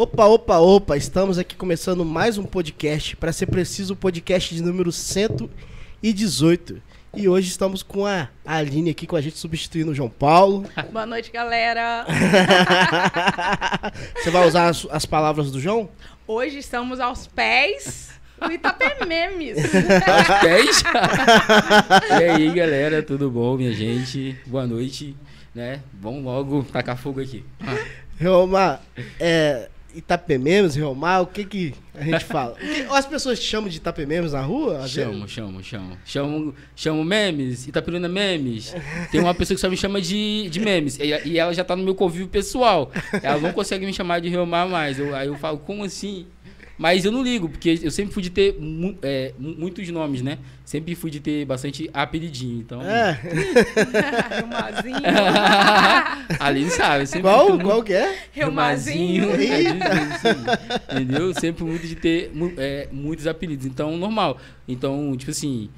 Opa, opa, opa, estamos aqui começando mais um podcast, para ser preciso, o podcast de número 118. E hoje estamos com a Aline aqui com a gente, substituindo o João Paulo. Boa noite, galera. Você vai usar as, as palavras do João? Hoje estamos aos pés do Itapememes. Aos pés? e aí, galera, tudo bom, minha gente? Boa noite, né? Vamos logo tacar fogo aqui. Reomar, é, Itapememes, Reomar, o que que a gente fala? O que- as pessoas te chamam de Itapememes na rua? Chamo, chamo, chamo. Chamo, chamo memes, Itapiruna memes. Tem uma pessoa que só me chama de, de memes. E, e ela já tá no meu convívio pessoal. Ela não consegue me chamar de Reomar mais. Eu- aí eu falo, como assim? Mas eu não ligo, porque eu sempre fui de ter mu- é, mu- muitos nomes, né? Sempre fui de ter bastante apelidinho. Então. É, Reumazinho. Ali sabe. Sempre qual, muito- qual que é? Reumazinho. É. Entendeu? Sempre muito de ter mu- é, muitos apelidos. Então, normal. Então, tipo assim,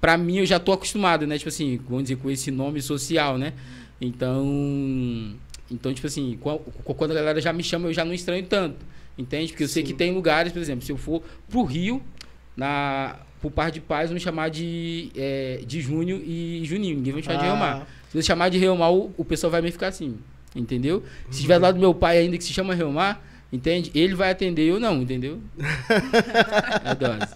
pra mim eu já tô acostumado, né? Tipo assim, vamos dizer, com esse nome social, né? Então. Então, tipo assim, qua- qu- quando a galera já me chama, eu já não estranho tanto. Entende? Porque eu sei Sim. que tem lugares, por exemplo, se eu for pro Rio, na, pro Par de Paz, vão me chamar de, é, de Júnior e Juninho. Ninguém vai me chamar de Ah. Reomar. Se eu chamar de Reomar, o, o pessoal vai me ficar assim. Entendeu? Se tiver do lado do meu pai ainda que se chama Reomar, entende? Ele vai atender, eu não, entendeu? É dose.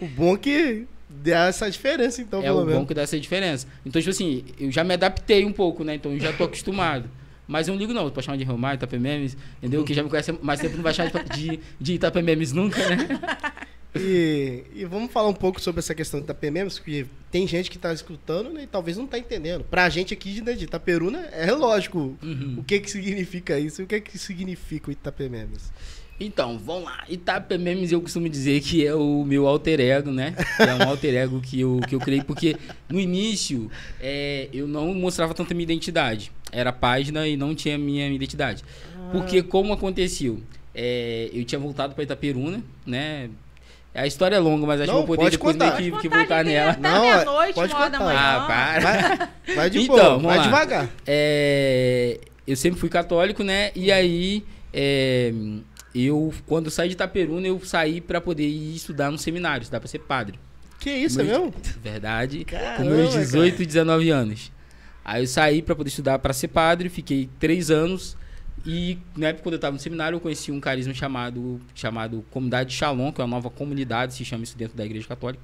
O bom é que dá essa diferença, então, É pelo o menos. bom que dá essa diferença. Então, tipo assim, eu já me adaptei um pouco, né? Então, eu já tô acostumado. Mas eu não ligo, não. Pode chamar de Reomar, Itapememes, entendeu? Quem já me conhece mais tempo não vai chamar de, de, Itapememes nunca, né? E, e vamos falar um pouco sobre essa questão de Itapememes, porque tem gente que tá escutando né, e talvez não tá entendendo. Pra gente aqui de, de Itaperuna, é lógico Uhum. o que que significa isso e o que que significa o Itapememes. Então, vamos lá. Itapememes eu costumo dizer que é o meu alter ego, né? É um alter ego que eu, que eu criei, porque no início é, eu não mostrava tanto a minha identidade. Era página e não tinha minha identidade. Porque como aconteceu? É, eu tinha voltado para Itaperuna, né? A história é longa, mas acho Não, que eu vou poder pode depois contar. meio que, que voltar nela. Até Não, é- meia-noite, pode da contar. manhã. Ah, para. Vai, vai de Então, boa, vai lá. devagar. É, eu sempre fui católico, né? E aí, é, eu, quando eu saí de Itaperuna, eu saí para poder ir estudar no seminário, estudar para ser padre. Que isso, é Meu- mesmo? Verdade. Caramba, com meus 18 e 19 anos. Aí eu saí para poder estudar para ser padre, fiquei três anos. E na época, quando eu estava no seminário, eu conheci um carisma chamado, chamado Comunidade Shalom, que é uma nova comunidade, se chama isso dentro da Igreja Católica.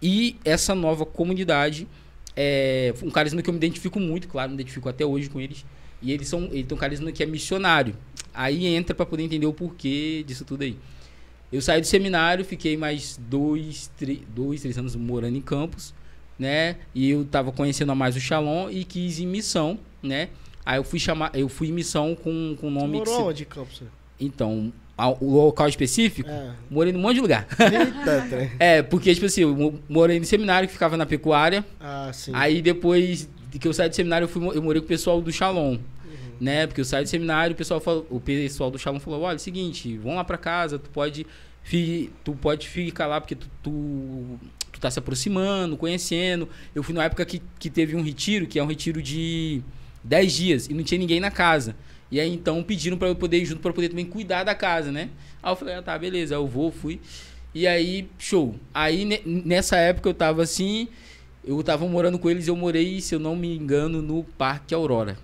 E essa nova comunidade é um carisma que eu me identifico muito, claro, me identifico até hoje com eles. E eles são, ele tem um carisma que é missionário. Aí entra para poder entender o porquê disso tudo aí. Eu saí do seminário, fiquei mais dois, dois três anos morando em Campos, né? E eu tava conhecendo mais o Shalom e quis ir em missão, né? Aí eu fui chamar, eu fui em missão com o Você nome que morou se- onde, Campos? então, a- o local específico, É. morei num monte de lugar. Eita. É, porque tipo assim, eu mo- morei no seminário que ficava na pecuária. Ah, sim. Aí depois de que eu saí do seminário, eu, fui, eu morei com o pessoal do Shalom. Né? Porque eu saí do seminário, o pessoal, falou, o pessoal do Shalom falou: olha, é o seguinte, vamos lá pra casa, tu pode, fi, tu pode ficar lá porque tu, tu, tá se aproximando, conhecendo. Eu fui numa época que, que teve um retiro, que é um retiro de 10 dias, e não tinha ninguém na casa. E aí então pediram pra eu poder ir junto pra poder também cuidar da casa, né? Aí eu falei, ah, tá, beleza, eu vou, fui. E aí, show. Aí ne- nessa época eu tava assim, eu tava morando com eles, eu morei, se eu não me engano, no Parque Aurora.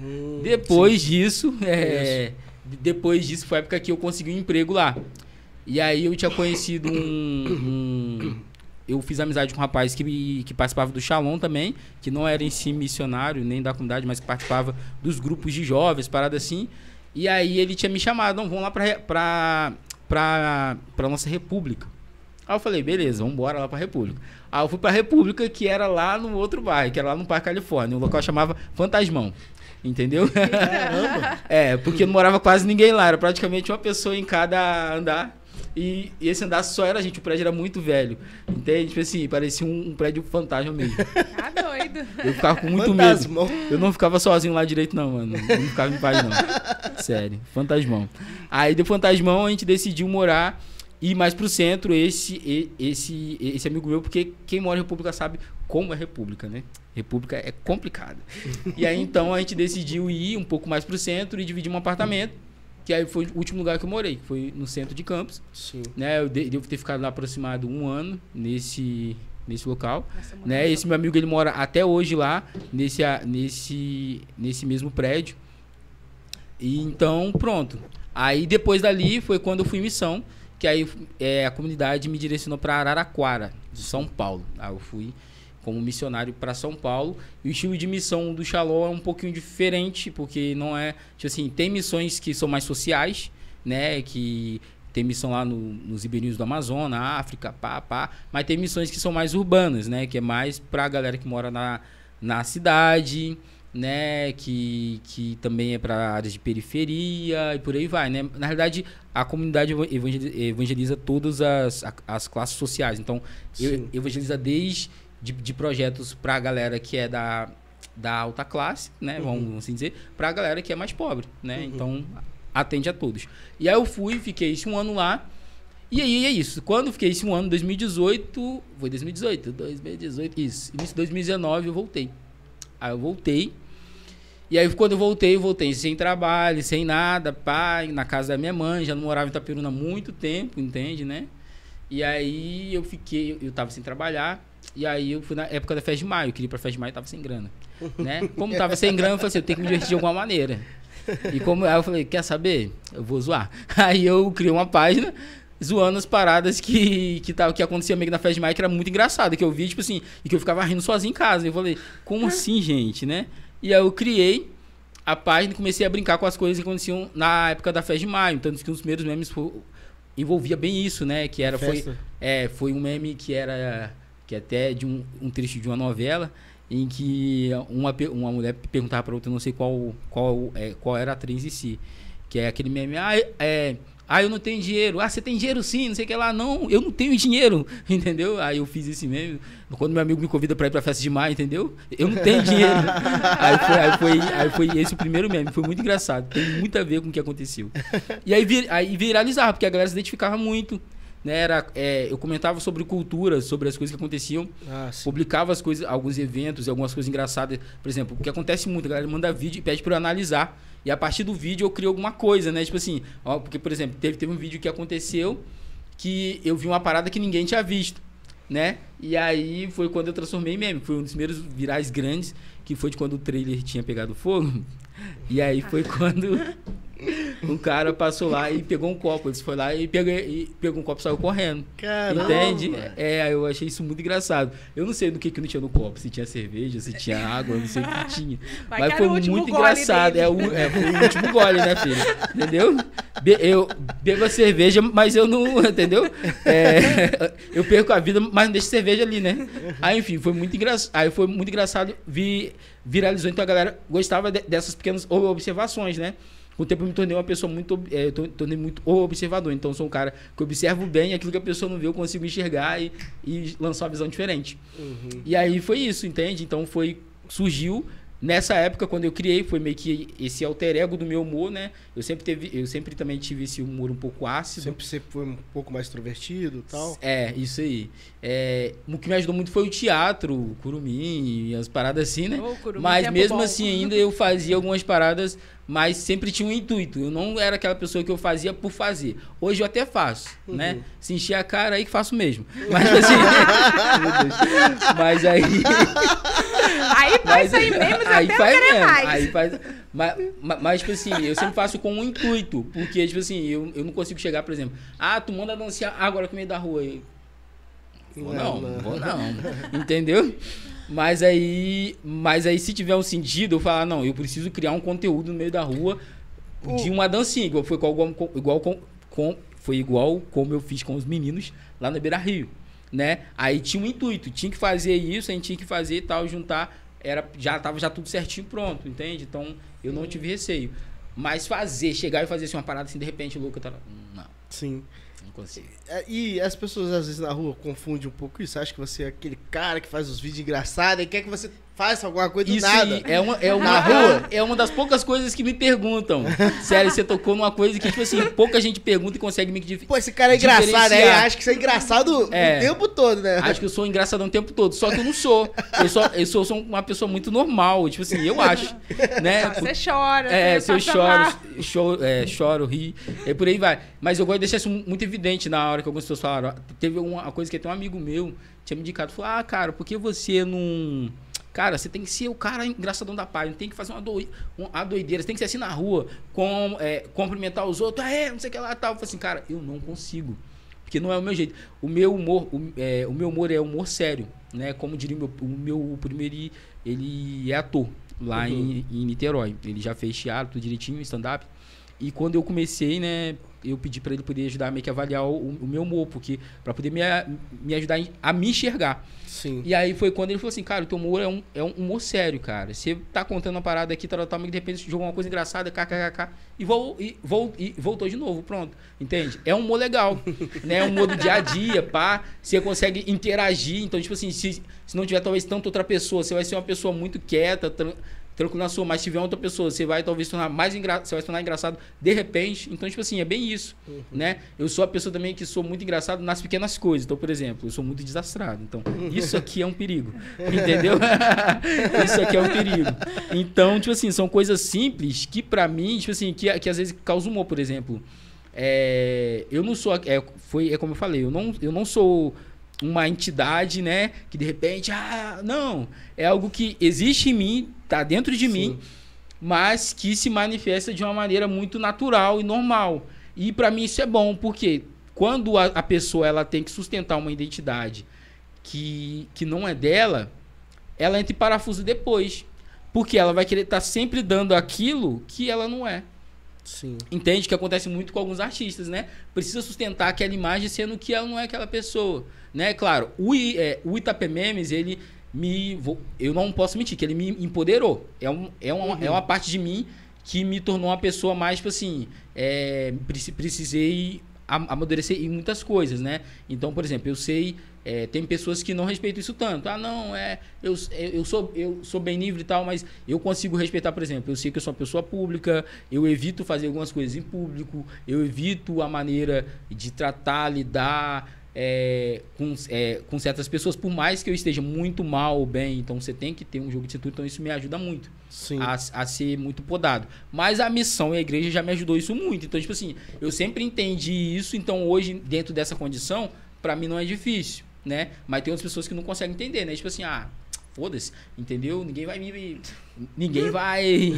Hum, Depois disso, é, depois disso foi a época que eu consegui um emprego lá. E aí eu tinha conhecido um, um- eu fiz amizade com um rapaz que, que participava do Shalom também, que não era em si missionário, nem da comunidade, mas que participava dos grupos de jovens, parada assim. E aí ele tinha me chamado, não, vamos lá pra, pra, pra, pra nossa república. Aí eu falei, beleza, vamos embora lá pra República. Aí eu fui pra República, que era lá no outro bairro, que era lá no Parque Califórnia. O local chamava Fantasmão. Entendeu? É, porque não morava quase ninguém lá, era praticamente uma pessoa em cada andar. E, e esse andar só era a gente, o prédio era muito velho. Entende? Tipo assim, parecia um, um prédio fantasma mesmo. Tá doido. Eu ficava com muito medo. Fantasmão. Eu não ficava sozinho lá direito, não, mano. Eu não ficava em paz, não. Sério, fantasmão. Aí do fantasmão a gente decidiu morar ir mais pro centro, esse, e- esse, esse amigo meu, porque quem mora em República sabe como é República, né? República é complicada. E aí então a gente decidiu ir um pouco mais pro centro e dividir um apartamento. Que aí foi o último lugar que eu morei, que foi no centro de Campos. Sim. Né? Eu de- devo ter ficado lá aproximado um ano nesse, nesse local. Nossa, Né? Esse meu amigo ele mora até hoje lá, nesse, nesse, nesse mesmo prédio. E então, pronto. Aí depois dali foi quando eu fui em missão, que aí é, a comunidade me direcionou para Araraquara, de São Paulo. Aí eu fui como missionário para São Paulo. E o estilo de missão do Shalom é um pouquinho diferente, porque não é. Tipo assim, tem missões que são mais sociais, né? Que tem missão lá no- nos ribeirinhos do Amazonas, África, pá, pá. Mas tem missões que são mais urbanas, né? Que é mais pra galera que mora na, na cidade, né? Que, que também é para áreas de periferia e por aí vai, né? Na realidade, a comunidade eva- evangeli- evangeliza todas as, a- as classes sociais. Então, eu- Sim. evangeliza desde de, de projetos pra galera que é da, da alta classe, né? Vamos assim dizer, pra galera que é mais pobre, né? Uhum. Então, atende a todos. E aí eu fui, fiquei esse um ano lá. E aí é isso. Quando fiquei esse um ano, 2018. Foi 2018? 2018, isso. Início de 2019 eu voltei. Aí eu voltei. E aí quando eu voltei, eu voltei sem trabalho, sem nada, pai, na casa da minha mãe, já não morava em Itaperuna há muito tempo, entende, né? E aí eu fiquei, eu tava sem trabalhar, e aí eu fui na época da festa de maio, eu queria ir pra festa de maio, tava sem grana, né? Como tava sem grana, eu falei assim, eu tenho que me divertir de alguma maneira. E como aí eu falei, quer saber? Eu vou zoar. Aí eu criei uma página zoando as paradas que, que, tava, que acontecia meio que na festa de maio, que era muito engraçado, que eu vi, tipo assim, e que eu ficava rindo sozinho em casa. Eu falei, como assim, gente, né? E aí eu criei a página e comecei a brincar com as coisas que aconteciam na época da festa de maio. Tanto que um dos primeiros memes foi, envolvia bem isso, né? Que era, foi, é, foi um meme que era que até de um, um trecho de uma novela em que uma, uma mulher perguntava para outra, não sei qual qual, é, qual era a atriz em si, que é aquele meme, ah, é, ah, eu não tenho dinheiro. Ah, você tem dinheiro sim, não sei o que lá. Não, eu não tenho dinheiro, entendeu? Aí eu fiz esse meme. Quando meu amigo me convida pra ir pra festa de maio, entendeu? Eu não tenho dinheiro. aí, foi, aí, foi, aí foi esse o primeiro meme. Foi muito engraçado. Tem muito a ver com o que aconteceu. E aí, vir, aí viralizava, porque a galera se identificava muito. Né? Era, é, eu comentava sobre cultura, sobre as coisas que aconteciam Ah, publicava as coisas, alguns eventos, algumas coisas engraçadas. Por exemplo, o que acontece muito, a galera manda vídeo e pede para eu analisar. E a partir do vídeo eu crio alguma coisa, né? Tipo assim, ó, porque, por exemplo, teve, teve um vídeo que aconteceu que eu vi uma parada que ninguém tinha visto, né? E aí foi quando eu transformei em meme. Foi um dos primeiros virais grandes, que foi de quando o trailer tinha pegado fogo. E aí foi quando um cara passou lá e pegou um copo. Ele foi lá e pegou, e pegou um copo e saiu correndo. Caramba. Entende? É, eu achei isso muito engraçado. Eu não sei do que, que não tinha no copo, se tinha cerveja, se tinha água, não sei o que tinha. Mas que foi o muito engraçado. É, o, é, foi o último gole, né, filho? Entendeu? Be- eu bebo a cerveja, mas eu não. Entendeu? É, eu perco a vida, mas não deixo cerveja ali, né? Aí, enfim, foi muito engraçado. Aí foi muito engraçado. Vi, viralizou, então a galera gostava de- dessas pequenas observações, né? Com o tempo eu me tornei uma pessoa muito, é, tornei muito observador. Então eu sou um cara que observo bem aquilo que a pessoa não vê, eu consigo enxergar e, e lançar uma visão diferente. Uhum. E aí foi isso, entende? Então foi surgiu nessa época quando eu criei, foi meio que esse alter ego do meu humor, né? Eu sempre teve, eu sempre também tive esse humor um pouco ácido. Sempre você foi um pouco mais extrovertido e tal. É, isso aí. É, o que me ajudou muito foi o teatro, o curumim, e as paradas assim, né? Curumim, Mas mesmo bom. assim, ainda eu fazia algumas paradas, mas sempre tinha um intuito. Eu não era aquela pessoa que eu fazia por fazer. Hoje eu até faço, Uhum. né? Se encher a cara aí que faço mesmo. Mas assim. Meu Deus. Mas aí. Aí faz isso aí mesmo, aí até faz mesmo. mais. Aí faz. Mas, mas, mas, tipo assim, eu sempre faço com um intuito. Porque, tipo assim, eu, eu não consigo chegar, por exemplo, ah, tu manda dançar agora no meio da rua. Eu, Vou não, Não, vou não. Entendeu? Mas aí, mas aí se tiver um sentido, eu falar, não, eu preciso criar um conteúdo no meio da rua de uma dancinha, igual foi igual, igual com, com- foi igual como eu fiz com os meninos lá na Beira Rio, né? Aí tinha um intuito, tinha que fazer isso, a gente tinha que fazer e tal, juntar, era já tava já tudo certinho pronto, entende? Então, eu não tive receio. Mas fazer, chegar e fazer assim uma parada assim de repente louca, tava, não, Sim. não consigo. É, E as pessoas às vezes na rua confundem um pouco isso. Acha que você é aquele cara que faz os vídeos engraçados e quer que você Faz alguma coisa do Isso nada. é uma, é, uma, Na rua? é uma das poucas coisas que me perguntam. Sério, você tocou numa coisa que, tipo assim, pouca gente pergunta e consegue me dif- Pô, esse cara é engraçado, né? Diferenciar. Acho que isso é engraçado É. o tempo todo, né? Acho que eu sou engraçadão o tempo todo, só que eu não sou. Eu sou, eu sou, sou uma pessoa muito normal, tipo assim, eu acho. Né? Você chora, É, se você eu choro, choro, é, choro, ri, e por aí vai. Mas eu gosto de deixar isso muito evidente na hora que algumas pessoas falaram. Teve uma coisa que tem um amigo meu tinha me indicado, falou, ah, cara, por que você não... Cara, você tem que ser o cara engraçadão da página, tem que fazer uma, doi, uma doideira, você tem que ser assim na rua, com, é, cumprimentar os outros, ah, é, não sei o que lá, tal. Eu falei assim, cara, eu não consigo. Porque não é o meu jeito. O meu humor, o, é, o meu humor é humor sério, né? Como diria o meu, o meu primeiro, ele- ele é ator lá em, em Niterói. Ele já fez teatro, tudo direitinho, stand-up. E quando eu comecei, né, eu pedi pra ele poder ajudar meio que avaliar o, o meu humor, porque para poder me, me ajudar a me enxergar. Sim. E aí foi quando ele falou assim, cara, o teu humor é um, é um humor sério, cara. Você tá contando uma parada aqui, tal, tal, mas de repente jogou uma coisa engraçada, kkkk, e, vol, e, vol, e voltou de novo, pronto. Entende? É um humor legal, né? É um humor do dia a dia, pá. Você consegue interagir. Então, tipo assim, se, se não tiver talvez tanta outra pessoa, você vai ser uma pessoa muito quieta, tran- tranquilo na sua, mas se tiver outra pessoa, você vai talvez tornar mais engraçado, você vai se tornar engraçado de repente. Então, tipo assim, é bem isso, né? Eu sou a pessoa também que sou muito engraçado nas pequenas coisas. Então, por exemplo, eu sou muito desastrado. Então, isso aqui é um perigo. Entendeu? isso aqui é um perigo. Então, tipo assim, são coisas simples que pra mim, tipo assim, que, que às vezes causam humor, por exemplo. É, eu não sou, é, foi, é como eu falei, eu não, eu não sou uma entidade, né, que de repente, ah, não, é algo que existe em mim, tá dentro de mim, mas que se manifesta de uma maneira muito natural e normal. E pra mim isso é bom, porque quando a, a pessoa ela tem que sustentar uma identidade que, que não é dela, ela entra em parafuso depois. Porque ela vai querer estar sempre dando aquilo que ela não é. Sim. Entende que acontece muito com alguns artistas, né? Precisa sustentar aquela imagem sendo que ela não é aquela pessoa, né? Claro, o, I- é, o Itapé Memes, ele me... vou- eu não posso mentir, que ele me empoderou. É, um, é, uma, é uma parte de mim que me tornou uma pessoa mais, tipo assim... É, preci- precisei am- amadurecer em muitas coisas, né? Então, por exemplo, eu sei... é, tem pessoas que não respeitam isso tanto. Ah, não, é... Eu, eu, sou, eu sou bem livre e tal, mas eu consigo respeitar, por exemplo, eu sei que eu sou uma pessoa pública, eu evito fazer algumas coisas em público, eu evito a maneira de tratar, lidar é, com, é, com certas pessoas, por mais que eu esteja muito mal ou bem, então você tem que ter um jogo de cintura, então isso me ajuda muito a, a ser muito podado. Mas a missão e a igreja já me ajudou isso muito. Então, tipo assim, eu sempre entendi isso, então hoje, dentro dessa condição, pra mim não é difícil, né? Mas tem outras pessoas que não conseguem entender, né? Tipo assim, ah, foda-se, entendeu? Ninguém vai me. Ninguém vai.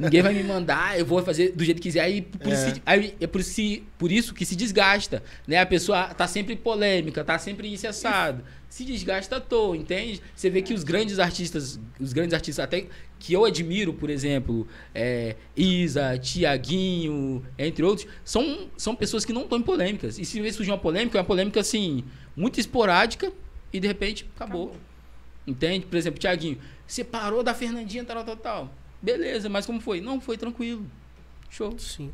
ninguém vai me mandar, eu vou fazer do jeito que quiser. Aí, por, isso, que- aí é por isso, que- por isso que se desgasta, né? A pessoa tá sempre polêmica, tá sempre incessado. Se desgasta à toa, entende? Você vê que os grandes artistas, os grandes artistas até que eu admiro, por exemplo, é, Isa, Tiaguinho, entre outros, são, são pessoas que não estão em polêmicas. E se surgir uma polêmica, é uma polêmica assim, muito esporádica e de repente acabou. Acabou. Entende? Por exemplo, Tiaguinho, você parou da Fernandinha, tal, tal, tal. Beleza, mas como foi? Não, foi tranquilo. Show. Sim.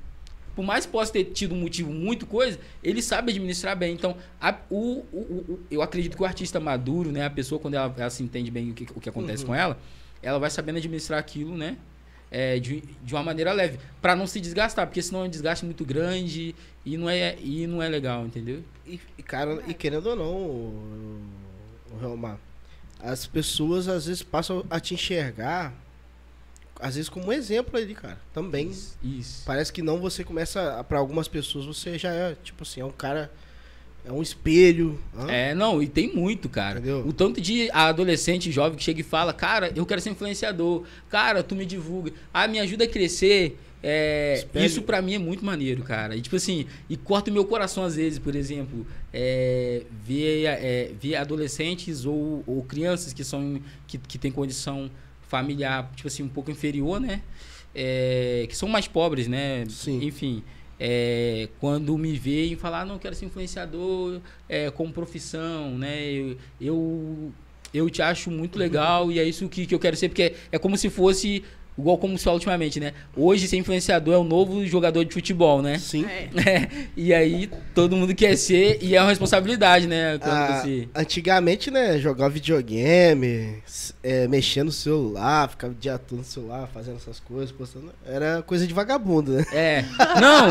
Por mais que possa ter tido um motivo muito coisa, ele sabe administrar bem. Então, a- o, o- o- o- eu acredito que o artista maduro, né, a pessoa, quando ela, ela se entende bem o que, o que acontece Uhum. com ela, ela vai sabendo administrar aquilo, né? É, de, de uma maneira leve. Pra não se desgastar, porque senão é um desgaste muito grande e não é, e não é legal, entendeu? E, cara, e querendo ou não, o, Realmar, as pessoas às vezes passam a te enxergar, às vezes como um exemplo ali, cara. Também. Isso. Isso. Parece que não você começa, pra algumas pessoas, você já é, tipo assim, é um cara, é um espelho. hã? É, não, e tem muito, cara. Entendeu? O tanto de adolescente jovem que chega e fala, cara, eu quero ser influenciador. Cara, tu me divulga. Ah, me ajuda a crescer. É, isso pra mim é muito maneiro, cara. E tipo assim, e corta o meu coração às vezes, por exemplo, é, ver, é, ver adolescentes ou, ou crianças que são que, que têm condição familiar, tipo assim, um pouco inferior, né? É, que são mais pobres, né? Sim. Enfim, é, quando me veem falar, ah, não quero ser influenciador é, como profissão, né? Eu, eu, eu te acho muito legal e é isso que, que eu quero ser, porque é, é como se fosse igual como se fala ultimamente, né? Hoje ser influenciador é o novo jogador de futebol, né? Sim. É. É, e aí todo mundo quer ser e é uma responsabilidade, né? Quando Ah. Antigamente, né, jogar videogame, é, mexer no celular, ficar o dia todo no celular, fazendo essas coisas, postando, era coisa de vagabundo, né? É. Não,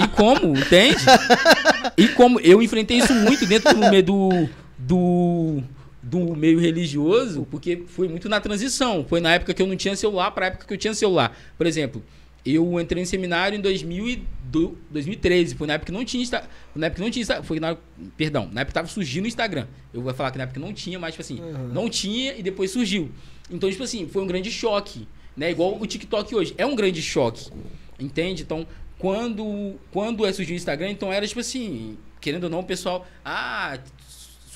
e, e como, entende? E como eu enfrentei isso muito dentro do meio do, do, meio religioso, porque foi muito na transição. Foi na época que eu não tinha celular para a época que eu tinha celular. Por exemplo, eu entrei em seminário em 2002, 2013, foi na época que não tinha Insta- na época que não tinha Insta- foi na, perdão, na época tava surgindo o Instagram. Eu vou falar que na época não tinha, mas tipo assim, Uhum. não tinha e depois surgiu. Então, tipo assim, foi um grande choque, né? Igual o TikTok hoje, é um grande choque. Entende? Então, quando quando é surgiu o Instagram, então era tipo assim, querendo ou não, o pessoal, ah,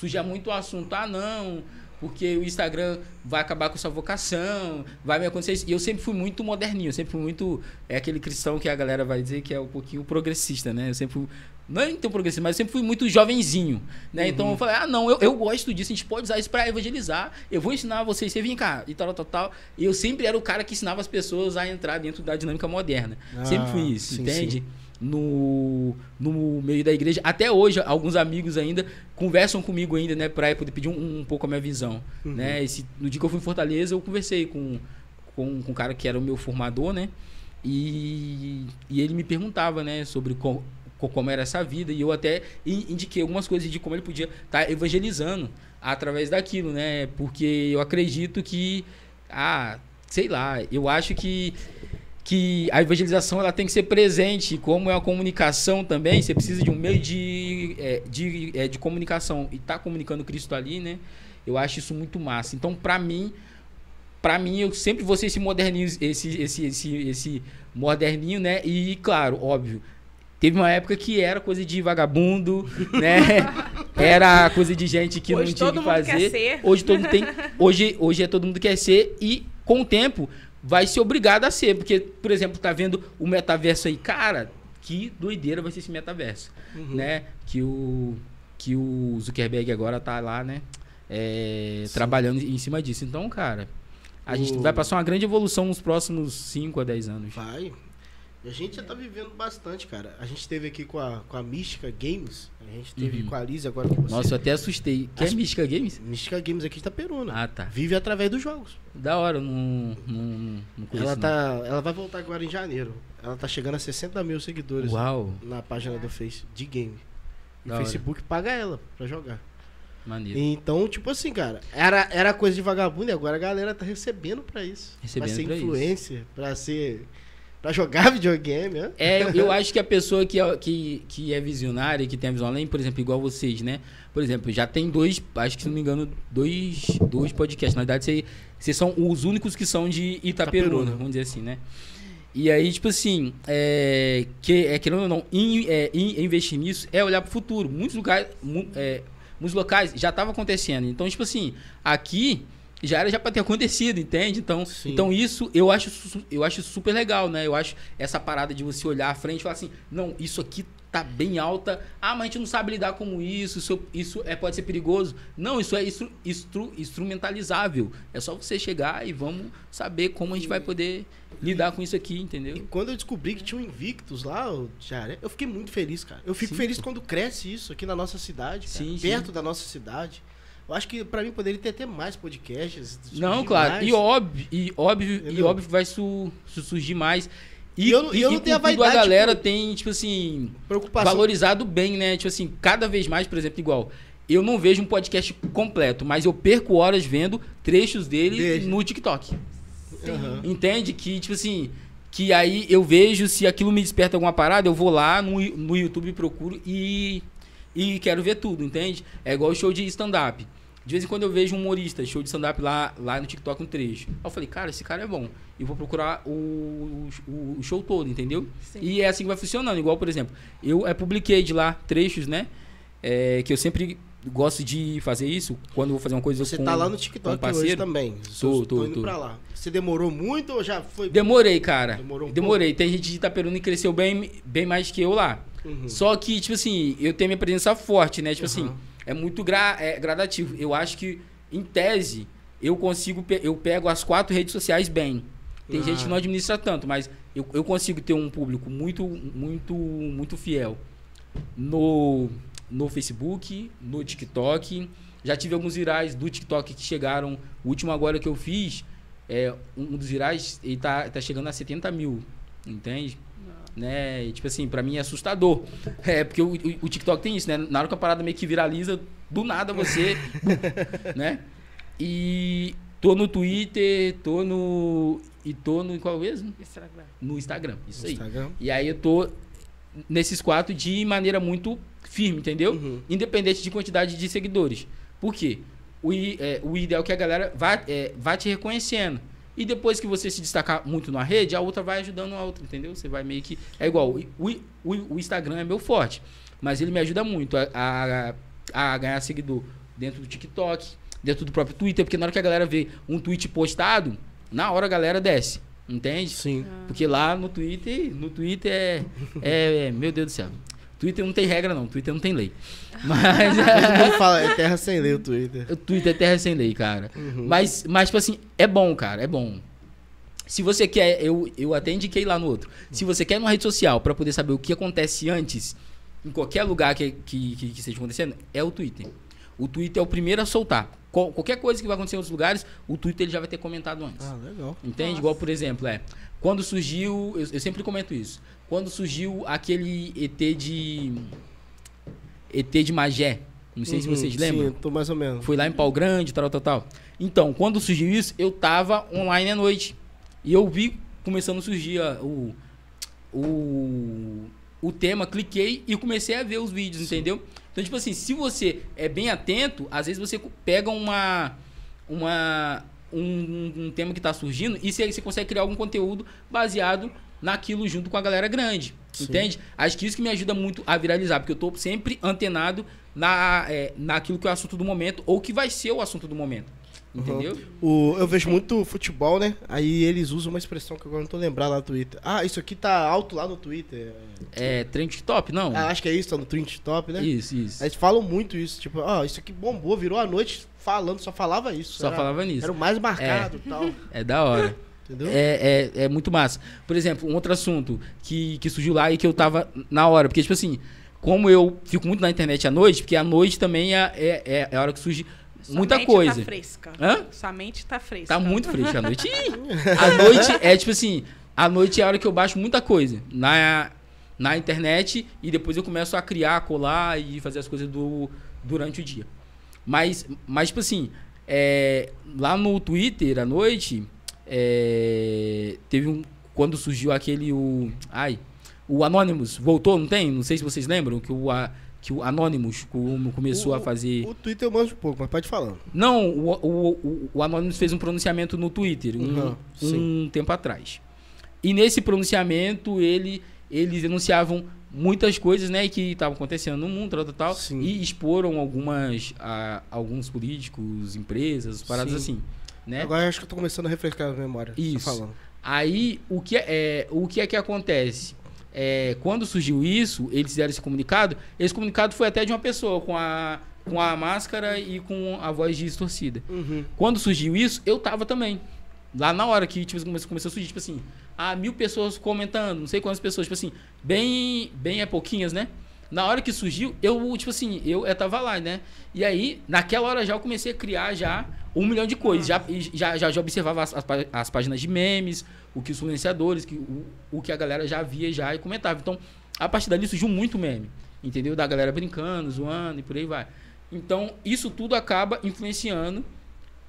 surgia muito o assunto, ah, não, porque o Instagram vai acabar com sua vocação, vai me acontecer isso. E eu sempre fui muito moderninho, eu sempre fui muito. É aquele cristão que a galera vai dizer que é um pouquinho progressista, né? Eu sempre fui. Não é tão progressista, mas eu sempre fui muito jovenzinho, né? Então eu falei, ah, não, eu, eu gosto disso, a gente pode usar isso pra evangelizar. Eu vou ensinar vocês, você vem cá, e tal, tal, tal. E eu sempre era o cara que ensinava as pessoas a entrar dentro da dinâmica moderna. Ah, sempre fui isso, sim, entende? No, no meio da igreja. Até hoje, alguns amigos ainda conversam comigo ainda, né, para poder pedir um, um pouco a minha visão, Uhum. né? Esse, no dia que eu fui em Fortaleza, eu conversei com, com, com um cara que era o meu formador, né? E, e ele me perguntava, né, sobre co- co- como era essa vida, e eu até in- indiquei algumas coisas de como ele podia estar evangelizando através daquilo, né? Porque eu acredito que, ah, sei lá, eu acho que que a evangelização ela tem que ser presente, como é a comunicação também, você precisa de um meio de, é, de, é, de comunicação e tá comunicando Cristo ali, né? Eu acho isso muito massa. Então, para mim, para mim eu sempre vou ser esse moderninho, esse esse esse esse moderninho, né? E claro, óbvio, teve uma época que era coisa de vagabundo, né? Era coisa de gente que Hoje não tinha que fazer. Hoje todo mundo tem, hoje hoje é todo mundo quer ser e com o tempo vai ser obrigado a ser, porque por exemplo, tá vendo o metaverso aí, cara, que doideira vai ser esse metaverso, Uhum. né? Que o que o Zuckerberg agora tá lá, né? é, trabalhando em cima disso. Então, cara, a gente O- vai passar uma grande evolução nos próximos 5 a 10 anos. Vai. E a gente já tá vivendo bastante, cara. A gente teve aqui com a, com a Mística Games. A gente teve Uhum. com a Liz agora com você. Nossa, eu até assustei. Que é Acho- Mística Games? Mística Games aqui de Itaperuna. Ah, tá. Vive através dos jogos. Da hora, não, não, não conheço. Ela, não. tá, ela vai voltar agora em janeiro. Ela tá chegando a 60 mil seguidores Uau, na página do Face de game. E o hora. Facebook paga ela pra jogar. maneiro. Então, tipo assim, cara, era, era coisa de vagabundo e agora a galera tá recebendo pra isso. Recebendo pra ser pra isso. influencer, pra ser. Pra jogar videogame, né? É, eu- acho que a pessoa que é, que, que é visionária, que tem a visão além, por exemplo, igual vocês, né? Por exemplo, já tem dois, acho que se não me engano, dois, dois podcasts. Na verdade, vocês, vocês são os únicos que são de Itaperuna, Itaperuna. vamos dizer assim, né? E aí, tipo assim, é, que, é, querendo ou não, in- é, in- investir nisso é olhar pro futuro. Muitos lugares, mu- é, muitos locais já estava acontecendo. Então, tipo assim, aqui já era já para ter acontecido, entende? Então, Sim. então isso eu acho, eu acho super legal, né? Eu acho essa parada de você olhar à frente e falar assim, não, isso aqui tá bem alta. Ah, mas a gente não sabe lidar com isso, isso, isso é, pode ser perigoso. Não, isso é instru, instru- instrumentalizável. É só você chegar e vamos saber como a gente vai poder lidar com isso aqui, entendeu? E quando eu descobri que tinha um Invictus lá, Jaré, eu fiquei muito feliz, cara. Eu fico Sim. feliz quando cresce isso aqui na nossa cidade, cara, Sim, sim. perto da nossa cidade. Eu acho que pra mim poderia ter até mais podcasts. Não, claro. mais. E óbvio, e óbvio, e óbvio que vai su- su- surgir mais. E eu- e eu não tenho a vaidade, a galera tipo, tem, tipo assim, preocupação. valorizado bem, né? Tipo assim, cada vez mais, por exemplo, igual. Eu não vejo um podcast completo, mas eu perco horas vendo trechos dele no TikTok. Aham. Entende? Que, tipo assim, que aí eu vejo se aquilo me desperta alguma parada, eu vou lá no, no YouTube, procuro e, e quero ver tudo, entende? É igual o show de stand-up. De vez em quando eu vejo um humorista, show de stand-up lá, lá no TikTok, um trecho. Aí eu falei, cara, esse cara é bom. E vou procurar o, o, o show todo, entendeu? Sim. E é assim que vai funcionando. Igual, por exemplo, eu é, publiquei de lá trechos, né? É, que eu sempre gosto de fazer isso. Quando eu vou fazer uma coisa Você com, tá lá no com um TikTok hoje parceiro. também. Tô, Tô, tô, indo tô. pra lá. Você demorou muito ou já foi? Demorei, cara. Demorou um Demorei. Tem gente de Itaperuna que cresceu bem, bem mais que eu lá. Uhum. Só que, tipo assim, eu tenho minha presença forte, né? Tipo Uhum. assim, é muito gra é gradativo. Eu acho que, em tese, eu consigo, pe- eu pego as quatro redes sociais bem. Tem Ah. gente que não administra tanto, mas eu, eu consigo ter um público muito, muito, muito fiel no, no Facebook, no TikTok. Já tive alguns virais do TikTok que chegaram. O último agora que eu fiz, é, um dos virais, ele tá, tá chegando a 70 mil. Entende? Né? E, tipo assim, pra mim é assustador. É, porque o, o- o TikTok tem isso, né? Na hora que a parada meio que viraliza, do nada você. né? E tô no Twitter, tô no. E tô no. Qual mesmo? Instagram. No Instagram. Isso aí. Instagram. E aí eu tô nesses quatro de maneira muito firme, entendeu? Uhum. Independente de quantidade de seguidores. Por quê? O, é, o ideal é que a galera vá, é, vá te reconhecendo. E depois que você se destacar muito na rede, a outra vai ajudando a outra, entendeu? Você vai meio que. É igual, o, o, o- Instagram é meu forte, mas ele me ajuda muito a, a, a ganhar seguidor dentro do TikTok, dentro do próprio Twitter, porque na hora que a galera vê um tweet postado, na hora a galera desce, entende? Sim. Porque lá no Twitter, no Twitter é, é, é- Meu Deus do céu. Twitter não tem regra, não. Twitter não tem lei. Mas. Todo mundo fala, é terra sem lei o Twitter. o Twitter é terra sem lei, cara. Uhum. Mas, mas, tipo assim, é bom, cara. É bom. Se você quer. Eu, eu até indiquei lá no outro. Se você quer numa rede social pra poder saber o que acontece antes, em qualquer lugar que, que, que, que esteja acontecendo, é o Twitter. O Twitter é o primeiro a soltar. Qual- qualquer coisa que vai acontecer em outros lugares, o Twitter ele já vai ter comentado antes. Ah, legal. Entende? Nossa. Igual, por exemplo, é. Quando surgiu. Eu, eu sempre comento isso. Quando surgiu aquele ET de. ET de Magé. Não sei se Uhum, vocês lembram. Sim, tô mais ou menos. Foi lá em Pau Grande, tal, tal, tal. Então, quando surgiu isso, eu tava online à noite. E eu vi começando a surgir o, o, o tema, cliquei e comecei a ver os vídeos, entendeu? Então, tipo assim, se você é bem atento, às vezes você pega uma. uma um, um tema que tá surgindo e você, você consegue criar algum conteúdo baseado naquilo junto com a galera grande. Sim. Entende? Acho que isso que me ajuda muito a viralizar, porque eu tô sempre antenado na, é, naquilo que é o assunto do momento ou que vai ser o assunto do momento. Entendeu? O, eu vejo muito futebol, né? Aí eles usam uma expressão que agora não tô lembrando lá no Twitter. Ah, isso aqui tá alto lá no Twitter. É trend top, não? Ah, acho que é isso, tá no Trend Top, né? Isso, isso. Eles falam muito isso, tipo, ó, isso aqui bombou, virou a noite falando, só falava isso. Só era, falava nisso. Era o mais marcado e tal, É da hora. Entendeu? É, é, é muito massa. Por exemplo, um outro assunto que, que surgiu lá e que eu tava na hora. Porque, tipo assim, como eu fico muito na internet à noite, porque à noite também é, é, é- é a hora que surge Sua muita mente coisa. Tá fresca. Hã? Sua mente tá fresca. Tá muito fresco à noite. À noite é tipo assim, à noite é a hora que eu baixo muita coisa na, na internet e depois eu começo a criar, colar e fazer as coisas do, durante o dia. Mas, mas tipo assim, é, lá no Twitter à noite, é, teve um. Quando surgiu aquele. O, ai, o Anonymous voltou, não tem? Não sei se vocês lembram que o, a- que o Anonymous começou O- a fazer. O Twitter eu manjo um pouco, mas pode falar. Não, o, o, o, Anonymous fez um pronunciamento no Twitter um, Uhum, sim. um tempo atrás. E nesse pronunciamento ele, eles denunciavam muitas coisas né, que estavam acontecendo no mundo tal, tal, tal, e exporam algumas, a, alguns políticos, empresas, paradas Sim. assim. Né? Agora acho que eu tô começando a refrescar a memória. tá Isso. falando. Aí, o que é, o que é que acontece? É, quando surgiu isso, eles fizeram esse comunicado. Esse comunicado foi até de uma pessoa com a, com a máscara e com a voz distorcida. Uhum. Quando surgiu isso, eu tava também. Lá na hora que tipo, come- começou a surgir, tipo assim, ah, mil pessoas comentando, não sei quantas pessoas, tipo assim, bem, bem é pouquinhas, né? Na hora que surgiu, eu, tipo assim, eu, eu tava lá, né? E aí, naquela hora já eu comecei a criar já um milhão de coisas. Já, já, já, já observava as, as, as páginas de memes, o que os influenciadores, que, o, o que a galera já via já e comentava. Então, a partir dali surgiu muito meme, entendeu? Da galera brincando, zoando e por aí vai. Então, isso tudo acaba influenciando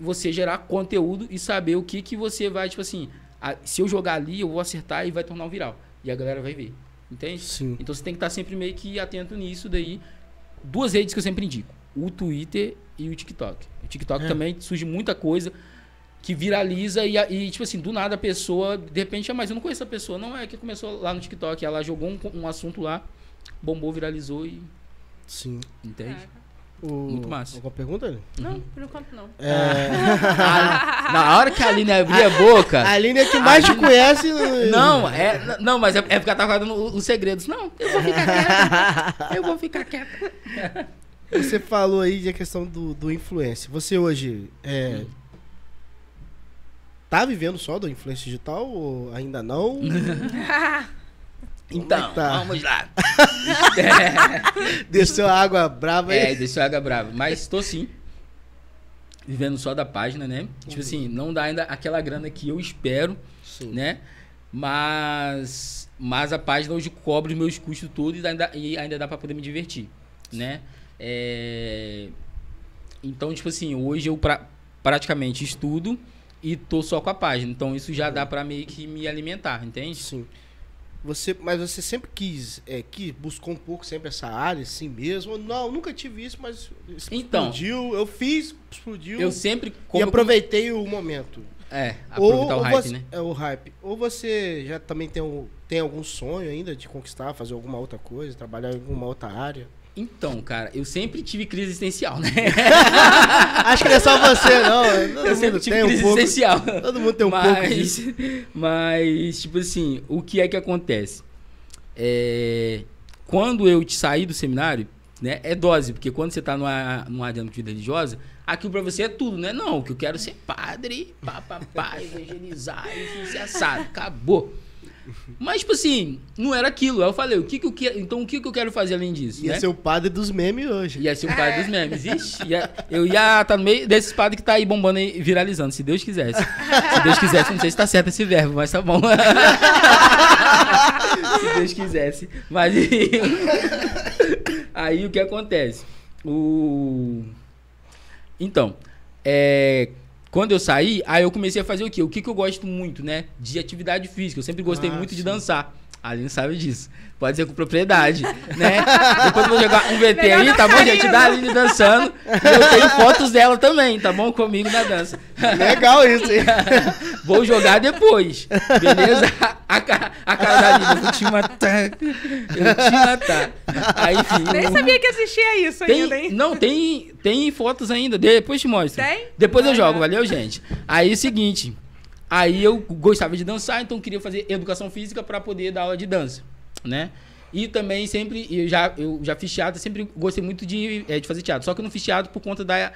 você gerar conteúdo e saber o que que você vai, tipo assim, ah, se eu jogar ali, eu vou acertar e vai tornar um viral. E a galera vai ver. Entende? Sim. Então você tem que estar sempre meio que atento nisso daí. Duas redes que eu sempre indico: o Twitter e o TikTok. O TikTok É. também surge muita coisa que viraliza e, a- e, tipo assim, do nada a pessoa, de repente, ah, mas eu não conheço a pessoa. Não, é que começou lá no TikTok. Ela jogou um, um assunto lá, bombou, viralizou e. Sim. Entende? Caraca. O... Muito massa. Alguma pergunta, ali? Não, por enquanto não. É... A- na hora que a Aline abrir a boca. A Aline é que mais te conhece. Não, é, não, mas é, é porque ela tá guardando os os segredos. Não, eu vou ficar quieta. Eu vou ficar quieta. Você falou aí da questão do, do influencer. Você hoje é. tá vivendo só da influência digital ou ainda não? Então, é tá? vamos lá. Desceu a água brava É, aí? deixou a água brava. Mas tô sim. Vivendo só da página, né? Tipo assim, não dá ainda aquela grana que eu espero, Sim. né? Mas, mas a página hoje cobre os meus custos tudo e ainda, e ainda dá pra poder me divertir, né? É, Então, tipo assim, hoje eu pra- praticamente estudo e tô só com a página. Então isso já dá pra meio que me alimentar, entende? Sim. Você, mas você sempre quis, é, que buscou um pouco sempre essa área, assim mesmo? Não, nunca tive isso, mas Então. explodiu. Eu fiz, explodiu. Eu sempre. e eu- aproveitei o momento. É, aproveitar ou, o hype, você, né? É o hype. Ou você já também tem, um, tem algum sonho ainda de conquistar, fazer alguma outra coisa, trabalhar em alguma outra área? Então, cara, eu sempre tive crise existencial, né? Acho que não é só você, não. Todo eu sempre tive tem um crise pouco. existencial. Todo mundo tem um pouco disso. mas, mas, tipo assim, o que é que acontece? É, quando eu te saí do seminário, né, é dose, porque quando você tá numa, numa área de vida religiosa, aquilo pra você é tudo, né? Não, o que eu quero é ser padre, pá, pá, pá, evangelizar, e ser assado, acabou. Mas, tipo assim, não era aquilo. Aí eu falei, o que que eu quero, então o que que eu quero fazer além disso, Ia né? ser o padre dos memes hoje. Ia ser o pai dos memes. Ixi, ia- eu ia estar no meio desses padres que tá aí bombando e viralizando, se Deus quisesse. Se Deus quisesse, não sei se tá certo esse verbo, mas tá bom. se Deus quisesse. Mas aí, aí o que acontece? O Então, é, quando eu saí, aí eu comecei a fazer o quê? O que, que eu gosto muito, né? De atividade física. Eu sempre gostei Ah, muito de sim. dançar. A Aline sabe disso. Pode ser com propriedade, né? Depois eu vou jogar um VT Melhor aí, tá bom, gente? Da Aline dançando. Eu tenho fotos dela também, tá bom? Comigo na dança. Legal isso, hein? Vou jogar depois, beleza? A, a cara da Aline, eu vou te matar. Eu vou te matar. Aí, enfim. Nem sabia que existia isso tem, ainda, hein? não, tem, tem fotos ainda. Depois te mostro. Tem? Depois eu jogo, valeu, gente? Aí é o seguinte. Aí eu gostava de dançar, então queria fazer educação física para poder dar aula de dança, né? E também sempre, eu já, eu já fiz teatro, sempre gostei muito de, eh, de fazer teatro. Só que eu não fiz teatro por conta da,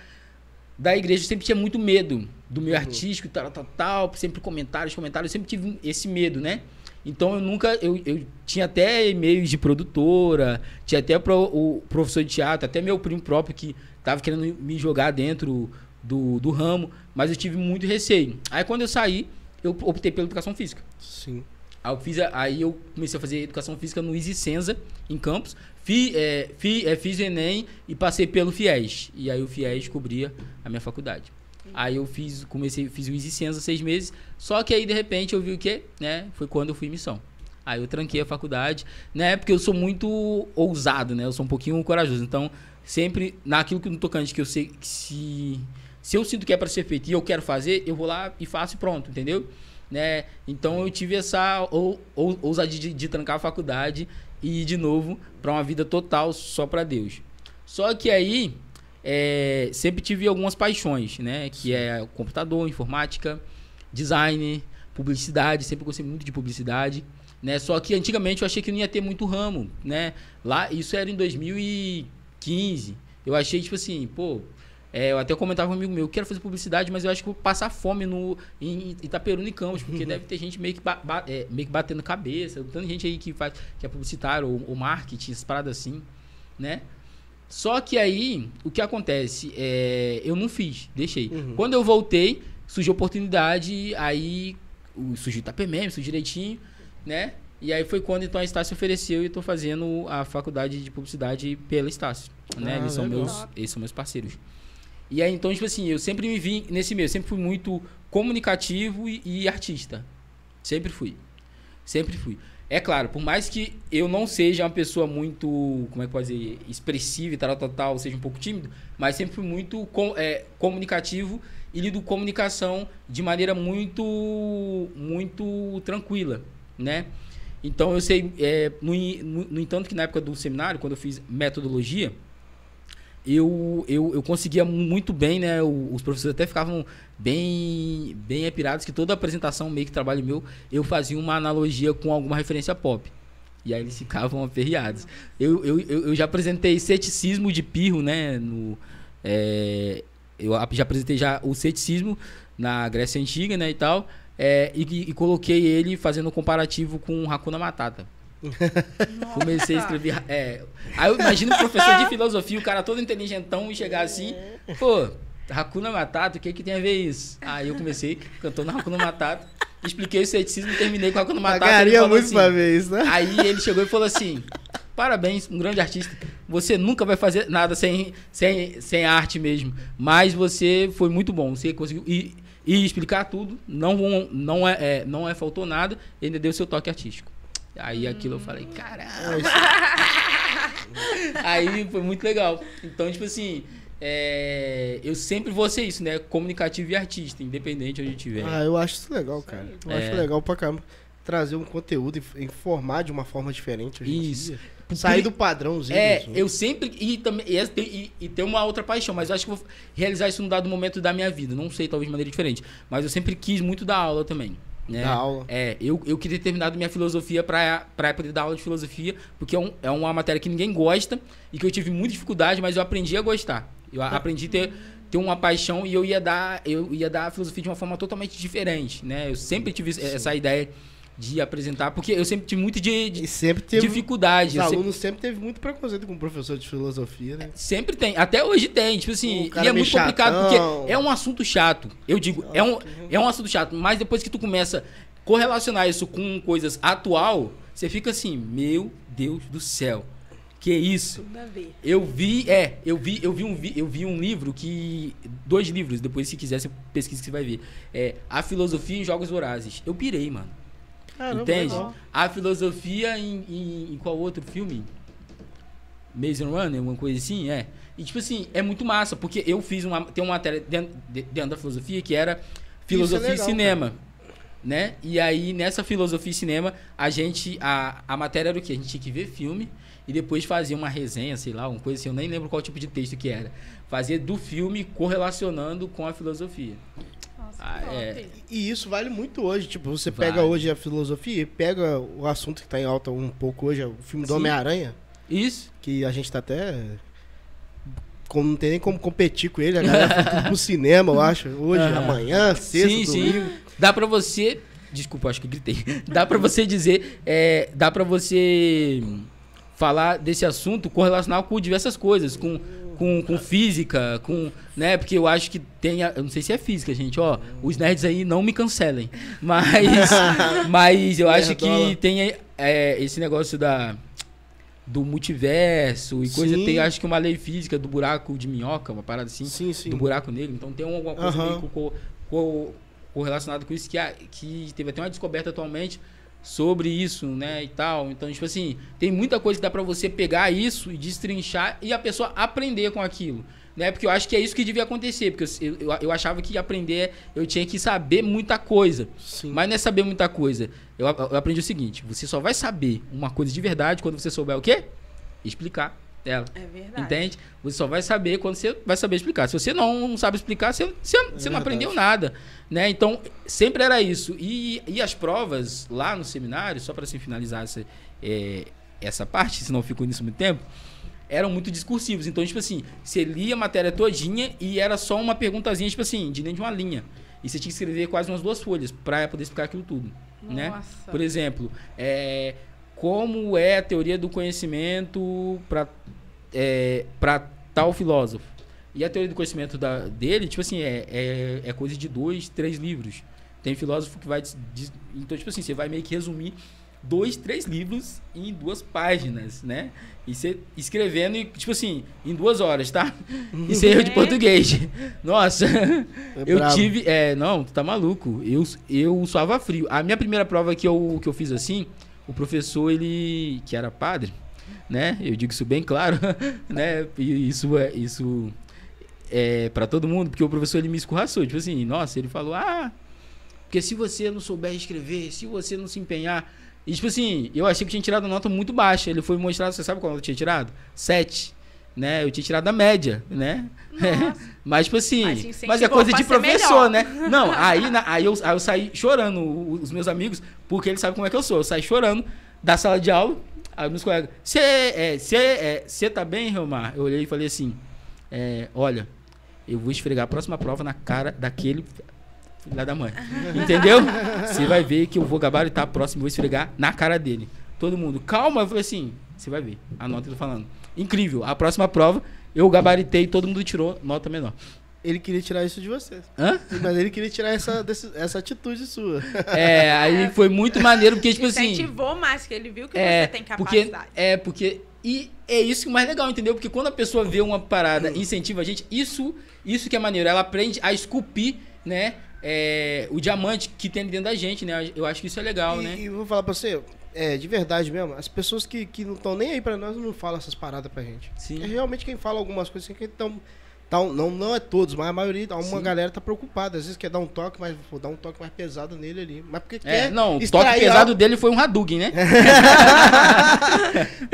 da igreja, eu sempre tinha muito medo do meio artístico, tal, tal, tal, sempre comentários, comentários, eu sempre tive esse medo, né? Então eu nunca, eu, eu tinha até e-mails de produtora, tinha até pro- o professor de teatro, até meu primo próprio que tava querendo me jogar dentro do, do ramo, mas eu tive muito receio. Aí quando eu saí, eu optei pela educação física. Sim. Aí eu, fiz aí eu comecei a fazer educação física no Easy Senza, em Campos. Fi, é, fi- é, fiz o Enem e passei pelo FIES. E aí o FIES cobria a minha faculdade. Aí eu fiz, comecei, fiz o Easy Senza seis meses. Só que aí, de repente, eu vi o quê? Né? Foi quando eu fui em missão. Aí eu tranquei a faculdade, né? Porque eu sou muito ousado, né? Eu sou um pouquinho corajoso. Então, sempre naquilo que no tocante que eu sei que se se eu sinto que é para ser feito e eu quero fazer, eu vou lá e faço e pronto, entendeu? Né? Então eu tive essa ou, ou, ousadia de, de trancar a faculdade e ir de novo para uma vida total só para Deus. Só que aí é, sempre tive algumas paixões, né? Que é computador, informática, design, publicidade. Sempre gostei muito de publicidade, né? Só que antigamente eu achei que não ia ter muito ramo, né? Lá isso era em 2015. Eu achei tipo assim, pô, é, eu até comentava com um amigo meu, eu quero fazer publicidade, mas eu acho que vou passar fome no, em Itaperuna e Campos, porque deve ter gente meio que, ba- ba- é, meio que batendo cabeça, tanta gente aí que faz, que é publicitário ou, ou marketing, essas paradas assim, né? Só que aí, o que acontece? É, eu não fiz, deixei. Uhum. Quando eu voltei, surgiu a oportunidade, aí surgiu o Itapemem, surgiu direitinho, né? E aí foi quando então a Estácio ofereceu e tô fazendo a faculdade de publicidade pela Estácio, né? Ah, eles, são legal. meus, eles são meus parceiros. E aí, então, tipo assim, eu sempre me vi nesse meio, sempre fui muito comunicativo e, e artista. Sempre fui. Sempre fui. É claro, por mais que eu não seja uma pessoa muito, como é que pode dizer, expressiva e tal, tal, tal, seja um pouco tímido, mas sempre fui muito com- é, comunicativo e lido comunicação de maneira muito, muito tranquila, né? Então eu sei, é, no, no, no entanto que na época do seminário, quando eu fiz metodologia, eu, eu, eu conseguia muito bem, né? Os professores até ficavam bem, bem epirados que toda apresentação, meio que trabalho meu, eu fazia uma analogia com alguma referência pop. E aí eles ficavam aperreados. Eu, eu, eu, já apresentei ceticismo de pirro, né? No, é, eu já apresentei já o ceticismo na Grécia Antiga, né, e tal, é, e, e coloquei ele fazendo um comparativo com Hakuna Matata. Comecei a escrever. É, aí eu imagino um professor de filosofia, o cara todo inteligentão, e chegar assim, pô, Hakuna Matata, o que que tem a ver isso? Aí eu comecei cantando Hakuna Matata, expliquei o ceticismo e terminei com Hakuna Matata. ele Pagaria muito assim, pra ver isso, né? Aí ele chegou e falou assim: Parabéns, um grande artista. Você nunca vai fazer nada sem, sem, sem arte mesmo. Mas você foi muito bom. Você conseguiu e, e explicar tudo. Não, não, é, é, não é faltou nada. E ainda deu seu toque artístico. Aí aquilo eu falei: Caramba. Aí foi muito legal. Então, tipo assim. é, eu sempre vou ser isso, né? Comunicativo e artista, independente onde estiver. Ah, eu acho isso legal, cara. Eu É. acho legal pra caramba. Trazer um conteúdo, inf- informar de uma forma diferente hoje em Isso. dia. Sair do padrãozinho. É, assim. eu sempre. E, também, e, e, e tem uma outra paixão, mas eu acho que vou realizar isso num dado momento da minha vida. Não sei, talvez de maneira diferente. Mas eu sempre quis muito dar aula também. Né? Da aula. É, eu, eu queria ter terminado minha filosofia pra poder dar aula de filosofia, porque é, um- é uma matéria que ninguém gosta e que eu tive muita dificuldade, mas eu aprendi a gostar. Eu a- aprendi a ter, ter uma paixão e eu ia dar eu ia dar a filosofia de uma forma totalmente diferente, né? Eu sempre tive essa ideia de apresentar, porque eu sempre tive muito de, de sempre teve. dificuldade. Os sempre- alunos sempre teve muito preconceito com o professor de filosofia, né? Sempre tem, até hoje tem, tipo assim, e é muito complicado chatão. porque é um assunto chato. Eu digo, é um, é um assunto chato, mas depois que tu começa a correlacionar isso com coisas atual, você fica assim, meu Deus do céu. Que isso? Eu vi, é, eu vi, eu vi um, eu vi um livro que dois livros, depois se quiser você pesquisa que você vai ver. É A Filosofia em Jogos Vorazes. Eu pirei, mano. Caramba, Entende? legal. A filosofia em, em, em qual outro filme? Maze Runner, alguma coisa assim, é. E tipo assim, é muito massa, porque eu fiz uma. Tem uma matéria dentro, de- dentro da filosofia que era filosofia legal, e cinema. Né? E aí, nessa filosofia e cinema, a gente. A, a matéria era o quê? A gente tinha que ver filme e depois fazer uma resenha, sei lá, alguma coisa assim. Eu nem lembro qual tipo de texto que era. Fazer do filme correlacionando com a filosofia. Nossa, Ah, é. E isso vale muito hoje. Tipo, você Vale. pega hoje a filosofia e pega o assunto que tá em alta um pouco hoje, é o filme do Sim. Homem-Aranha, Isso. que a gente tá até. Como, não tem nem como competir com ele, a galera foi tudo pro cinema, eu acho. Hoje, Aham. amanhã, sexta, sim, domingo. sim. Dá pra você. Desculpa, acho que gritei. Dá pra você dizer. é, dá pra você falar desse assunto correlacionar com diversas coisas. Com, com, com física, com. né? Porque eu acho que tem. a- eu não sei se é física, gente. Ó, os nerds aí não me cancelem. Mas. mas eu acho que tem é, esse negócio da. Do multiverso e coisa. Sim. Tem, acho que uma lei física do buraco de minhoca, uma parada assim Sim, sim. do buraco negro. Então tem alguma coisa Aham. meio co- co- co- correlacionada com isso que, que teve até uma descoberta atualmente sobre isso, né, e tal. Então, tipo assim, tem muita coisa que dá pra você pegar isso e destrinchar e a pessoa aprender com aquilo. Né? Porque eu acho que é isso que devia acontecer. Porque eu, eu, eu achava que aprender, eu tinha que saber muita coisa. Sim. Mas não é saber muita coisa. Eu, eu aprendi o seguinte: você só vai saber uma coisa de verdade quando você souber o quê? Explicar ela. É verdade. Entende? Você só vai saber quando você vai saber explicar. Se você não, não sabe explicar, você, você, você não aprendeu nada. Né? Então, sempre era isso. E, e as provas lá no seminário, só para assim, finalizar essa, é, essa parte, senão eu fico nisso muito tempo, eram muito discursivos. Então, tipo assim, você lia a matéria todinha e era só uma perguntazinha, tipo assim, de dentro de uma linha. E você tinha que escrever quase umas duas folhas para poder explicar aquilo tudo. Né? Nossa. Por exemplo, é, como é a teoria do conhecimento para é, para tal filósofo? E a teoria do conhecimento da, dele, tipo assim, é, é, é coisa de dois, três livros. Tem filósofo que vai. dis- Então, tipo assim, você vai meio que resumir dois, três livros em duas páginas, né? E você escrevendo, e, tipo assim, em duas horas, tá? Isso é erro de É. português. Nossa, É eu tive. É, não, tu tá maluco. Eu, eu suava frio. A minha primeira prova que eu, que eu fiz assim, o professor, ele. que era padre, né? Eu digo isso bem claro, né? E isso é. Isso é para todo mundo, porque o professor ele me escorraçou. Tipo assim, nossa, ele falou, ah, porque se você não souber escrever, se você não se empenhar. E tipo assim, eu achei que tinha tirado nota muito baixa. Ele foi mostrar, você sabe qual eu tinha tirado? Sete. Né? Eu tinha tirado a média, né? Mas, tipo assim, Mas mas é coisa de professor, né? Não, aí, na- aí, eu, aí eu saí chorando, os meus amigos, porque eles sabem como é que eu sou. Eu saí chorando da sala de aula, aí meus colegas, você é, cê, é, cê tá bem, Romar? Eu olhei e falei assim, é, olha, eu vou esfregar a próxima prova na cara daquele filho da mãe. Entendeu? Você vai ver que eu vou gabaritar a próxima e vou esfregar na cara dele. Todo mundo, calma. Eu falei assim, você vai ver. A nota que eu tô falando. Incrível. A próxima prova, eu gabaritei, todo mundo tirou nota menor. Ele queria tirar isso de você. Hã? Mas ele queria tirar essa, desse- essa atitude sua. É, aí foi muito maneiro, porque, tipo assim. Incentivou mais, que ele viu que É, você tem porque, capacidade. é, porque. E é isso que é mais legal, entendeu? Porque quando a pessoa vê uma parada e incentiva a gente, isso, isso que é maneiro. Ela aprende a esculpir, né? é, o diamante que tem dentro da gente, né? Eu acho que isso é legal, e, né? e vou falar pra você, é, de verdade mesmo, as pessoas que, que não estão nem aí pra nós não falam essas paradas pra gente. Sim. É realmente quem fala algumas coisas assim que estão. Tão, não, não é todos, mas a maioria, uma Sim. galera tá preocupada. Às vezes quer dar um toque, mas vou dar um toque mais pesado nele ali. Mas porque É, quer. não, o toque pesado algo- dele foi um Hadouken, né?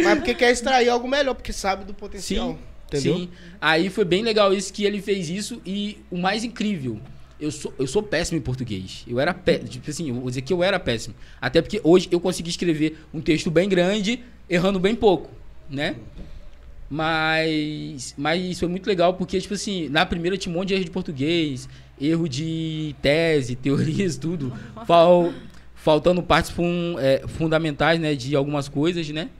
Mas porque quer extrair algo melhor, porque sabe do potencial. entendeu? Sim. Aí foi bem legal isso que ele fez isso e o mais incrível, eu sou, eu sou péssimo em português. Eu era péssimo, tipo assim, eu vou dizer que eu era péssimo. Até porque hoje eu consegui escrever um texto bem grande, errando bem pouco, né? Mas, mas isso foi muito legal porque, tipo assim, na primeira tinha um monte de erro de português, erro de tese, teorias, tudo. Fal, faltando partes fun- é, fundamentais, né, de algumas coisas, né?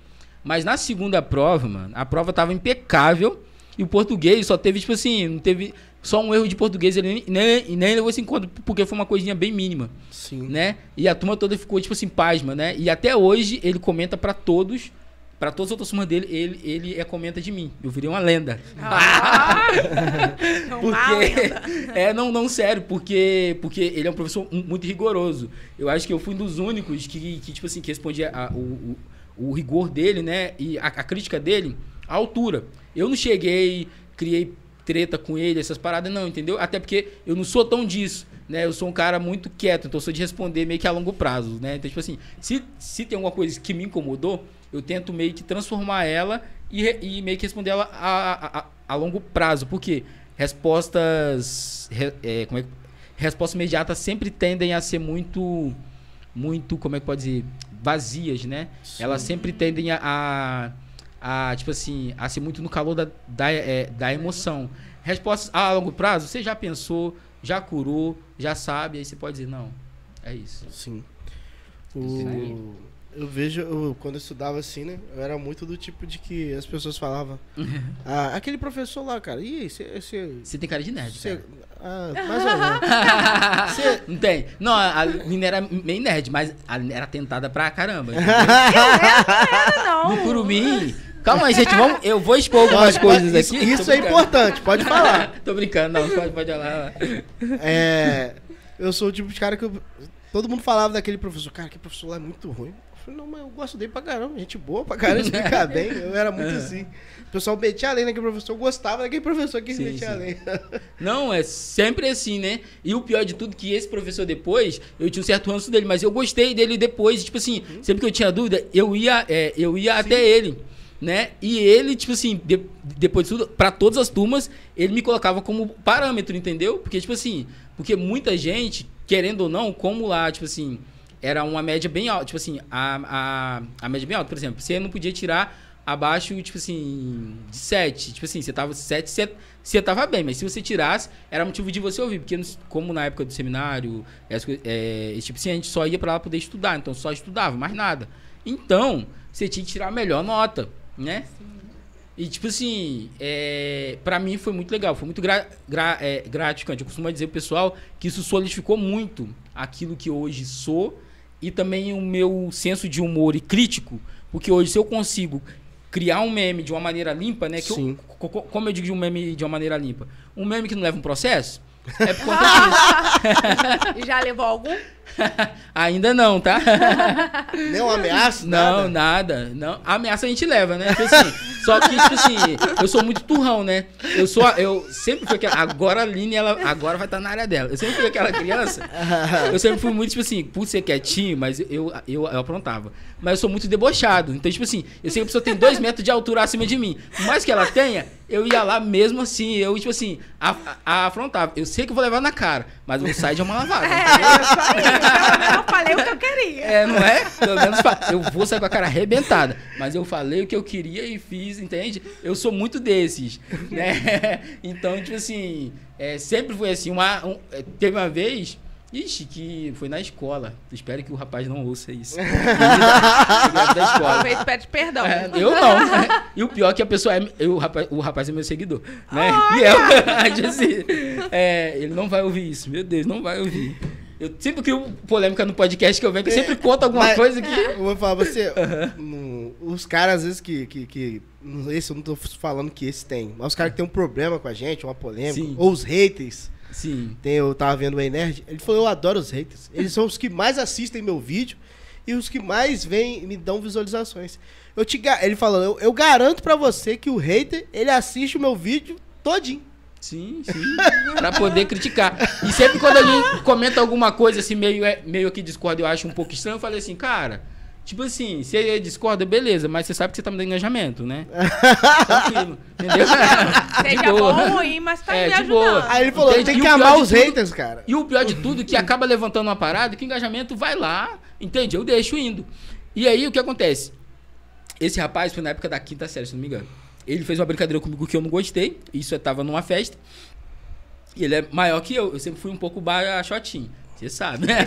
Mas na segunda prova, mano, a prova tava impecável e o português só teve, tipo assim, não teve só um erro de português, ele nem, nem, nem levou esse encontro, porque foi uma coisinha bem mínima, Sim. né? E a turma toda ficou, tipo assim, pasma, né? E até hoje ele comenta pra todos, pra todas as outras turmas dele, ele, ele é comenta de mim. Eu virei uma lenda. Ah! Porque. É, não, não, sério, porque, porque ele é um professor mu- muito rigoroso. Eu acho que eu fui um dos únicos que, que tipo assim, que respondia a- o, o, o rigor dele, né? E a, a crítica dele à altura. Eu não cheguei, criei treta com ele, essas paradas, não, entendeu? Até porque eu não sou tão disso, né? Eu sou um cara muito quieto, então eu sou de responder meio que a longo prazo, né? Então, tipo assim, se, se tem alguma coisa que me incomodou, eu tento meio que transformar ela e, e meio que responder ela a, a, a, longo prazo. Por quê? Respostas. re- é, como é que- respostas imediatas sempre tendem a ser muito. Muito, como é que pode dizer? Vazias, né? Elas sempre tendem a, a, a, tipo assim, a ser muito no calor da, da, é, da emoção. Respostas a longo prazo, você já pensou, já curou, já sabe, aí você pode dizer, não, é isso. Sim. O... Eu vejo, eu, quando eu estudava assim, né? Eu era muito do tipo de que as pessoas falavam. ah, aquele professor lá, cara. Ih, você. você- Você tem cara de nerd, você- cara. ah, mais ou menos. Você- Não tem. Não, a menina era meio nerd, mas a era tentada pra caramba. entendeu? Não. No Curumim. Calma aí, gente. Vamos, eu vou expor algumas coisas isso, aqui. Isso é importante, pode falar. Tô brincando, não. Pode, pode falar. É, eu sou o tipo de cara que eu- todo mundo falava daquele professor. Cara, que professor lá é muito ruim. Eu falei, não, mas eu gosto dele pra caramba. Gente boa pra caramba, explica bem. Eu era muito assim. O pessoal metia além naquele professor. Eu gostava daquele professor que Sim, metia sim. além. Não, é sempre assim, né? E o pior de tudo, que esse professor depois, eu tinha um certo ranço dele, mas eu gostei dele depois, tipo assim, sempre que eu tinha dúvida, eu ia, é, eu ia até ele, né? E ele, tipo assim, de- depois de tudo, pra todas as turmas, ele me colocava como parâmetro, entendeu? Porque, tipo assim, porque muita gente, querendo ou não, como lá, tipo assim, era uma média bem alta, tipo assim, a, a, a média bem alta, por exemplo, você não podia tirar abaixo, tipo assim, de 7. Tipo assim, você tava 7, você, você tava bem, mas se você tirasse, era motivo de você ouvir, porque como na época do seminário, essa é, esse tipo assim, a gente só ia pra lá poder estudar, então só estudava, mais nada. Então, você tinha que tirar a melhor nota, né? E tipo assim, é, para mim foi muito legal, foi muito gra, gra- é, gratificante. Eu costumo dizer pro pessoal que isso solidificou muito aquilo que hoje sou e também o meu senso de humor e crítico, porque hoje se eu consigo criar um meme de uma maneira limpa, né? Que eu- Sim. co- como eu digo de um meme de uma maneira limpa? Um meme que não leva um processo? É por conta disso. E já levou algum? Ainda não, tá? Nem uma ameaça? Não, nada. nada. Não, a ameaça a gente leva, né? Tipo assim, só que, tipo assim, eu sou muito turrão, né? Eu sou. Eu sempre fui aquela. Agora a Aline, ela agora vai estar na área dela. Eu sempre fui aquela criança. Eu sempre fui muito, tipo assim, por ser quietinho, mas eu, eu, eu aprontava. Mas eu sou muito debochado. Então, tipo assim, eu sei que a pessoa tem dois metros de altura acima de mim. Por mais que ela tenha, eu ia lá mesmo assim, eu, tipo assim, a, a- afrontava. Eu sei que eu vou levar na cara, mas eu vou sair de uma lavada. É, Eu falei o que eu queria. É, não é? Pelo menos eu vou sair com a cara arrebentada. Mas eu falei o que eu queria e fiz, entende? Eu sou muito desses, né? Então, tipo assim, é, sempre foi assim. Uma, um- é, teve uma vez, ixi, que foi na escola. Espero que o rapaz não ouça isso. Ele é da escola. Talvez pede perdão. É, eu não. E o pior é que a pessoa é. eu- o, rapaz, o rapaz é meu seguidor. Né? E eu, assim, é, ele não vai ouvir isso. Meu Deus, não vai ouvir. Eu sempre crio polêmica no podcast que eu venho, que eu sempre conto alguma Mas- coisa que. Eu vou falar pra você, no- os caras, às vezes, que, que, que- Esse eu não tô falando que esse tem. Mas os caras que tem um problema com a gente, uma polêmica. Sim. Ou os haters. Sim. Tem, eu tava vendo o Ei Nerd. Ele falou: Eu adoro os haters. Eles são os que mais assistem meu vídeo e os que mais vêm e me dão visualizações. Eu te, ele falou: eu, eu garanto pra você que o hater, ele assiste o meu vídeo todinho. Sim, sim. pra poder criticar. E sempre quando alguém comenta alguma coisa assim, meio, é- meio que discorda, eu acho um pouco estranho, eu falei assim, cara. Tipo assim, você discorda, beleza, mas você sabe que você tá me dando engajamento, né? Tranquilo, entendeu? De Seja boa. bom ou ruim, mas tá É, me ajudando. boa. Aí ele falou: Entende? tem que amar os tudo- haters, cara. E o pior de tudo, que acaba levantando uma parada, que o engajamento vai lá, entende? Eu deixo indo. E aí, o que acontece? Esse rapaz foi na época da quinta série, se não me engano. Ele fez uma brincadeira comigo que eu não gostei. Isso eu tava numa festa. E ele é maior que eu. Eu sempre fui um pouco baixotinho. Você sabe, né?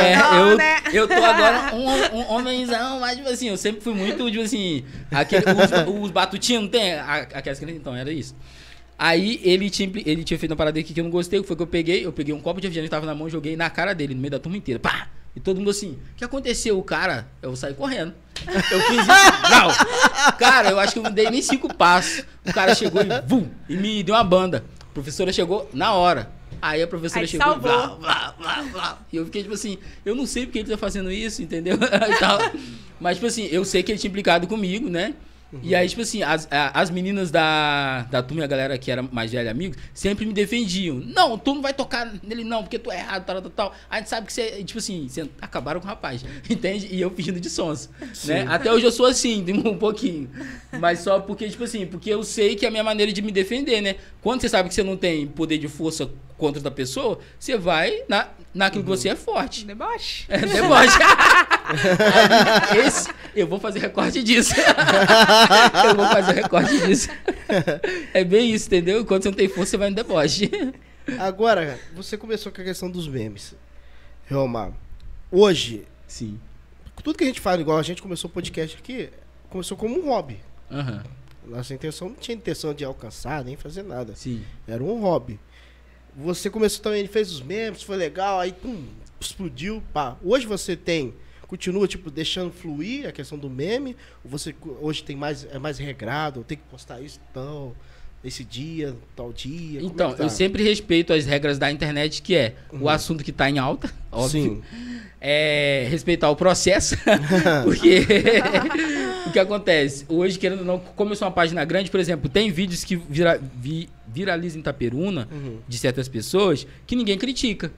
É, eu, né? eu tô agora um, um homenzão, mas, tipo assim, eu sempre fui muito, tipo assim, aquele, os, os batutinhos, não tem? Aquelas crianças, então, era isso. Aí ele tinha, ele tinha feito uma parada aqui que eu não gostei, que foi que eu peguei, eu peguei um copo de refrigerante que tava na mão e joguei na cara dele, no meio da turma inteira. Pá! E todo mundo assim, o que aconteceu? O cara, eu saí correndo. Eu fiz isso, não. Cara, eu acho que eu não dei nem cinco passos. O cara chegou e, vum, e me deu uma banda. A professora chegou na hora. Aí a professora Aí chegou e salvou. blá, blá, blá, blá. E eu fiquei tipo assim, eu não sei porque ele tá fazendo isso, entendeu? Mas, tipo assim, eu sei que ele tinha implicado comigo, né? E aí, tipo assim, as, as meninas da, da turma a galera que era mais velha, amigos, sempre me defendiam. Não, tu não vai tocar nele não, porque tu é errado, tal, tal, tal. A gente sabe que você, tipo assim, você acabaram com o rapaz, entende? E eu fingindo de sons, né? Até hoje eu sou assim, um pouquinho. Mas só porque, tipo assim, porque eu sei que é a minha maneira de me defender, né? Quando você sabe que você não tem poder de força contra outra pessoa, você vai na, naquilo que você é forte. Deboche. É, deboche. Esse, eu vou fazer recorte disso. eu vou fazer recorte disso. É bem isso, entendeu? Quando você não tem força, você vai no deboche. Agora, você começou com a questão dos memes. Realmar. Hoje, Sim. tudo que a gente fala, igual a gente começou o podcast aqui, começou como um hobby. Aham. Nossa intenção não tinha intenção de alcançar, nem fazer nada. Sim. Era um hobby. Você começou também, fez os memes, foi legal, aí pum, explodiu, pá. Hoje você tem, continua, tipo, deixando fluir a questão do meme, ou você hoje tem mais, é mais regrado, tem que postar isso, então, esse dia, tal dia. é Então, que tá? eu sempre respeito as regras da internet, que é o assunto que tá em alta, óbvio. Sim. É respeitar o processo, porque o que acontece? Hoje, querendo ou não, como eu sou uma página grande, por exemplo, tem vídeos que vira, vi- viralizam em Itaperuna, Uhum. de certas pessoas, que ninguém critica.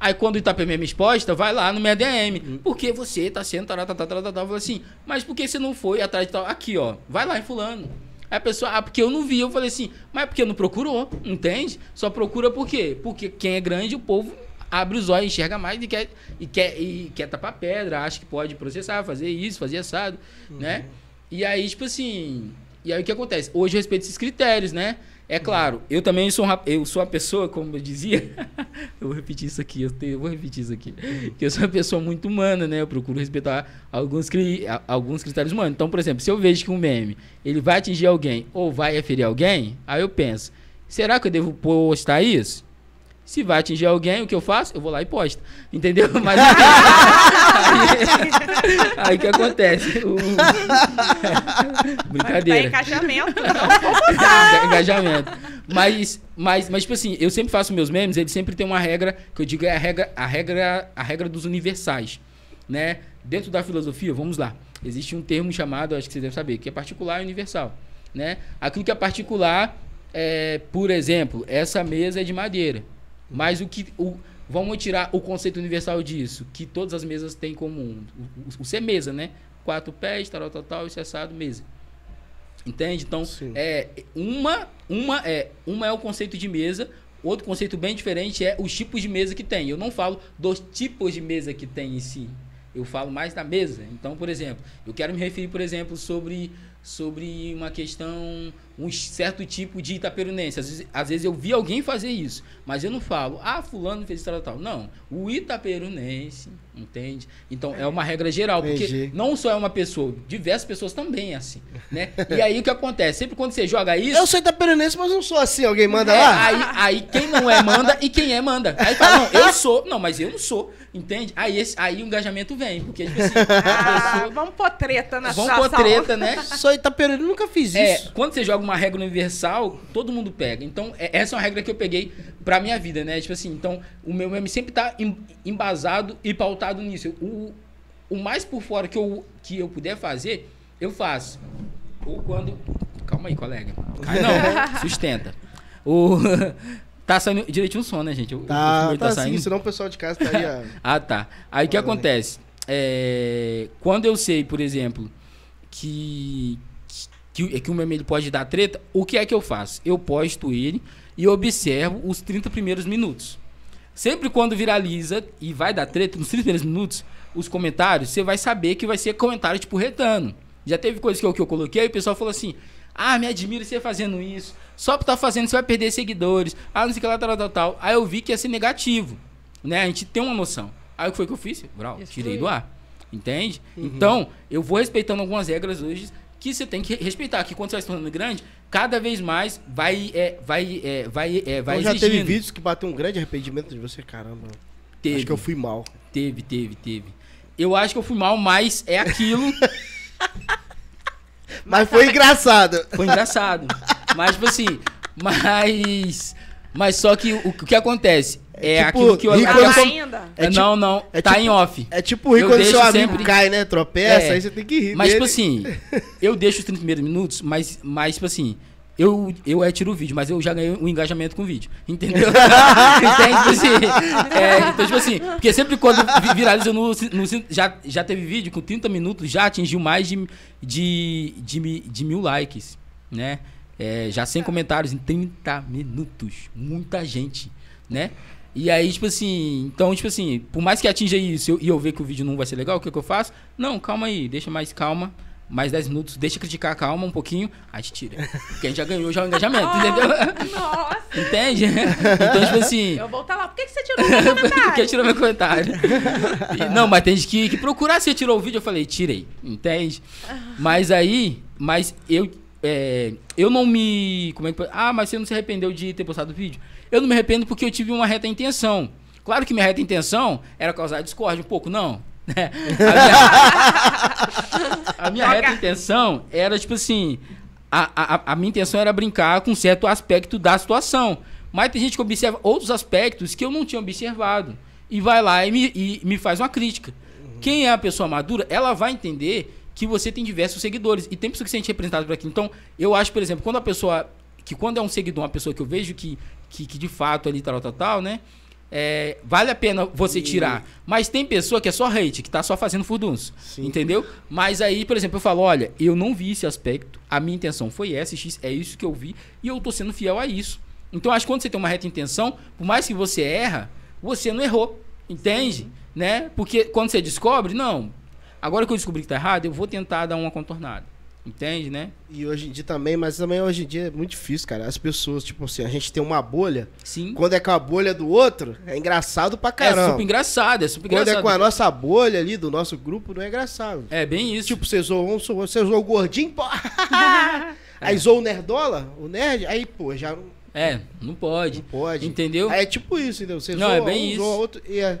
Aí quando o Itapema me exposta, vai lá no minha DM. Porque você tá sendo taratata, taratata, eu falo assim, mas por que você não foi atrás de tal? Aqui, ó, vai lá em fulano. Aí a pessoa, ah, porque eu não vi. Eu falei assim, mas é porque não procurou, entende? Só procura por quê? Porque quem é grande, o povo abre os olhos, enxerga mais e quer, e quer, e quer tapar pedra, acha que pode processar, fazer isso, fazer assado, né? E aí, tipo assim, e aí o que acontece? Hoje eu respeito esses critérios, né? É claro, eu também sou, um rap- eu sou uma pessoa, como eu dizia, eu vou repetir isso aqui, eu, tenho- eu vou repetir isso aqui, que eu sou uma pessoa muito humana, né? Eu procuro respeitar alguns, cri- alguns critérios humanos. Então, por exemplo, se eu vejo que um meme, ele vai atingir alguém ou vai ferir alguém, aí eu penso, será que eu devo postar isso? Se vai atingir alguém, o que eu faço? Eu vou lá e posto. Entendeu? Mas aí, que acontece? O- Tá Brincadeira. encaixamento. Enga- engajamento. Mas, mas, mas, tipo assim, eu sempre faço meus memes, eles sempre tem uma regra, que eu digo é a regra, a regra, a regra dos universais, né? Dentro da filosofia, vamos lá, existe um termo chamado, acho que você deve saber, que é particular e universal, né? Aquilo que é particular, é, por exemplo, essa mesa é de madeira, mas o que... O, Vamos tirar o conceito universal disso, que todas as mesas têm em comum. O, o, o ser mesa, né? Quatro pés, tal, tal, tal, isso é assado, mesa. Entende? Então, Sim. é uma, uma é uma é o conceito de mesa, Outro conceito bem diferente é os tipos de mesa que tem. Eu não falo dos tipos de mesa que tem em si. Eu falo mais da mesa. Então, por exemplo, eu quero me referir, por exemplo, sobre, sobre uma questão, um certo tipo de itaperunense. Às vezes, às vezes eu vi alguém fazer isso, mas eu não falo, ah, fulano fez tal, tal. Não, o itaperunense, entende? Então, é uma regra geral, porque Entendi. não só é uma pessoa, diversas pessoas também é assim, né? E aí o que acontece? Sempre quando você joga isso... Eu sou itaperanense, mas não sou assim. Alguém manda É, lá? Aí, aí quem não é manda e quem é manda. Aí fala, não, eu sou. Não, mas eu não sou. Entende? Aí, esse, aí o engajamento vem. Porque, tipo assim, Ah, pessoa- vamos pôr treta na vamos pôr situação. treta, né? Sou itaperanense, nunca fiz É, isso. quando você joga uma regra universal, todo mundo pega. Então, é- essa é uma regra que eu peguei pra minha vida, né? Tipo assim, então, o meu meme sempre tá em- embasado e pautado nisso. O, o mais por fora que eu, que eu puder fazer, eu faço. Ou quando. Calma aí, colega. Ah, não, sustenta. O. Tá saindo direitinho o som, né, gente? O- o Tá, tá assim, senão o pessoal de casa estaria... ah, tá. Aí o que acontece? É, quando eu sei, por exemplo, que, que, que o meme ele pode dar treta, o que é que eu faço? Eu posto ele e observo os 30 primeiros minutos. Sempre quando viraliza e vai dar treta, nos 30 primeiros minutos, os comentários, você vai saber que vai ser comentário tipo retando. Já teve coisa que eu, que eu coloquei e o pessoal falou assim: Ah, me admira você fazendo isso. Só por estar fazendo, você vai perder seguidores. Ah, não sei o que lá, tal, tal, tal. Aí eu vi que ia ser negativo. Né? A gente tem uma noção. Aí o que foi que eu fiz? Brau, tirei do ar. Entende? Então, eu vou respeitando algumas regras hoje que você tem que respeitar. Que quando você vai se tornando grande, cada vez mais vai, é, vai, é, vai, é, vai Eu já teve vídeos que bateu um grande arrependimento de você, caramba. Teve. Acho que eu fui mal. Teve, teve, teve. Eu acho que eu fui mal, mas é aquilo. Mas foi engraçado. Foi engraçado. Mas, tipo assim, mas. Mas só que o, o que acontece? É tipo, aquilo que eu. rico eu- ainda? É tipo- não, não. é tá tipo- em off. É tipo rir Eu quando seu amigo sempre- cai, né? Tropeça, É. aí você tem que rir Mas, dele. tipo assim, eu deixo os 30 primeiros minutos, mas, mas tipo assim, eu, eu é, tiro o vídeo, mas eu já ganhei um engajamento com o vídeo. Entendeu? Entende? Tipo assim, é, então, tipo assim, porque sempre quando vi- viraliza no, no- já, já teve vídeo com 30 minutos, já atingiu mais de, de, de, de mil likes, né? É, já sem comentários em 30 minutos. Muita gente, né? E aí, tipo assim, então, tipo assim, por mais que atinja isso eu- e eu ver que o vídeo não vai ser legal, o que, que eu faço? Não, calma aí, deixa mais calma, mais 10 minutos, deixa criticar, calma um pouquinho, aí a gente tira. Porque a gente já ganhou já o engajamento, entendeu? Nossa, Entende? Então, tipo assim, eu vou estar lá. Por que, que você tirou meu por que comentário? tirou meu comentário? E- não, mas tem gente que, que procurar se tirou o vídeo, eu falei, tirei, entende? Mas aí, mas eu, é, eu não me. Como é que. Ah, mas você não se arrependeu de ter postado o vídeo? Eu não me arrependo porque eu tive uma reta intenção. Claro que minha reta intenção era causar discórdia um pouco, não. né? A minha, a minha reta intenção era, tipo assim. A, a, a minha intenção era brincar com certo aspecto da situação. Mas tem gente que observa outros aspectos que eu não tinha observado. E vai lá e me, e me faz uma crítica. Quem é a pessoa madura, ela vai entender que você tem diversos seguidores. E tem pessoas que se sente representado por aqui. Então, eu acho, por exemplo, quando a pessoa. Que quando é um seguidor, uma pessoa que eu vejo que, que, que de fato ali tal, tal, tal, né? É, vale a pena você tirar. Mas tem pessoa que é só hate, que tá só fazendo furdunço. Sim. Entendeu? Mas aí, por exemplo, eu falo, olha, eu não vi esse aspecto, a minha intenção foi essa, X, é isso que eu vi, e eu tô sendo fiel a isso. Então, acho que quando você tem uma reta intenção, por mais que você erra, você não errou. Entende? Né? Porque quando você descobre, não. Agora que eu descobri que tá errado, eu vou tentar dar uma contornada. Entende, né? E hoje em dia também, mas também hoje em dia é muito difícil, cara. As pessoas, tipo assim, a gente tem uma bolha. Sim. Quando é com a bolha do outro, é engraçado pra É caramba. super engraçado, é super Quando é engraçado. com a nossa bolha ali, do nosso grupo, não é engraçado. É bem isso. Tipo, você zoou um, você zoou o gordinho, pô. aí zoou o nerdola, o nerd, aí, pô, já É, não pode. não pode. Entendeu? Aí é tipo isso, entendeu? Você Não, zoa é bem um, isso. zoa outro, e é,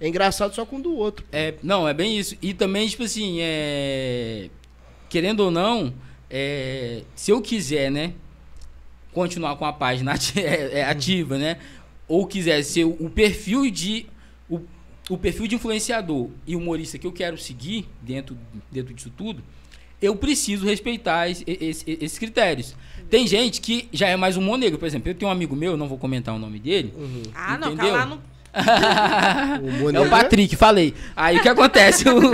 é engraçado só com o do outro. É, não, é bem isso. E também, tipo assim, é... querendo ou não, é... se eu quiser, né, continuar com a página é, é, ativa, né, ou quiser ser o perfil de o, o perfil de influenciador e humorista que eu quero seguir dentro, dentro disso tudo, eu preciso respeitar esse- esse- esses critérios. Tem gente que já é mais um negro, por exemplo. Eu tenho um amigo meu, não vou comentar o nome dele. Ah, não, Entendeu? tá lá no. O É o Monegra- Patrick, falei. Aí o que acontece? O, o-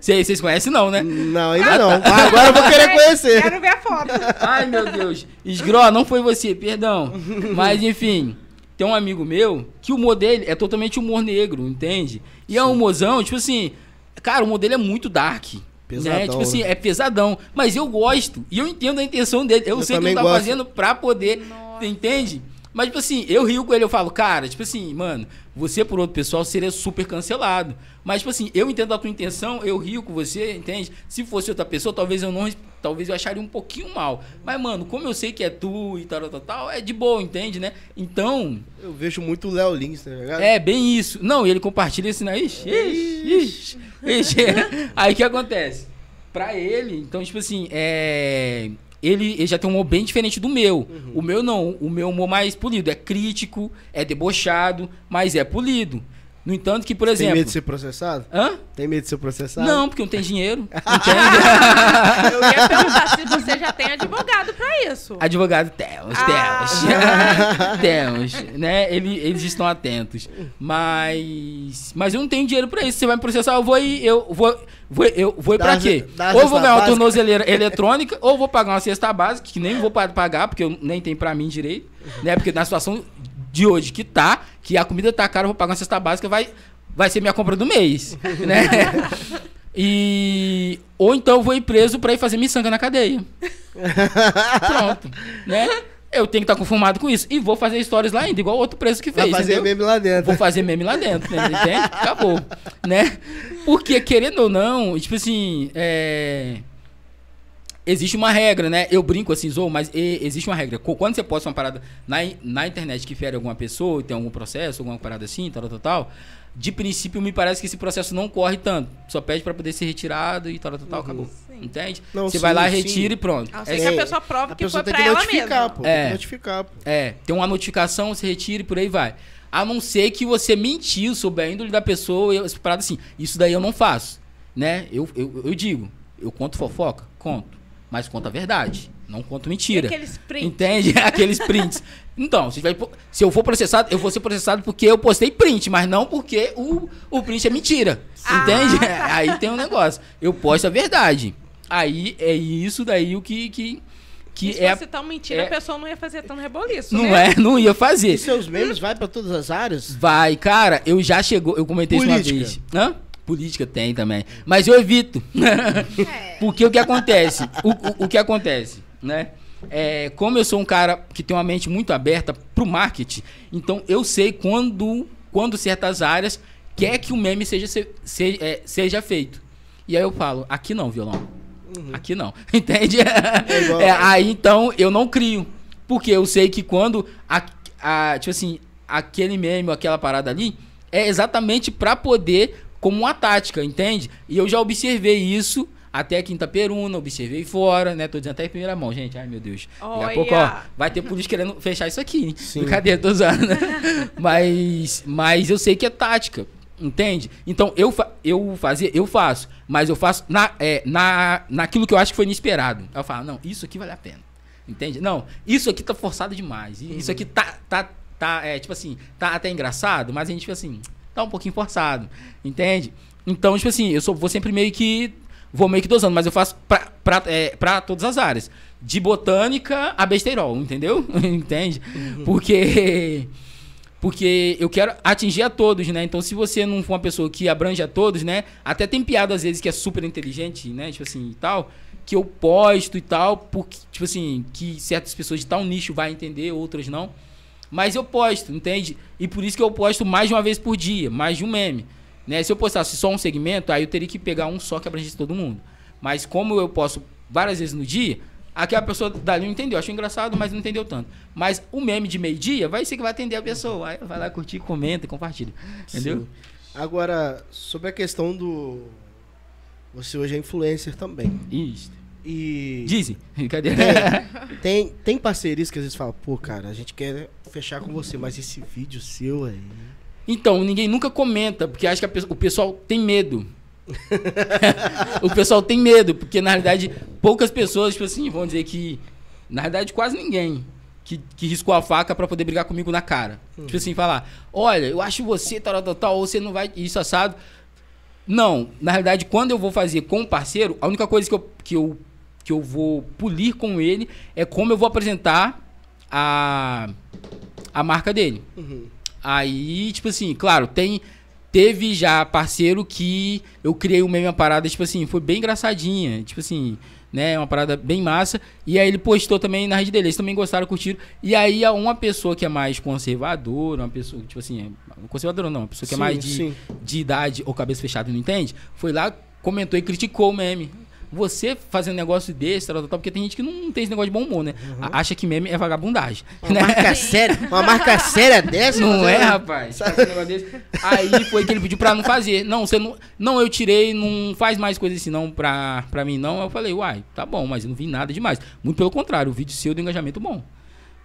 Vocês vocês conhecem não, né? Não, ainda não. Agora eu vou querer conhecer. Quero ver a foto. Ai, meu Deus. Esgró, não foi você, perdão. Mas, enfim, tem um amigo meu que o humor dele é totalmente humor negro, entende? E é um humorzão, tipo assim, cara, o humor dele é muito dark. Pesadão, né? Tipo assim, né? é pesadão. Mas eu gosto. E eu entendo a intenção dele. Eu, Eu sei que ele tá gosto. fazendo pra poder. Entende? Mas, tipo assim, eu rio com ele, eu falo, cara, tipo assim, mano, você por outro pessoal seria super cancelado. Mas, tipo assim, eu entendo a tua intenção, eu rio com você, entende? Se fosse outra pessoa, talvez eu não. Talvez eu acharia um pouquinho mal. Mas, mano, como eu sei que é tu e tal, tal, tal, é de boa, entende, né? Então, Eu vejo muito o Léo Lins, tá ligado? é bem isso. Não, e ele compartilha esse aí. Ixi, ixi, ixi. Aí o que acontece? Pra ele, então, tipo assim, é. Ele, ele já tem um humor bem diferente do meu. O meu não. O meu humor mais polido. É crítico, é debochado, mas é polido. No entanto que, por Tem exemplo. medo de ser processado? Hã? Tem medo de ser processado? Não, porque não tem dinheiro. Entende? Eu ia perguntar se você já tem advogado pra isso. Advogado, temos, Ah. temos. temos, né? Ele- eles estão atentos. Mas. Mas eu não tenho dinheiro pra isso. Você vai me processar, eu vou ir. Eu vou. vou eu vou ir pra quê? Ou vou ganhar uma tornozeleira eletrônica, ou vou pagar uma cesta básica, que nem vou pa- pagar, porque eu nem tenho pra mim direito. Né? Porque na situação de hoje que tá, que a comida tá cara, eu vou pagar uma cesta básica, vai, vai ser minha compra do mês. né? E. Ou então eu vou ir preso pra ir fazer miçanga na cadeia. Pronto. Né? Eu tenho que estar conformado com isso. E vou fazer stories lá ainda, igual outro preso que fez. Vai fazer entendeu? meme lá dentro. Vou fazer meme lá dentro, né? entende? Acabou. Né? Porque, querendo ou não, tipo assim, é... Existe uma regra, né? Eu brinco assim, Zou, mas e- existe uma regra. Quando você posta uma parada na, na internet que fere alguma pessoa, tem algum processo, alguma parada assim, tal, tal, tal, de princípio me parece que esse processo não corre tanto. Só pede pra poder ser retirado e tal, tal, tal, acabou. Sim. Entende? Não, você sim, vai lá, sim. retira e pronto. A não É ser que a pessoa prove A que pessoa foi tem pra que ela mesma. pô. Tem É. que notificar, pô. É, tem uma notificação, você retira e por aí vai. A não ser que você mentiu sobre a índole da pessoa e essa parada assim. Isso daí eu não faço, né? Eu, eu, eu digo, eu conto fofoca? Conto. Mas conto a verdade, não conto E mentira. aqueles prints. Entende? Aqueles prints. Então, se, vai- se eu for processado, eu vou ser processado porque eu postei print, mas não porque o, o print é mentira. Ah, Entende? Aí tem um negócio. Eu posto a verdade. Aí é isso daí o que. que, que E se é, fosse tão mentira, é- a pessoa não ia fazer tanto reboliço, não né? é, não ia E fazer. seus memes vai pra todas as áreas? Vai, cara, eu já chegou, eu comentei isso Política. uma vez. Hã? Política tem também. Mas eu evito. É. Porque o que acontece? O, o, o que acontece, né? É, como eu sou um cara que tem uma mente muito aberta pro marketing, então eu sei quando, quando certas áreas quer que o meme seja, se- se- é, seja feito. E aí eu falo, aqui não, violão. Aqui não. Entende? igual- É, aí então eu não crio. Porque eu sei que quando a, a- tipo assim, aquele meme, aquela parada ali, é exatamente pra poder como uma tática, entende? E eu já observei isso até a Quinta Peruna, observei fora, né? Tô dizendo até em primeira mão, gente. Ai, meu Deus. Daqui a pouco, ó, vai ter polícia querendo fechar isso aqui. Sim. Brincadeira, tô usando. mas, mas eu sei que é tática. Entende? Então, eu, fa eu fazer, eu faço. Mas eu faço na, é, na, naquilo que eu acho que foi inesperado. Eu falo, não, isso aqui vale a pena. Entende? Não, isso aqui tá forçado demais. Isso aqui tá, tá, tá é, tipo assim, tá até engraçado, mas a gente, tipo assim, tá um pouquinho forçado. Entende? Então, tipo assim, eu sou, vou sempre meio que. Vou meio que dosando, mas eu faço pra, pra, é, pra todas as áreas. De botânica a besteirol, entendeu? Entende? Porque. Porque eu quero atingir a todos, né? Então, se você não for uma pessoa que abrange a todos, né? Até tem piada às vezes que é super inteligente, né? Tipo assim, e tal, que eu posto e tal, porque, tipo assim, que certas pessoas de tal nicho vai entender, outras não. Mas eu posto, entende? E por isso que eu posto mais de uma vez por dia, mais de um meme. Né? Se eu postasse só um segmento, aí eu teria que pegar um só que abrangesse todo mundo. Mas como eu posto várias vezes no dia, aquela pessoa dali não entendeu. Achou engraçado, mas não entendeu tanto. Mas o meme de meio-dia vai ser que vai atender a pessoa. Aí vai lá curtir, comenta e compartilha. Entendeu? Sim. Agora, sobre a questão do. Você hoje é influencer também. Isso. E. Dizem. Brincadeira. Tem, tem parcerias que às vezes falam, pô, cara, a gente quer fechar com você, mas esse vídeo seu aí. Então, ninguém nunca comenta, porque acha que o pessoal tem medo. o pessoal tem medo, porque na realidade poucas pessoas, tipo assim, vão dizer que. Na realidade, quase ninguém que, que riscou a faca pra poder brigar comigo na cara. Tipo assim, falar: olha, eu acho você, tal, tal, tal, ou você não vai. Isso assado. Não, na realidade, quando eu vou fazer com o parceiro, a única coisa que eu, que eu, que eu vou polir com ele é como eu vou apresentar a, a marca dele. Uhum. Aí, tipo assim, claro, tem. Teve já parceiro que eu criei uma mesma parada, tipo assim, foi bem engraçadinha. Tipo assim, né? Uma parada bem massa. E aí ele postou também na rede dele. Eles também gostaram, curtiram. E aí uma pessoa que é mais conservadora, uma pessoa, tipo assim, é- conservadora não, uma pessoa que é Sim, mais de, sim. de idade ou cabeça fechada não entende, foi lá, comentou e criticou o meme. Você fazendo negócio desse, tal, tal, tal, porque tem gente que não tem esse negócio de bom humor, né? A- Acha que meme é vagabundagem. Uma né? marca séria, uma marca séria dessa? Não é, rapaz? Um. Aí foi que ele pediu pra não fazer. Não, você não. Não, eu tirei, não faz mais coisa assim, não, pra, pra mim, não. Eu falei, uai, tá bom, mas eu não vi nada demais. Muito pelo contrário, o vídeo seu do engajamento bom.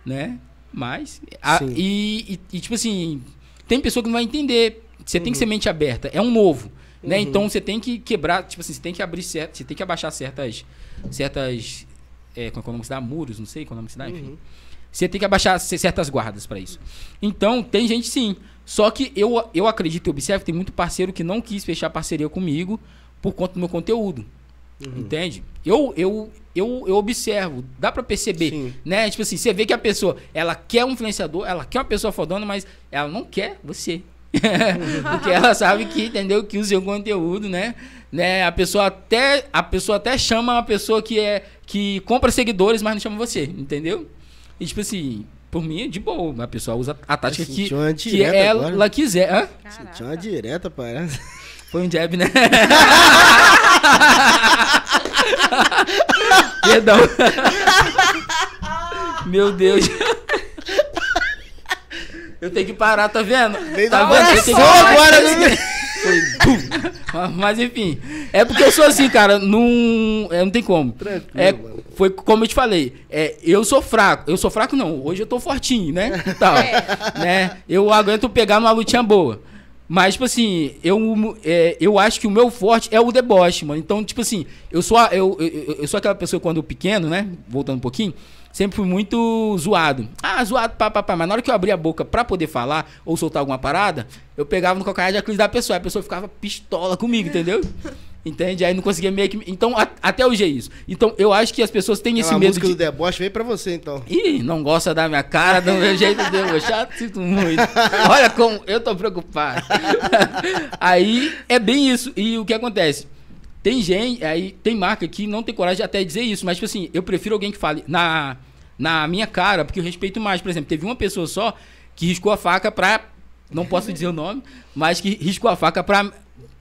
Né? Mas. a- e, e, e, tipo assim, tem pessoa que não vai entender. Você tem que ser mente aberta. É um novo. Né? Uhum. Então você tem que quebrar, tipo assim, você tem que abrir certo, você tem que abaixar certas. certas. É, qual é o nome que se dá? Muros, não sei qual é o nome que se dá, enfim. Uhum. Você tem que abaixar certas guardas pra isso. Então, tem gente sim. Só que eu, eu acredito e observo que tem muito parceiro que não quis fechar parceria comigo por conta do meu conteúdo. Uhum. Entende? Eu, eu, eu, eu observo, dá pra perceber, Sim. né? Tipo assim, você vê que a pessoa, ela quer um influenciador, ela quer uma pessoa fodona, mas ela não quer você. Porque ela sabe que, entendeu? Que o seu conteúdo, né? né? A pessoa até a pessoa até chama uma pessoa que é que compra seguidores, mas não chama você, entendeu? E tipo assim, por mim, de boa, a pessoa usa a tática que, que ela agora. quiser. Hã? Sentiu uma direta, parece. Foi um jab, né? Perdão. Meu Deus. Eu tenho que parar, tá vendo? Veio tá do vendo? Eu parar. agora, né? Foi bum. Mas- enfim, é porque eu sou assim, cara, não, é, não tem como. Tranquilo, É, mano. foi como eu te falei, é, eu sou fraco. Eu sou fraco não, hoje eu tô fortinho, né? Tal, né? Eu aguento pegar numa lutinha boa. Mas, tipo assim, eu, é, eu acho que o meu forte é o deboche, mano. Então, tipo assim, eu sou, a- eu, eu, eu- eu sou aquela pessoa quando eu pequeno, né? Voltando um pouquinho, sempre fui muito zoado. Ah, zoado, pá, pá, pá. Mas na hora que eu abria a boca pra poder falar ou soltar alguma parada, eu pegava no calcanhar de Aquiles da pessoa. A pessoa ficava pistola comigo, entendeu? Entende? Aí não conseguia meio que. Então, a- até hoje é isso. Então, eu acho que as pessoas têm esse a medo música de. do deboche veio pra você, então. Ih, não gosta da minha cara, do meu jeito de debochar, sinto muito. Olha como eu tô preocupado. aí é bem isso. E o que acontece? Tem gente, aí tem marca que não tem coragem de até dizer isso, mas tipo assim, eu prefiro alguém que fale na, na minha cara, porque eu respeito mais. Por exemplo, teve uma pessoa só que riscou a faca pra. Não posso dizer o nome, mas que riscou a faca pra,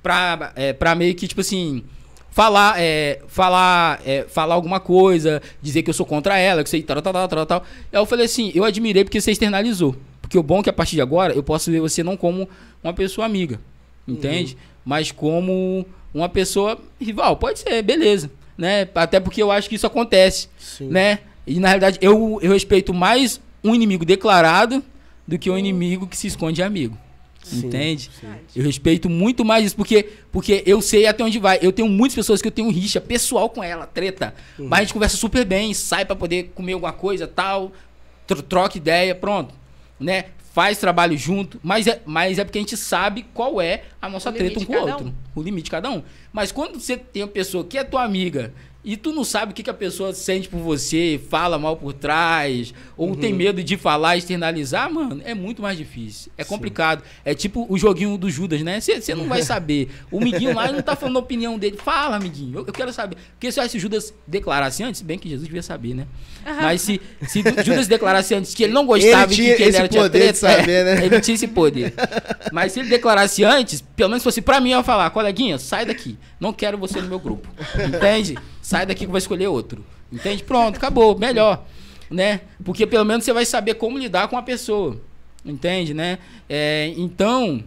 pra, é, pra meio que, tipo assim, falar, é, falar, é, falar alguma coisa, dizer que eu sou contra ela, que sei, tal, tal, tal, tal, tal. Aí eu falei assim, eu admirei porque você externalizou. Porque o bom é que a partir de agora eu posso ver você não como uma pessoa amiga, entende? Mas como uma pessoa rival. Pode ser, beleza. Né? Até porque eu acho que isso acontece, Sim. né? E na realidade eu, eu respeito mais um inimigo declarado do que um inimigo que se esconde de amigo. Sim, Entende? sim. Eu respeito muito mais isso, porque, porque eu sei até onde vai. Eu tenho muitas pessoas que eu tenho rixa pessoal com ela, treta. Mas a gente conversa super bem, sai pra poder comer alguma coisa tal, tro- troca ideia, pronto. Né? Faz trabalho junto, mas é, mas é porque a gente sabe qual é a nossa treta um com o outro. um. O limite de cada um. Mas quando você tem uma pessoa que é tua amiga e tu não sabe o que, que a pessoa sente por você, fala mal por trás, ou tem medo de falar, externalizar, mano, é muito mais difícil. É complicado. É tipo o joguinho do Judas, né? Você não vai saber. O Miguinho lá não tá falando a opinião dele. Fala, amiguinho. Eu, eu quero saber. Porque se o Judas declarasse antes, bem que Jesus devia saber, né? Mas se, se Judas declarasse antes que ele não gostava Ele e tinha que, que ele esse era tinha poder de treta, saber, é, né? ele tinha esse poder. Mas se ele declarasse antes, pelo menos fosse pra mim, eu ia falar, coleguinha, sai daqui. Não quero você no meu grupo. Entende? Sai daqui que vou escolher outro. Entende? Pronto, acabou. Melhor. Né? Porque pelo menos você vai saber como lidar com a pessoa. Entende, né? É, então.